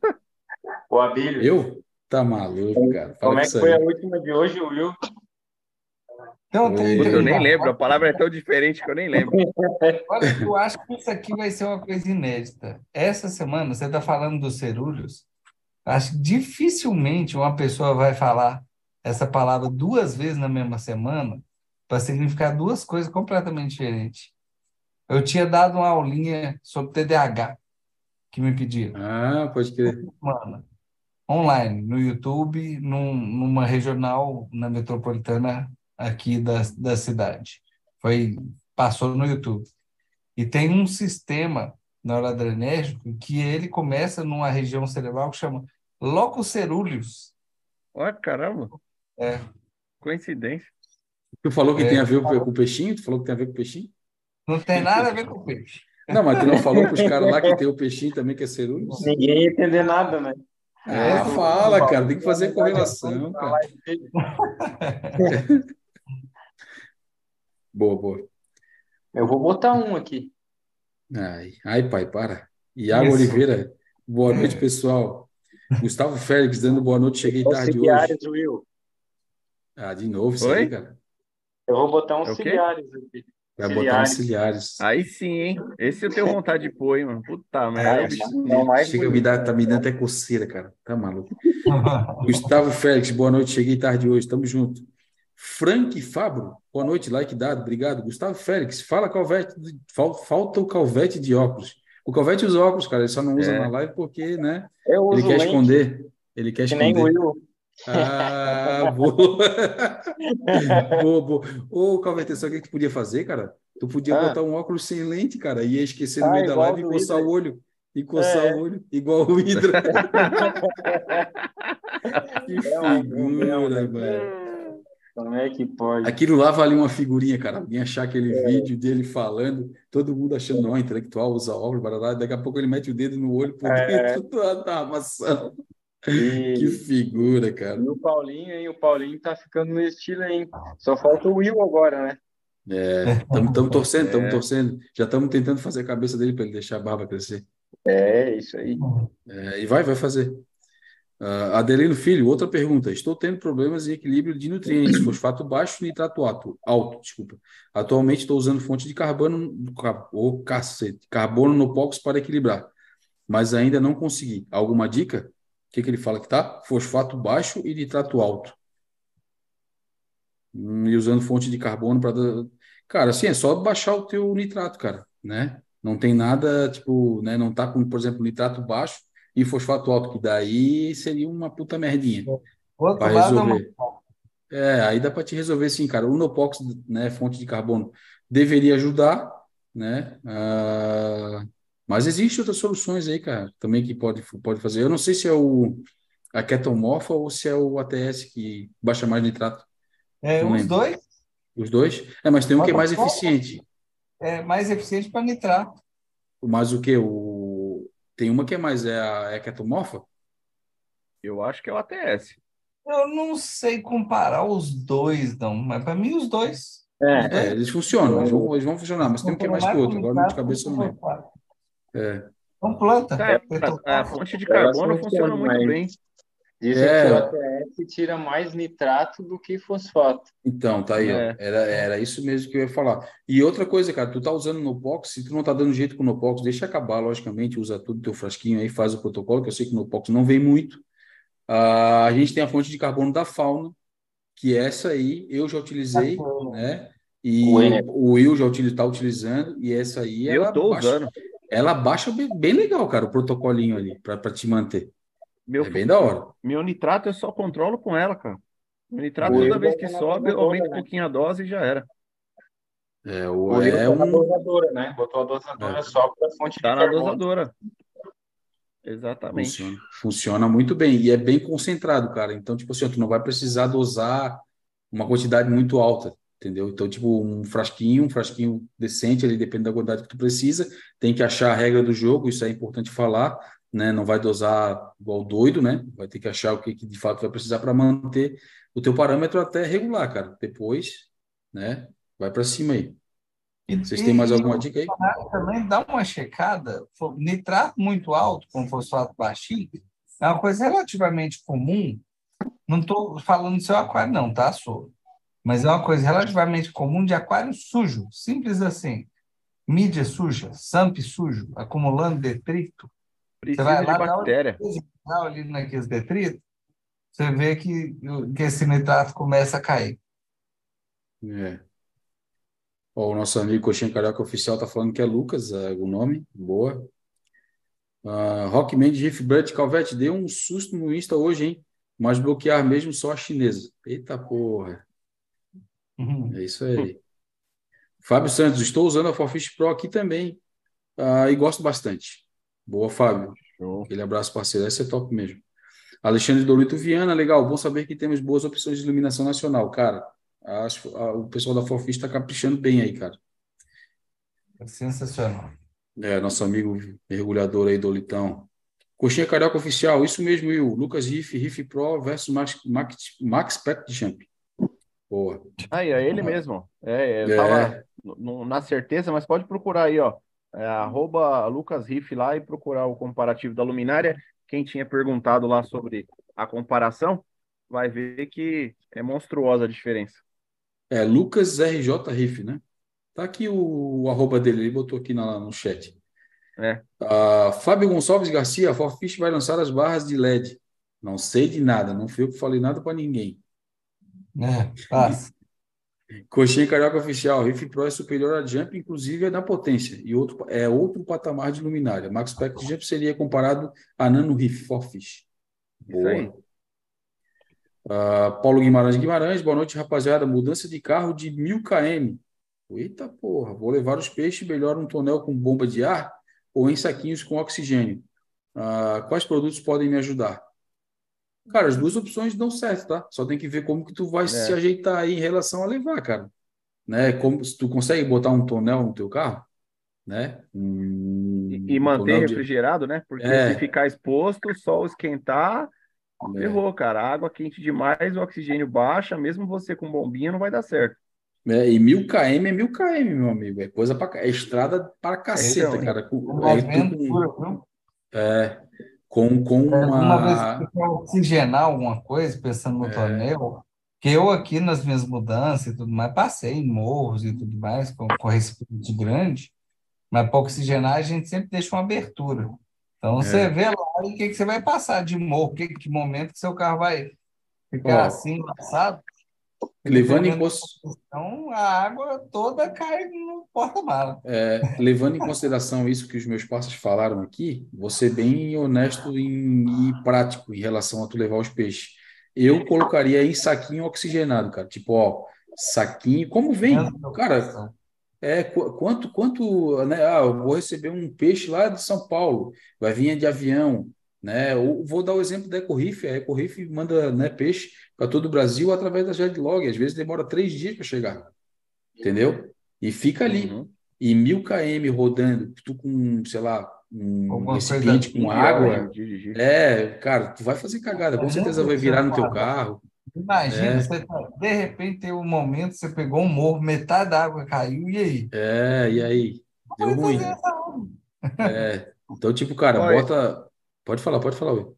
O Abílio. Eu? Tá maluco, cara. Fala Como é que foi aí. a última de hoje, Will? Então, tem. Eu nem lembro, a palavra é tão diferente que eu nem lembro. Olha, eu acho que isso aqui vai ser uma coisa inédita. Essa semana, você está falando dos cerúleos. Acho que dificilmente uma pessoa vai falar essa palavra duas vezes na mesma semana para significar duas coisas completamente diferentes. Eu tinha dado uma aulinha sobre TDAH que me pediram, Ah, pode crer. semana, online, no YouTube, num- numa regional na metropolitana aqui da, da cidade. Foi, passou no YouTube. E tem um sistema noradrenérgico que ele começa numa região cerebral que chama locus cerúleus. Ó, caramba. É. Coincidência. Tu falou que É. tem a ver com, com o peixinho? Tu falou que tem a ver com o peixinho? Não tem nada a ver com peixe. Não, mas tu não falou pros caras lá que tem o peixinho também, que é cerúleos? Ninguém ia entender nada, né? Ah, fala, cara. Tem que fazer correlação, cara. Boa, boa. Eu vou botar um aqui. Ai, ai, pai, para. Iago Isso. Oliveira, boa noite, pessoal. Gustavo Félix dando boa noite, cheguei tarde hoje. Auxiliares, Will. Ah, de novo isso Oi? aí, cara. Eu vou botar um É o quê? auxiliares aqui. Vai botar Auxiliares. auxiliares. Aí sim, hein? Esse eu tenho vontade de pôr, hein, mano. Puta merda. Ah, mais Chega a me dar, tá me dando até coceira, cara. Tá maluco. Gustavo Félix, boa noite, cheguei tarde hoje, tamo junto. Frank Fabro, boa noite, like dado, obrigado. Gustavo Félix, fala Calvete, fal- falta o Calvete de óculos. O Calvete usa óculos, cara, ele só não usa É. na live porque, né, ele quer lente, esconder. Ele quer que nem o esconder. Will. Ah, boa. Boa, boa. Ô, Calvete, sabe o que tu podia fazer, cara? Tu podia Ah. botar um óculos sem lente, cara, e ia esquecer no Ah, meio da live e coçar o olho. E coçar É. o olho, igual o Hydra. Que É figura, é mano. Como é que pode? Aquilo lá vale uma figurinha, cara. Alguém achar aquele vídeo dele falando, todo mundo achando, não, intelectual, usa óculos, barará, daqui a pouco ele mete o dedo no olho por É. dentro da, da armação. E, Que figura, cara. e o Paulinho, hein? O Paulinho tá ficando no estilo, hein? Só falta o Will agora, né? Estamos torcendo, estamos É. torcendo. Já estamos tentando fazer a cabeça dele para ele deixar a barba crescer. É, isso aí. É, e vai, vai fazer. Ah, Adelino Filho, outra pergunta. Estou tendo problemas em equilíbrio de nutrientes, fosfato baixo e nitrato alto, alto, desculpa. Atualmente estou usando fonte de carbono, car- ô, cacete, carbono no POX para equilibrar, mas ainda não consegui. Alguma dica? O que que ele fala que tá? Fosfato baixo e nitrato alto. Hum, e usando fonte de carbono para... Cara, assim, é só baixar o teu nitrato, cara, né? Não tem nada, tipo, né? Não tá com, por exemplo, nitrato baixo e fosfato alto, que daí seria uma puta merdinha para resolver. É, aí dá para te resolver sim, cara. O Nopox, né, fonte de carbono, deveria ajudar, né? Ah, mas existem outras soluções aí, cara, também que pode, pode fazer. Eu não sei se é o a ketomorfa ou se é o ATS que baixa mais nitrato. É, Não os lembro. dois Os dois? É, mas tem um que é mais eficiente. é mais eficiente para nitrato. Mas o que? O... Tem uma que é mais, é a, é a ketomorfa? Eu acho que é o ATS. Eu não sei comparar os dois, não, mas para mim os dois. É, eles funcionam, eles vão, eles vão funcionar, mas tem um que é mais que o outro. Agora de cabeça não lembro. É. Então, planta. Cara, a, a fonte de carbono funciona muito mas- bem. Dizem É. que o ATS tira mais nitrato do que fosfato. Então, tá aí, ó. É. Era, era isso mesmo que eu ia falar. E outra coisa, cara, tu tá usando no Nopox, se tu não tá dando jeito com o Nopox, deixa acabar, logicamente, usa tudo teu frasquinho aí, faz o protocolo, que eu sei que o Nopox não vem muito. Ah, a gente tem a fonte de carbono da fauna, que essa aí eu já utilizei, né? E o Will já está utilizando, e essa aí Eu ela tô baixa, usando. ela baixa bem, bem legal, cara, o protocolinho ali, para te manter. Meu, É bem da hora. meu nitrato eu só controlo com ela, cara. Meu nitrato, O toda vez que na sobe, eu aumento um né? pouquinho a dose e já era. É, o, O é tá na um. dosadora, né? Botou a dosadora É. só para fonte Tá de na carbono. dosadora. Exatamente. Funciona, funciona muito bem e é bem concentrado, cara. Então, tipo assim, tu não vai precisar dosar uma quantidade muito alta, entendeu? Então, tipo, um frasquinho, um frasquinho decente, ali depende da quantidade que tu precisa. Tem que achar a regra do jogo, isso é importante falar, né? Não vai dosar igual doido, né? Vai ter que achar o que, que de fato vai precisar para manter o teu parâmetro até regular, cara. Depois, né? Vai para cima aí. E- Vocês têm mais alguma dica aí? também dá uma checada. Nitrato muito alto, com fosfato baixinho, é uma coisa relativamente comum. Não estou falando do seu aquário, não, tá, Sô? Mas é uma coisa relativamente comum de aquário sujo. Simples assim. Mídia suja, SAMP sujo, acumulando detrito. Precisa vai de lá, bactéria. Dá ali naqueles detritos, você vê que, que esse nitrato começa a cair. É. Ó, o nosso amigo Coxinha Carioca Oficial tá falando que é Lucas, é o nome. Boa. Uh, Rockman de Riff Blood Calvete deu um susto no Insta hoje, hein? Mas bloquear mesmo só a chinesa. Eita porra. Uhum. É isso aí. Fábio Santos, estou usando a Forfish Pro aqui também. ah, e gosto bastante. Boa, Fábio. Show. Aquele abraço, parceiro. Esse é top mesmo. Alexandre Dolito Viana, legal. Bom saber que temos boas opções de iluminação nacional. Cara, acho, ah, o pessoal da Forfish está caprichando bem aí, cara. É sensacional. É, nosso amigo mergulhador aí, Dolitão. Coxinha Carioca Oficial, isso mesmo, Will. Lucas Riff, Riff Pro versus Max, Max, Max Pack de Champ. Boa. Aí, é ele mesmo. É, eu É. tava na certeza, mas pode procurar aí, ó. É, arroba Lucas Riff lá e procurar o comparativo da luminária. Quem tinha perguntado lá sobre a comparação, vai ver que é monstruosa a diferença. É, Lucas RJ Riff, né? Tá aqui o, o arroba dele, ele botou aqui na- no chat. É. Ah, Fábio Gonçalves Garcia, a Forfish vai lançar as barras de LED. Não sei de nada, não fui eu que falei nada para ninguém. É, passa. Coxinha Carioca Oficial, Riff Pro é superior a Jump, inclusive é na potência, e outro, é outro patamar de luminária. Max Pack de Jump seria comparado a Nano Riff Forfish. Aí. Ah, Paulo Guimarães Guimarães, boa noite, rapaziada. Mudança de carro de 1000 km. Eita porra, vou levar os peixes, melhor um tonel com bomba de ar ou em saquinhos com oxigênio. Ah, quais produtos podem me ajudar? Cara, as duas opções dão certo, tá? Só tem que ver como que tu vai se ajeitar aí em relação a levar, cara. Né? Como, se tu consegue botar um tonel no teu carro, né? Um E, e manter de- refrigerado, né? Porque É. se ficar exposto, o sol esquentar, É. ferrou, cara. Água quente demais, o oxigênio baixa, mesmo você com bombinha não vai dar certo. É, e 1000 km é 1000 km, meu amigo. É coisa para é estrada para caceta, Então, cara. Com, Uma é, é, com, com Uma vez uma. que eu oxigenar alguma coisa, pensando no É. torneio, que eu aqui nas minhas mudanças e tudo mais, passei em morros e tudo mais, com, com respirante grande, mas para oxigenar a gente sempre deixa uma abertura. Então você É. vê lá o que, que você vai passar de morro, que, que momento que seu carro vai ficar Ó. assim, lançado. Levando em consideração a água toda cai no porta-mala. É, levando em consideração isso que os meus parceiros falaram aqui, vou ser bem honesto em, e prático em relação a tu levar os peixes. Eu colocaria em saquinho oxigenado, cara. Tipo, ó, saquinho, como vem, cara. É, quanto, quanto, né? Ah, eu vou receber um peixe lá de São Paulo, vai vir de avião, né? Ou vou dar o exemplo da Ecorrife, a Ecorrife manda, né, peixe para todo o Brasil através da Jetlog, às vezes demora três dias para chegar, entendeu? E fica ali, uhum. e mil km rodando, tu com, sei lá, um recipiente com água, é, cara, tu vai fazer cagada, com certeza vai virar no teu carro. Imagina, é. você, tá, de repente tem um momento, você pegou um morro, metade da água caiu, e aí? É, e aí? Deu ruim. É, então, tipo, cara, Oi. bota. Pode falar, pode falar, Oi.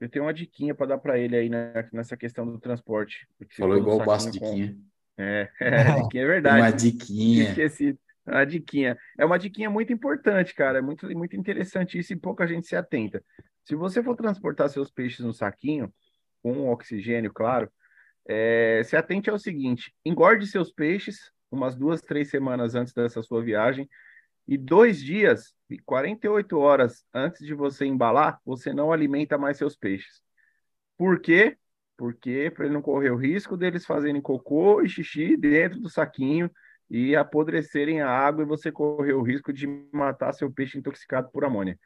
Eu tenho uma diquinha para dar para ele aí né, nessa questão do transporte. Falou igual o Baço Diquinha. É, é, diquinha é verdade. Uma diquinha. Esqueci. A diquinha. É uma diquinha muito importante, cara. É muito, muito interessante isso e pouca gente se atenta. Se você for transportar seus peixes no saquinho, com oxigênio, claro, é, se atente ao seguinte: engorde seus peixes umas duas, três semanas antes dessa sua viagem e dois dias, 48 horas antes de você embalar, você não alimenta mais seus peixes. Por quê? Porque para ele não correr o risco deles fazerem cocô e xixi dentro do saquinho e apodrecerem a água e você correr o risco de matar seu peixe intoxicado por amônia.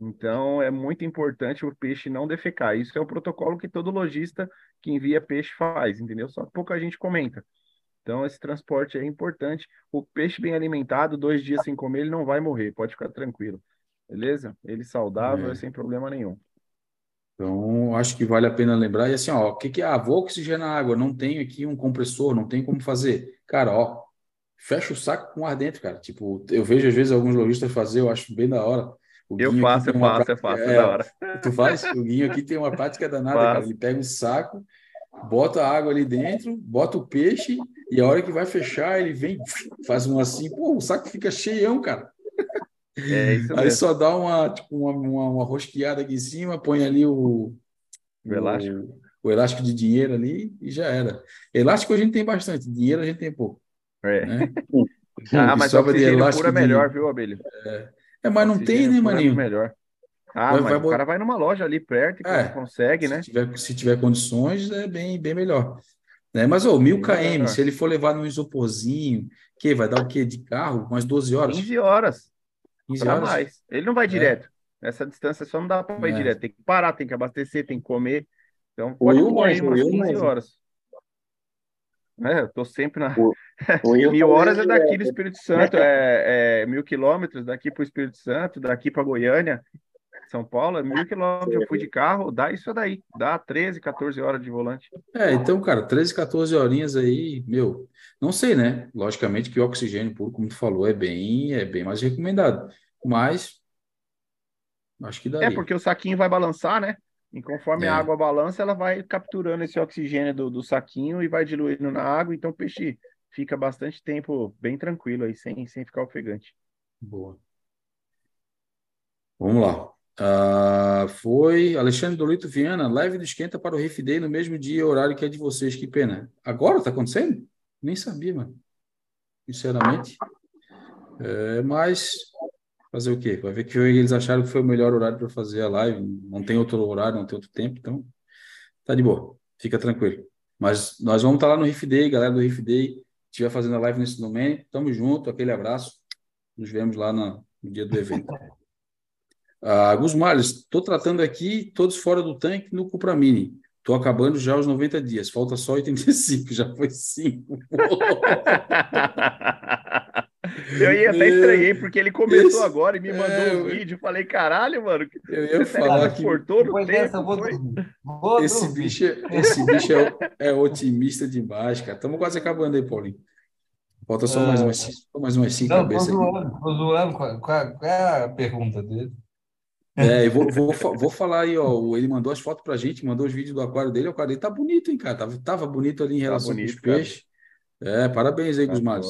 Então, é muito importante o peixe não defecar. Isso é o protocolo que todo lojista que envia peixe faz, entendeu? Só que pouca gente comenta. Então, esse transporte é importante. O peixe bem alimentado, dois dias sem comer, ele não vai morrer, pode ficar tranquilo. Beleza? Ele saudável, é. sem problema nenhum. Então, acho que vale a pena lembrar. E assim, ó, o que, que é? Ah, vou oxigenar a água, não tenho aqui um compressor, não tem como fazer. Cara, ó, fecha o saco com ar dentro, cara. Tipo, eu vejo às vezes alguns lojistas fazer, eu acho bem da hora. O eu faço, eu faço, prática, eu faço, é, da hora. Tu faz? O Guinho aqui tem uma prática danada, cara. Ele pega um saco, bota a água ali dentro, bota o peixe, e a hora que vai fechar, ele vem, faz um assim, pô, o saco fica cheião, cara. É isso mesmo. Aí só dá uma, tipo, uma, uma, uma rosqueada aqui em cima, põe ali o, o elástico. O, o, elástico de dinheiro ali e já era. Elástico a gente tem bastante, dinheiro a gente tem pouco. É. Né? ah, mas sobra de elástico pura é melhor, viu, Abelho? É. É, mas não tem, né, maninho? Melhor. Ah, vai, mas vai, o cara vai numa loja ali perto e é, consegue, se né? Tiver, se tiver condições, é bem, bem melhor. Né? Mas, ô, mil km, se ele for levar num isoporzinho, que vai dar o quê? De carro? Umas 12 horas? 15 horas. 15 horas. mais. Ele não vai é. direto. É. Essa distância só não dá para ir é. direto. Tem que parar, tem que abastecer, tem que comer. Então, pode ir umas 15 horas. É, eu tô sempre na. O, o mil horas é daqui do Espírito Santo, é, é mil quilômetros daqui para o Espírito Santo, daqui para Goiânia, São Paulo, é mil quilômetros. Eu fui de carro, dá isso daí, dá 13, 14 horas de volante. É, então, cara, 13, 14 horinhas aí, meu, não sei, né? Logicamente que o oxigênio puro, como tu falou, é bem, é bem mais recomendado, mas acho que dá. É, porque o saquinho vai balançar, né? E conforme é. a água balança, ela vai capturando esse oxigênio do, do saquinho e vai diluindo na água, então o peixe fica bastante tempo bem tranquilo aí, sem, sem ficar ofegante. Boa. Vamos lá. Uh, foi Alexandre Dolito Viana, live do Esquenta para o Riff Day no mesmo dia e horário que é de vocês. Que pena. Agora tá acontecendo? Nem sabia, mano. Sinceramente. É, mas fazer o quê? Vai ver que eles acharam que foi o melhor horário para fazer a live. Não tem outro horário, não tem outro tempo, então tá de boa. Fica tranquilo. Mas nós vamos estar tá lá no Riff Day, galera do Riff Day, estiver fazendo a live nesse domingo. Tamo junto, aquele abraço. Nos vemos lá no dia do evento. Ah, Gus Malles, estou tratando aqui todos fora do tanque no Cupra Mini. Estou acabando já os 90 dias. Falta só 85, já foi 5. Eu ia até estranhei, porque ele começou esse, agora e me mandou é, um vídeo. Falei, caralho, mano. Eu ia falar que. Cortou no tempo, dessa, vou, vou esse, bicho, é, esse bicho é, é, otimista demais, cara. Estamos quase acabando aí, Paulinho. Falta só mais, umas, mais umas cinco não, cabeças. Tô zoando, tô zoando. Qual, qual, qual, é a pergunta dele? É, eu vou, vou, vou falar aí, ó. Ele mandou as fotos pra gente, mandou os vídeos do aquário dele. O aquário dele tá bonito, hein, cara? Tava, tava bonito ali em tá relação tá bonito, peixes. É, parabéns aí, tá Gusmar.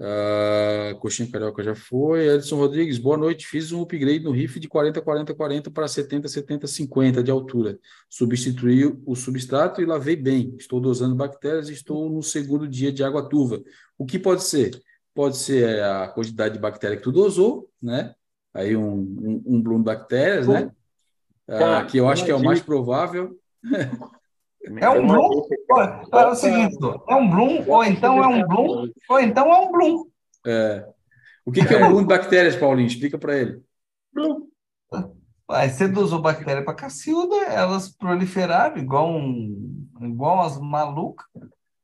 Uh, Coxinha Carioca já foi. Edson Rodrigues, boa noite. Fiz um upgrade no RIF de 40, 40, 40 para 70, 70, 50 de altura. Substituí o substrato e lavei bem. Estou dosando bactérias e estou no segundo dia de água turva. O que pode ser? Pode ser a quantidade de bactéria que tu dosou, né? Aí um, um, um bloom de bactérias, né? Uh, que eu acho que é o mais provável. É um bloom? É o seguinte, é um bloom, ou então é um bloom, ou então é um bloom. É. O que, que é um bloom de bactérias, Paulinho? Explica para ele. Bloom. Aí você usou bactéria para cacilda, elas proliferaram igual, um, igual as malucas.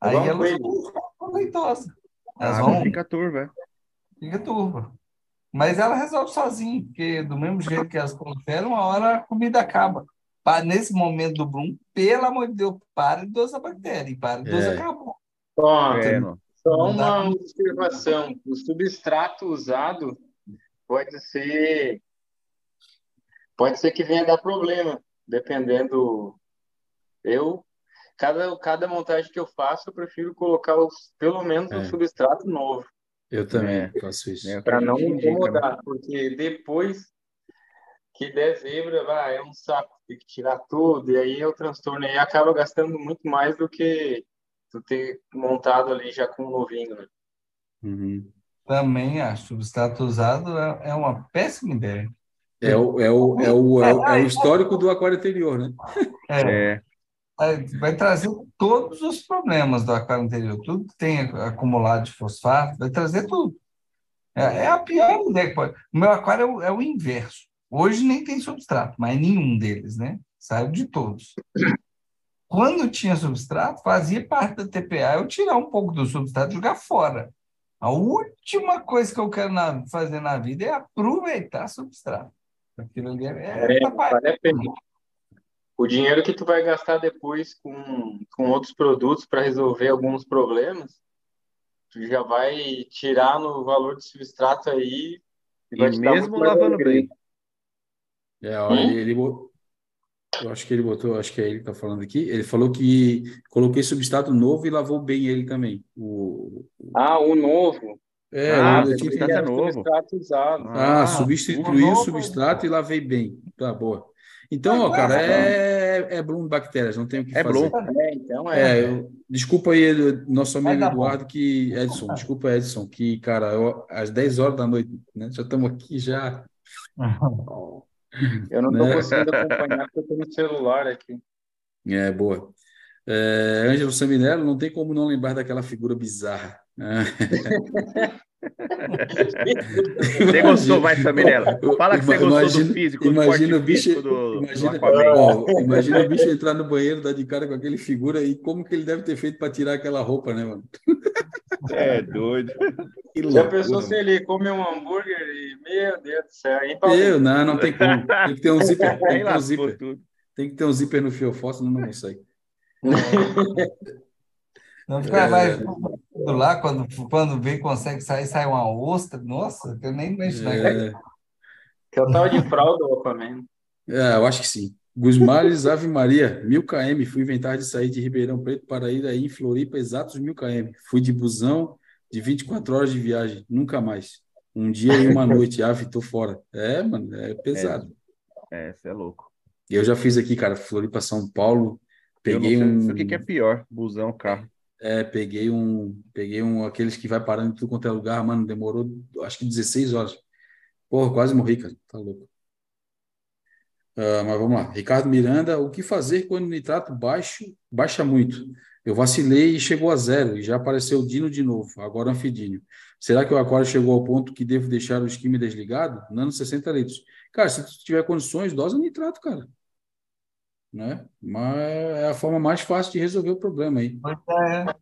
Aí elas ficam leitosas. Elas vão... Fica turva. Fica turva. Mas ela resolve sozinha, porque do mesmo jeito que elas proliferam, uma hora a comida acaba nesse momento do Bloom, pelo amor de Deus, para de dosar bactéria, e para de dosar é. carbono. é, só uma observação: o substrato usado pode ser pode ser que venha dar problema, dependendo. Eu cada cada montagem que eu faço, eu prefiro colocar os, pelo menos é. um substrato novo. Eu também é. faço isso. É, Para não incomodar, porque depois que dezembro vai, é um saco, tem que tirar tudo, e aí é o transtorno, e acaba gastando muito mais do que tu ter montado ali já com um novinho, né? Uhum. Também acho, substrato usado é, é uma péssima ideia. É o, é o, é o, é o, é o histórico do aquário anterior, né? É. Vai trazer todos os problemas do aquário anterior, tudo que tem acumulado de fosfato, vai trazer tudo. É, é a pior ideia que pode. O meu aquário é o, é o inverso. Hoje nem tem substrato, mas nenhum deles, né? Saiu de todos. Quando tinha substrato, fazia parte da TPA eu tirar um pouco do substrato e jogar fora. A última coisa que eu quero na, fazer na vida é aproveitar substrato. Aquilo ali é, é, é O dinheiro que tu vai gastar depois com, com outros produtos para resolver alguns problemas, tu já vai tirar no valor de substrato aí e, e mesmo lavando bem. É, ó, ele, ele, eu acho que ele botou, acho que é ele que está falando aqui. Ele falou que coloquei substrato novo e lavou bem ele também. O, o... Ah, o novo. É, ah, o substrato é novo. Substrato usado. Ah, ah substituí o, o substrato e lavei bem. Tá, boa. Então, ó, cara, é, é Bloom Bactérias, não tem o que é fazer. Bloom. É, então é. é eu, desculpa aí, nosso amigo Eduardo, que. Edson, desculpa, Edson, que, cara, eu, às 10 horas da noite, né? Já estamos aqui já. Eu não estou né? conseguindo acompanhar porque eu estou no celular aqui. É, boa. É, Ângelo Saminello, não tem como não lembrar daquela figura bizarra. Você gostou mais, Saminello? Fala que você gostou imagina, do físico, imagina o bicho, do, imagina, do ó, imagina o bicho entrar no banheiro, dar de cara com aquele figura e como que ele deve ter feito para tirar aquela roupa, né, mano? É doido. Já pensou se ele come um hambúrguer e, meu Deus do céu, hein, Eu, não, não tem como. Tem que ter um zíper. Tem que ter um zíper, tem que ter um zíper no fiofósforo, não, não consegue. Não, fica é... vai lá, quando, quando vem, consegue sair, sai uma ostra. Nossa, eu nem imagino. É... Que é o tal de fralda do Aquaman. É, eu acho que sim. Gusmares Ave Maria, mil km. Fui inventar de sair de Ribeirão Preto para ir aí em Floripa, exatos mil km. Fui de busão de 24 horas de viagem, nunca mais. Um dia e uma noite, ave, tô fora. É, mano, é pesado. É, você é, é louco. Eu já fiz aqui, cara, Floripa, São Paulo. Peguei um. O que, que é pior, busão, carro? É, peguei um, peguei um, aqueles que vai parando em tudo quanto é lugar, mano, demorou acho que 16 horas. Porra, quase morri, cara, tá louco. Uh, mas vamos lá. Ricardo Miranda, o que fazer quando o nitrato baixo, baixa muito? Eu vacilei e chegou a zero, e já apareceu o Dino de novo, agora anfidínio. Será que o aquário chegou ao ponto que devo deixar o esquema desligado? Nano 60 litros. Cara, se tu tiver condições, dosa nitrato, cara. Né? Mas é a forma mais fácil de resolver o problema aí. É.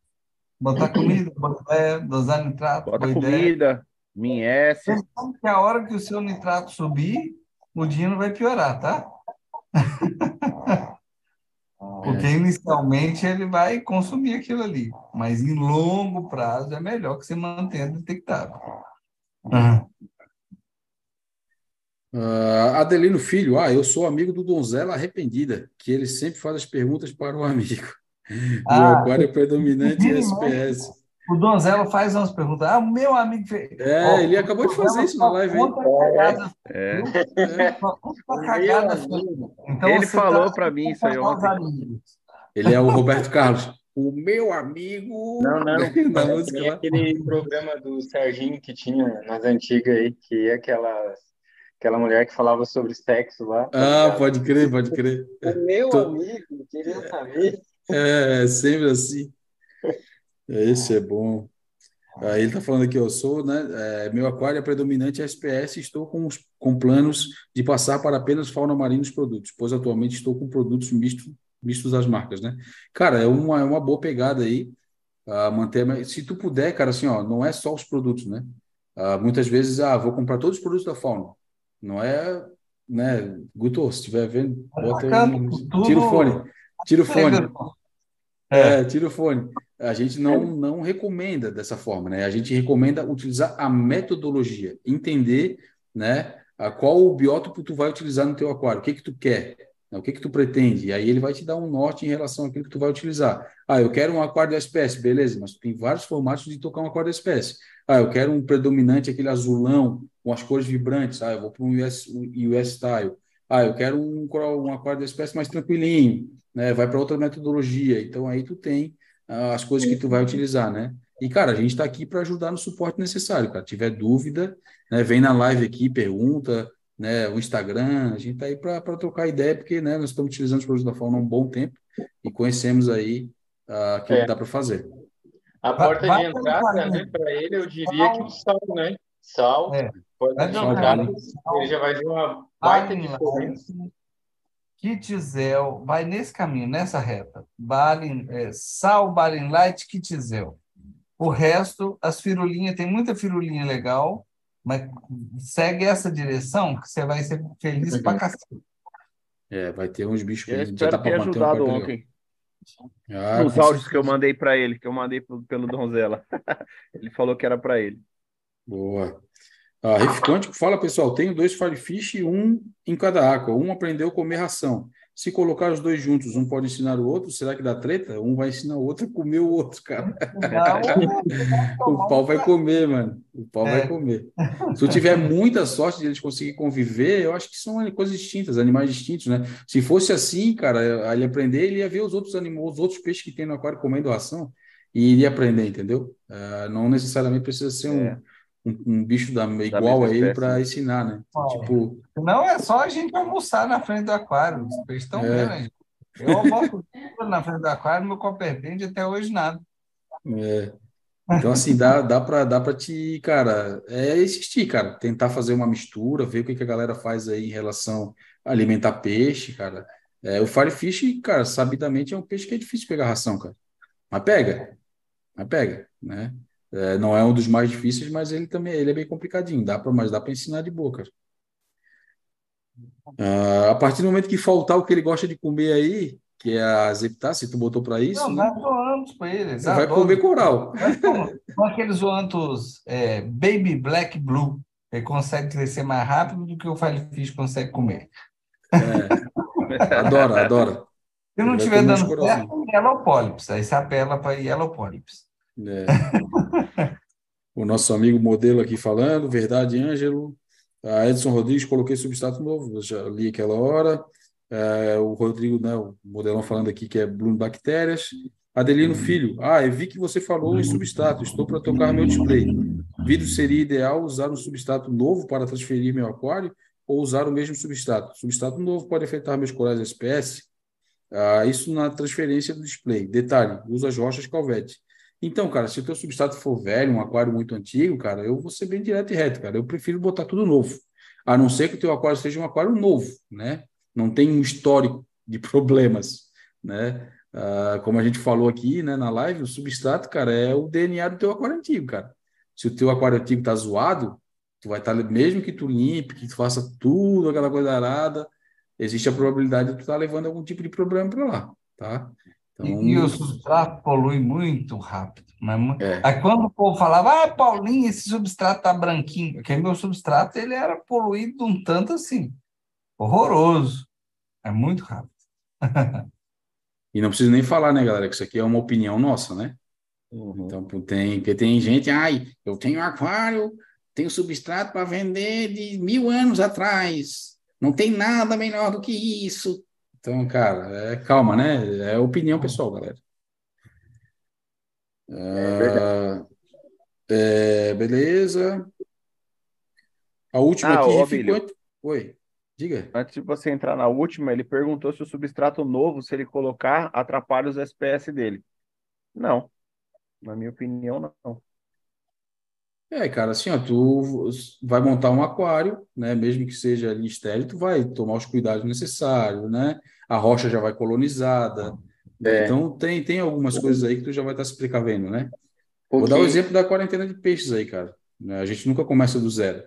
Botar comida, botar, dosar nitrato. Bota comida, minhece. Que a hora que o seu nitrato subir, o Dino vai piorar, tá? Porque inicialmente ele vai consumir aquilo ali, mas em longo prazo é melhor que você mantenha detectado. Uhum. Uh, Adelino Filho, ah, eu sou amigo do Donzela Arrependida, que ele sempre faz as perguntas para o amigo. Ah, o aquário é predominante SPS. O Donzelo faz umas perguntas. Ah, o meu amigo fez. É, Ó, ele acabou de fazer isso na live É. É. então Ele você falou tá- pra mim isso aí ontem. amigos. Ele é o Roberto Carlos. O meu amigo. Não, não. Na É música aquele programa do Serginho que tinha nas antigas aí, que é aquela, aquela mulher que falava sobre sexo lá. tá Ah, pode crer, pode crer. O meu Tô- amigo queria saber. É, sempre assim. Esse é bom. Aí ele está falando aqui, eu sou, né? é, meu aquário é predominante SPS, estou com, os- com planos de passar para apenas fauna marinha nos produtos, pois atualmente estou com produtos mistos, mistos às marcas, né? Cara, é uma, é uma boa pegada aí, a manter, mas se tu puder, cara, assim, ó, não é só os produtos, né? Ah, muitas vezes, ah, vou comprar todos os produtos da fauna. Não é, né? Guto, se estiver vendo, bota um, tira o fone, tira o fone. É. É, tira o fone. A gente não, não recomenda dessa forma, né? A gente recomenda utilizar a metodologia, entender, né, a qual o biótopo tu vai utilizar no teu aquário, o que que tu quer? O que que tu pretende, e aí ele vai te dar um norte em relação àquilo que tu vai utilizar. Ah, eu quero um aquário de espécie, beleza, mas tem vários formatos de tocar um aquário de espécie. Ah, eu quero um predominante, aquele azulão, com as cores vibrantes, ah, eu vou para um US, US Style. Ah, eu quero um, um aquário de espécie mais tranquilinho, né? Vai para outra metodologia. Então aí tu tem ah, as coisas que tu vai utilizar, né? E cara, a gente está aqui para ajudar no suporte necessário, cara. Tiver dúvida, né? Vem na live aqui, pergunta, né? O Instagram, a gente está aí para trocar ideia, porque né? Nós estamos utilizando os produtos da Fauna há um bom tempo e conhecemos aí aquilo É. que dá para fazer. A porta vai de entrada, né, para ele, eu diria que o sal, né? Sal, É. porta de entrada, ele já vai ver uma baita diferença. Kitzel, vai nesse caminho, nessa reta. Balin, é, Sal, Balin Light, Kitzel. O resto, as firulinhas, tem muita firulinha legal, mas segue essa direção que você vai ser feliz pra cacete. É, vai ter uns bichos que Eu gente espero já tá ter um ajudado legal. ontem. Ah, com áudios que eu mandei para ele, que eu mandei pelo, pelo Donzela. ele falou que era para ele. Boa. Ah, Riff Quântico fala, pessoal, tenho dois Firefish e um em cada água. Um aprendeu a comer ração. Se colocar os dois juntos, um pode ensinar o outro, será que dá treta? Um vai ensinar o outro a comer o outro, cara. O pau vai comer, mano. O pau É. vai comer. Se tu tiver muita sorte de eles conseguirem conviver, eu acho que são coisas distintas, animais distintos, né? Se fosse assim, cara, ele aprender, ele ia ver os outros animais, os outros peixes que tem no aquário comendo ração e iria aprender, entendeu? Ah, não necessariamente precisa ser um, É. um, um bicho da, igual mesma a ele para né? ensinar, né? Tipo, Não é só a gente almoçar na frente do aquário. Os peixes estão É. vendo, gente? Eu almoço na frente do aquário, meu copperpente até hoje nada. É. Então, assim, dá, dá para dá para te, cara, é existir, cara. Tentar fazer uma mistura, ver o que, que a galera faz aí em relação a alimentar peixe, cara. É, o Firefish, cara, sabidamente é um peixe que é difícil pegar ração, cara. Mas pega, mas pega, né? É, não é um dos mais difíceis, mas ele também ele é bem complicadinho. Dá para, mas dá para ensinar de boa, cara. Ah, a partir do momento que faltar o que ele gosta de comer aí, que é a zeptácea, tu botou para isso, Não, né? nós doamos para eles. Vai adoram. comer coral. Com aqueles zoantos é, Baby Black Blue, ele consegue crescer mais rápido do que o Firefish consegue comer. É. Adora, adora. Se não Ele vai estiver dando certo, Yellow Polyps. Aí você apela para Yellow Polyps. É. O nosso amigo modelo aqui falando, verdade, Ângelo. A Edson Rodrigues, coloquei substrato novo, já li aquela hora. É, o Rodrigo, né, o modelão falando aqui que é Bloom Bactérias. Adelino Filho, ah, eu vi que você falou em substrato, estou para tocar meu display. Vídeo seria ideal usar um substrato novo para transferir meu aquário ou usar o mesmo substrato? Substrato novo pode afetar meus corais da espécie? Ah, isso na transferência do display. Detalhe, usa as rochas calvete. Então, cara, se o teu substrato for velho, um aquário muito antigo, cara, eu vou ser bem direto e reto, cara. Eu prefiro botar tudo novo. A não ser que o teu aquário seja um aquário novo, né? Não tem um histórico de problemas, né? Ah, como a gente falou aqui, né, na live, o substrato, cara, é o DNA do teu aquário antigo, cara. Se o teu aquário antigo tá zoado, tu vai estar, mesmo que tu limpe, que tu faça tudo, aquela coisa arada, existe a probabilidade de tu estar levando algum tipo de problema para lá, tá? Então, E, e o substrato polui muito rápido. Mas, mu- É. Aí quando o povo falava, ah, Paulinho, esse substrato tá branquinho, porque meu substrato ele era poluído um tanto assim, horroroso. É muito rápido. E não preciso nem falar, né, galera, que isso aqui é uma opinião nossa, né? Uhum. Então, tem, porque tem gente, ai, eu tenho aquário, tenho substrato para vender de mil anos atrás, não tem nada melhor do que isso. Então, cara, é calma, né? É opinião pessoal, galera. É, é, beleza. A última ah, aqui ficou... Oi, diga. Antes de você entrar na última, ele perguntou se o substrato novo, se ele colocar, atrapalha os SPS dele. Não. Na minha opinião, não. É, cara, assim, ó, tu vai montar um aquário, né? Mesmo que seja ali estéreo, tu vai tomar os cuidados necessários, né? A rocha já vai colonizada. É. Então tem, tem algumas coisas aí que tu já vai estar se precavendo, né? Vou dar o exemplo da quarentena de peixes aí, cara. A gente nunca começa do zero.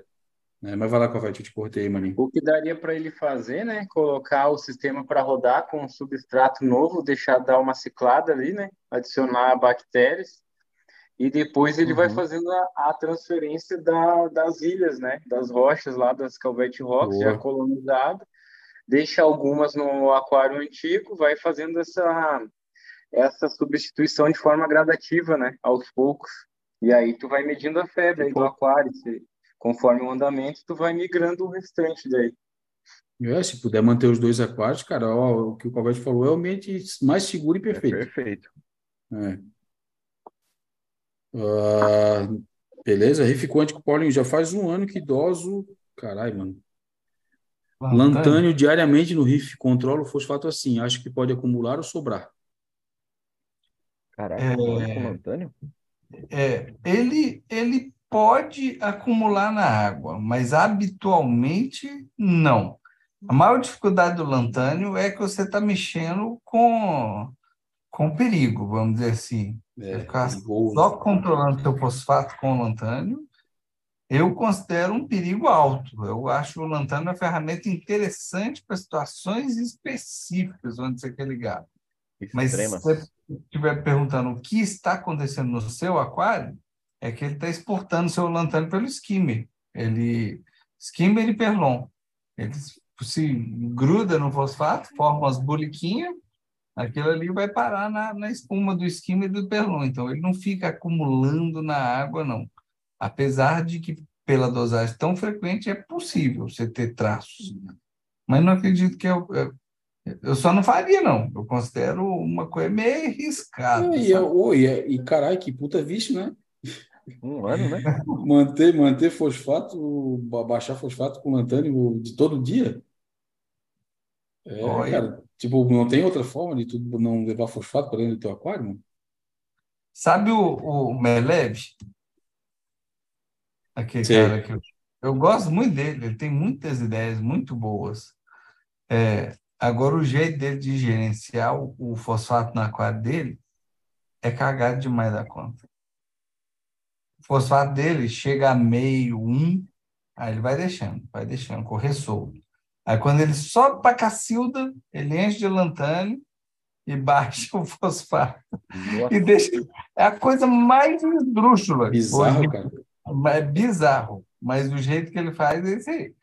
Né? Mas vai lá, Covete, eu te cortei maninho. O que daria para ele fazer, né? Colocar o sistema para rodar com um substrato novo, deixar dar uma ciclada ali, né? Adicionar bactérias e depois ele uhum. vai fazendo a, a transferência da, das ilhas, né? Das rochas lá das Calvete Rocks, Boa. já colonizado, deixa algumas no aquário antigo, vai fazendo essa essa substituição de forma gradativa, né? Aos poucos. E aí tu vai medindo a febre aí do aquário, se, conforme o andamento, tu vai migrando o restante daí. É, se puder manter os dois aquários, cara, ó, o que o Calvete falou é o ambiente mais seguro e perfeito. É perfeito. É. Uh, beleza, riff quântico, Paulinho, já faz um ano que idoso. Caralho, mano. Lantânio. Lantânio diariamente no riff controla o fosfato assim. Acho que pode acumular ou sobrar. Caraca, é, com lantânio? É, ele, ele pode acumular na água, mas habitualmente não. A maior dificuldade do lantânio é que você está mexendo com, com perigo, vamos dizer assim. É, ficar só controlando seu fosfato com o lantânio, eu considero um perigo alto. Eu acho o lantânio uma ferramenta interessante para situações específicas onde você quer ligar. Mas se você estiver perguntando o que está acontecendo no seu aquário, é que ele está exportando seu lantânio pelo skimmer. Ele, skimmer e perlon. Ele se gruda no fosfato, forma umas boliquinhas, aquilo ali vai parar na, na espuma do esquema e do perlon. Então, ele não fica acumulando na água, não. Apesar de que, pela dosagem tão frequente, é possível você ter traços. Mas não acredito que eu, eu, eu só não faria, não. Eu considero uma coisa meio arriscada. É, e, eu, e, e caralho, que puta vício, né? Um ano, né? manter, manter fosfato, baixar fosfato com lantânio de todo dia? É, Olha. cara, tipo, não tem outra forma de tu não levar fosfato para dentro do teu aquário, mano? Sabe o, o Melev? Aquele Sim. cara que eu, eu gosto muito dele, ele tem muitas ideias muito boas. É, agora, o jeito dele de gerenciar o, o fosfato no aquário dele é cagado demais da conta. O fosfato dele chega a meio, um, aí ele vai deixando, vai deixando, correr solto. Aí quando ele sobe para Cacilda, ele enche de lantânio e baixa o fosfato. Nossa. E deixa. É a coisa mais esdrúxula. Bizarro, hoje. cara. É bizarro. Mas do jeito que ele faz é esse aí.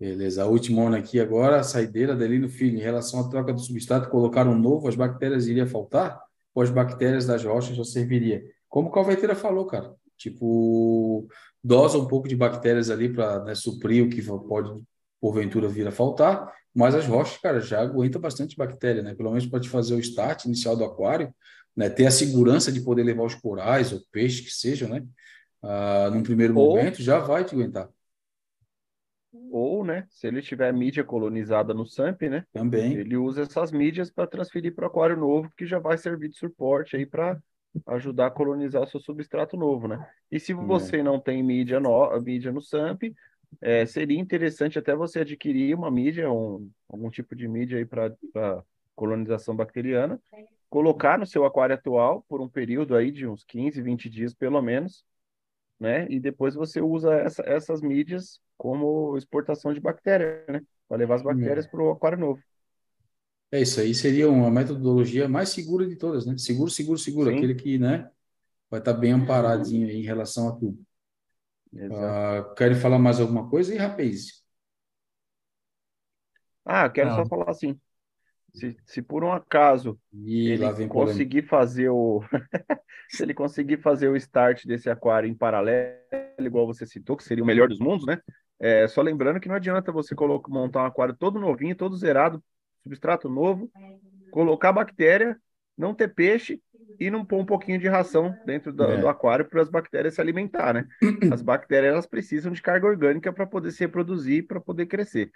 Beleza. A última onda aqui agora, a saideira dele no filho. Em relação à troca do substrato, colocar um novo, as bactérias iriam faltar? Ou as bactérias das rochas já serviria? Como o Calveteira falou, cara. Tipo, dosa um pouco de bactérias ali para né, suprir o que pode porventura vir a faltar, mas as rochas, cara, já aguentam bastante bactéria, né? Pelo menos para te fazer o start inicial do aquário, né? Ter a segurança de poder levar os corais ou peixes que sejam, né? Ah, num primeiro ou, momento, já vai te aguentar. Ou, né? Se ele tiver mídia colonizada no SAMP, né? Também. Ele usa essas mídias para transferir para o aquário novo, que já vai servir de suporte aí para ajudar a colonizar o seu substrato novo, né? E se é. você é. não tem mídia, no, mídia no SAMP, é, seria interessante até você adquirir uma mídia, um, algum tipo de mídia aí para colonização bacteriana, colocar no seu aquário atual por um período aí de uns 15, 20 dias pelo menos, né? E depois você usa essa, essas mídias como exportação de bactéria, né? Para levar as bactérias para o aquário novo. É isso aí, seria uma metodologia mais segura de todas, né? Seguro, seguro, seguro, Sim. aquele que, né, vai estar bem amparadinho aí em relação a tudo. Uh, querem falar mais alguma coisa? E rapaz? Ah, quero Não. só falar assim. Se, se por um acaso Ih, ele lá vem polêmica. conseguir fazer o se ele conseguir fazer o start desse aquário em paralelo, igual você citou, que seria o melhor dos mundos, né? É, só lembrando que não adianta você colocar, montar um aquário todo novinho, todo zerado, substrato novo, colocar bactéria, não ter peixe e não pôr um pouquinho de ração dentro do, É. do aquário para as bactérias se alimentar, né? As bactérias elas precisam de carga orgânica para poder se reproduzir, para poder crescer.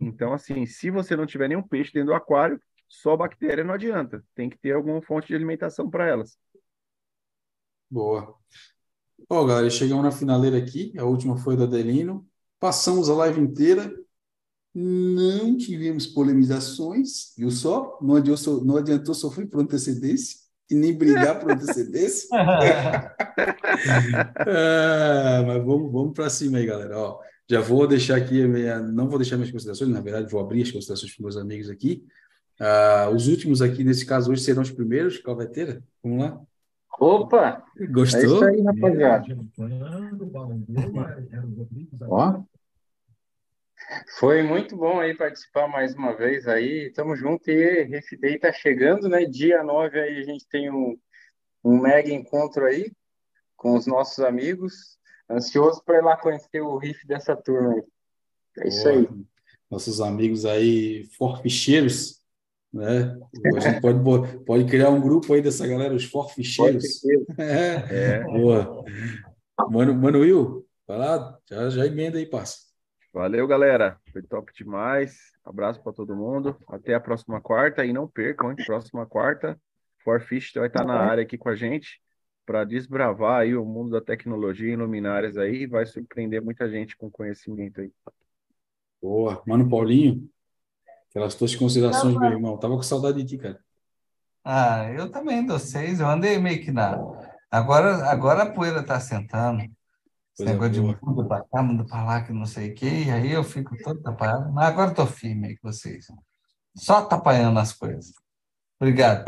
Então, assim, se você não tiver nenhum peixe dentro do aquário, só bactéria não adianta. Tem que ter alguma fonte de alimentação para elas. Boa. Ó, galera, chegamos na finaleira aqui. A última foi do Adelino. Passamos a live inteira. Não tivemos polemizações, viu só? Não adiantou, não adiantou sofrer por antecedência e nem brigar por antecedência. Ah, mas vamos, vamos para cima aí, galera. Ó, já vou deixar aqui, a minha, não vou deixar minhas considerações, na verdade, vou abrir as considerações para meus amigos aqui. Ah, os últimos aqui, nesse caso, hoje serão os primeiros, Calveteira. Vamos lá. Opa! É isso Gostou? aí, rapaziada. Ó. Foi muito bom aí participar mais uma vez aí. Tamo junto e Riff Day tá chegando, né? Dia 9 aí a gente tem um, um mega encontro aí com os nossos amigos. Ansioso para ir lá conhecer o riff dessa turma aí. É isso aí. Boa. Nossos amigos aí, forficheiros, né? A gente pode, pode criar um grupo aí dessa galera, os forficheiros. É, É, boa. Mano, Mano Will, vai lá, já, já emenda aí, parça. Valeu, galera. Foi top demais. Abraço para todo mundo. Até a próxima quarta. E não percam, hein? Próxima quarta, Forfish vai estar na área aqui com a gente para desbravar aí o mundo da tecnologia em luminárias aí. Vai surpreender muita gente com conhecimento aí. Boa. Mano Paulinho, aquelas tuas considerações, meu irmão. Tava com saudade de ti, cara. Ah, eu também seis. Eu andei meio que na. Agora, agora a poeira está sentando. Esse Coisa negócio de boa. muda para cá, muda para lá, que não sei o quê. E aí eu fico todo atrapalhado. Mas agora estou firme aí com vocês. Só atrapalhando as coisas. Obrigado.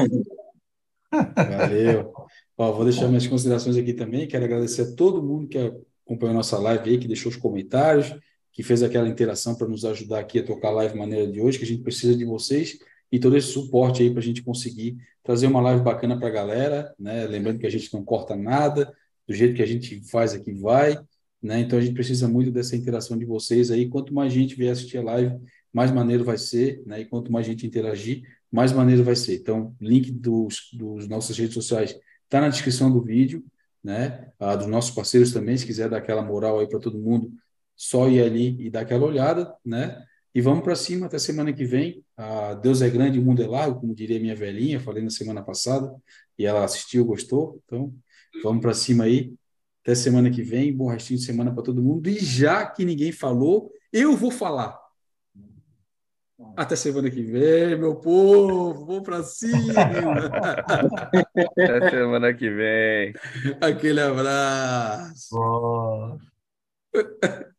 Valeu. Ó, vou deixar minhas considerações aqui também. Quero agradecer a todo mundo que acompanhou nossa live aí, que deixou os comentários, que fez aquela interação para nos ajudar aqui a tocar a live maneira de hoje, que a gente precisa de vocês e todo esse suporte aí para a gente conseguir trazer uma live bacana para a galera, né? Lembrando que a gente não corta nada, do jeito que a gente faz aqui vai, né? Então a gente precisa muito dessa interação de vocês aí. Quanto mais gente vier assistir a live, mais maneiro vai ser, né? E quanto mais gente interagir, mais maneiro vai ser. Então, link dos, dos nossas redes sociais está na descrição do vídeo, né? Ah, dos nossos parceiros também, se quiser dar aquela moral aí para todo mundo, só ir ali e dar aquela olhada, né? E vamos para cima até semana que vem. Ah, Deus é grande, o mundo é largo, como diria minha velhinha, falei na semana passada, e ela assistiu, gostou. Então, vamos para cima aí. Até semana que vem, bom restinho de semana para todo mundo. E já que ninguém falou, eu vou falar. Até semana que vem, meu povo. Vamos para cima. Até semana que vem. Aquele abraço. Boa.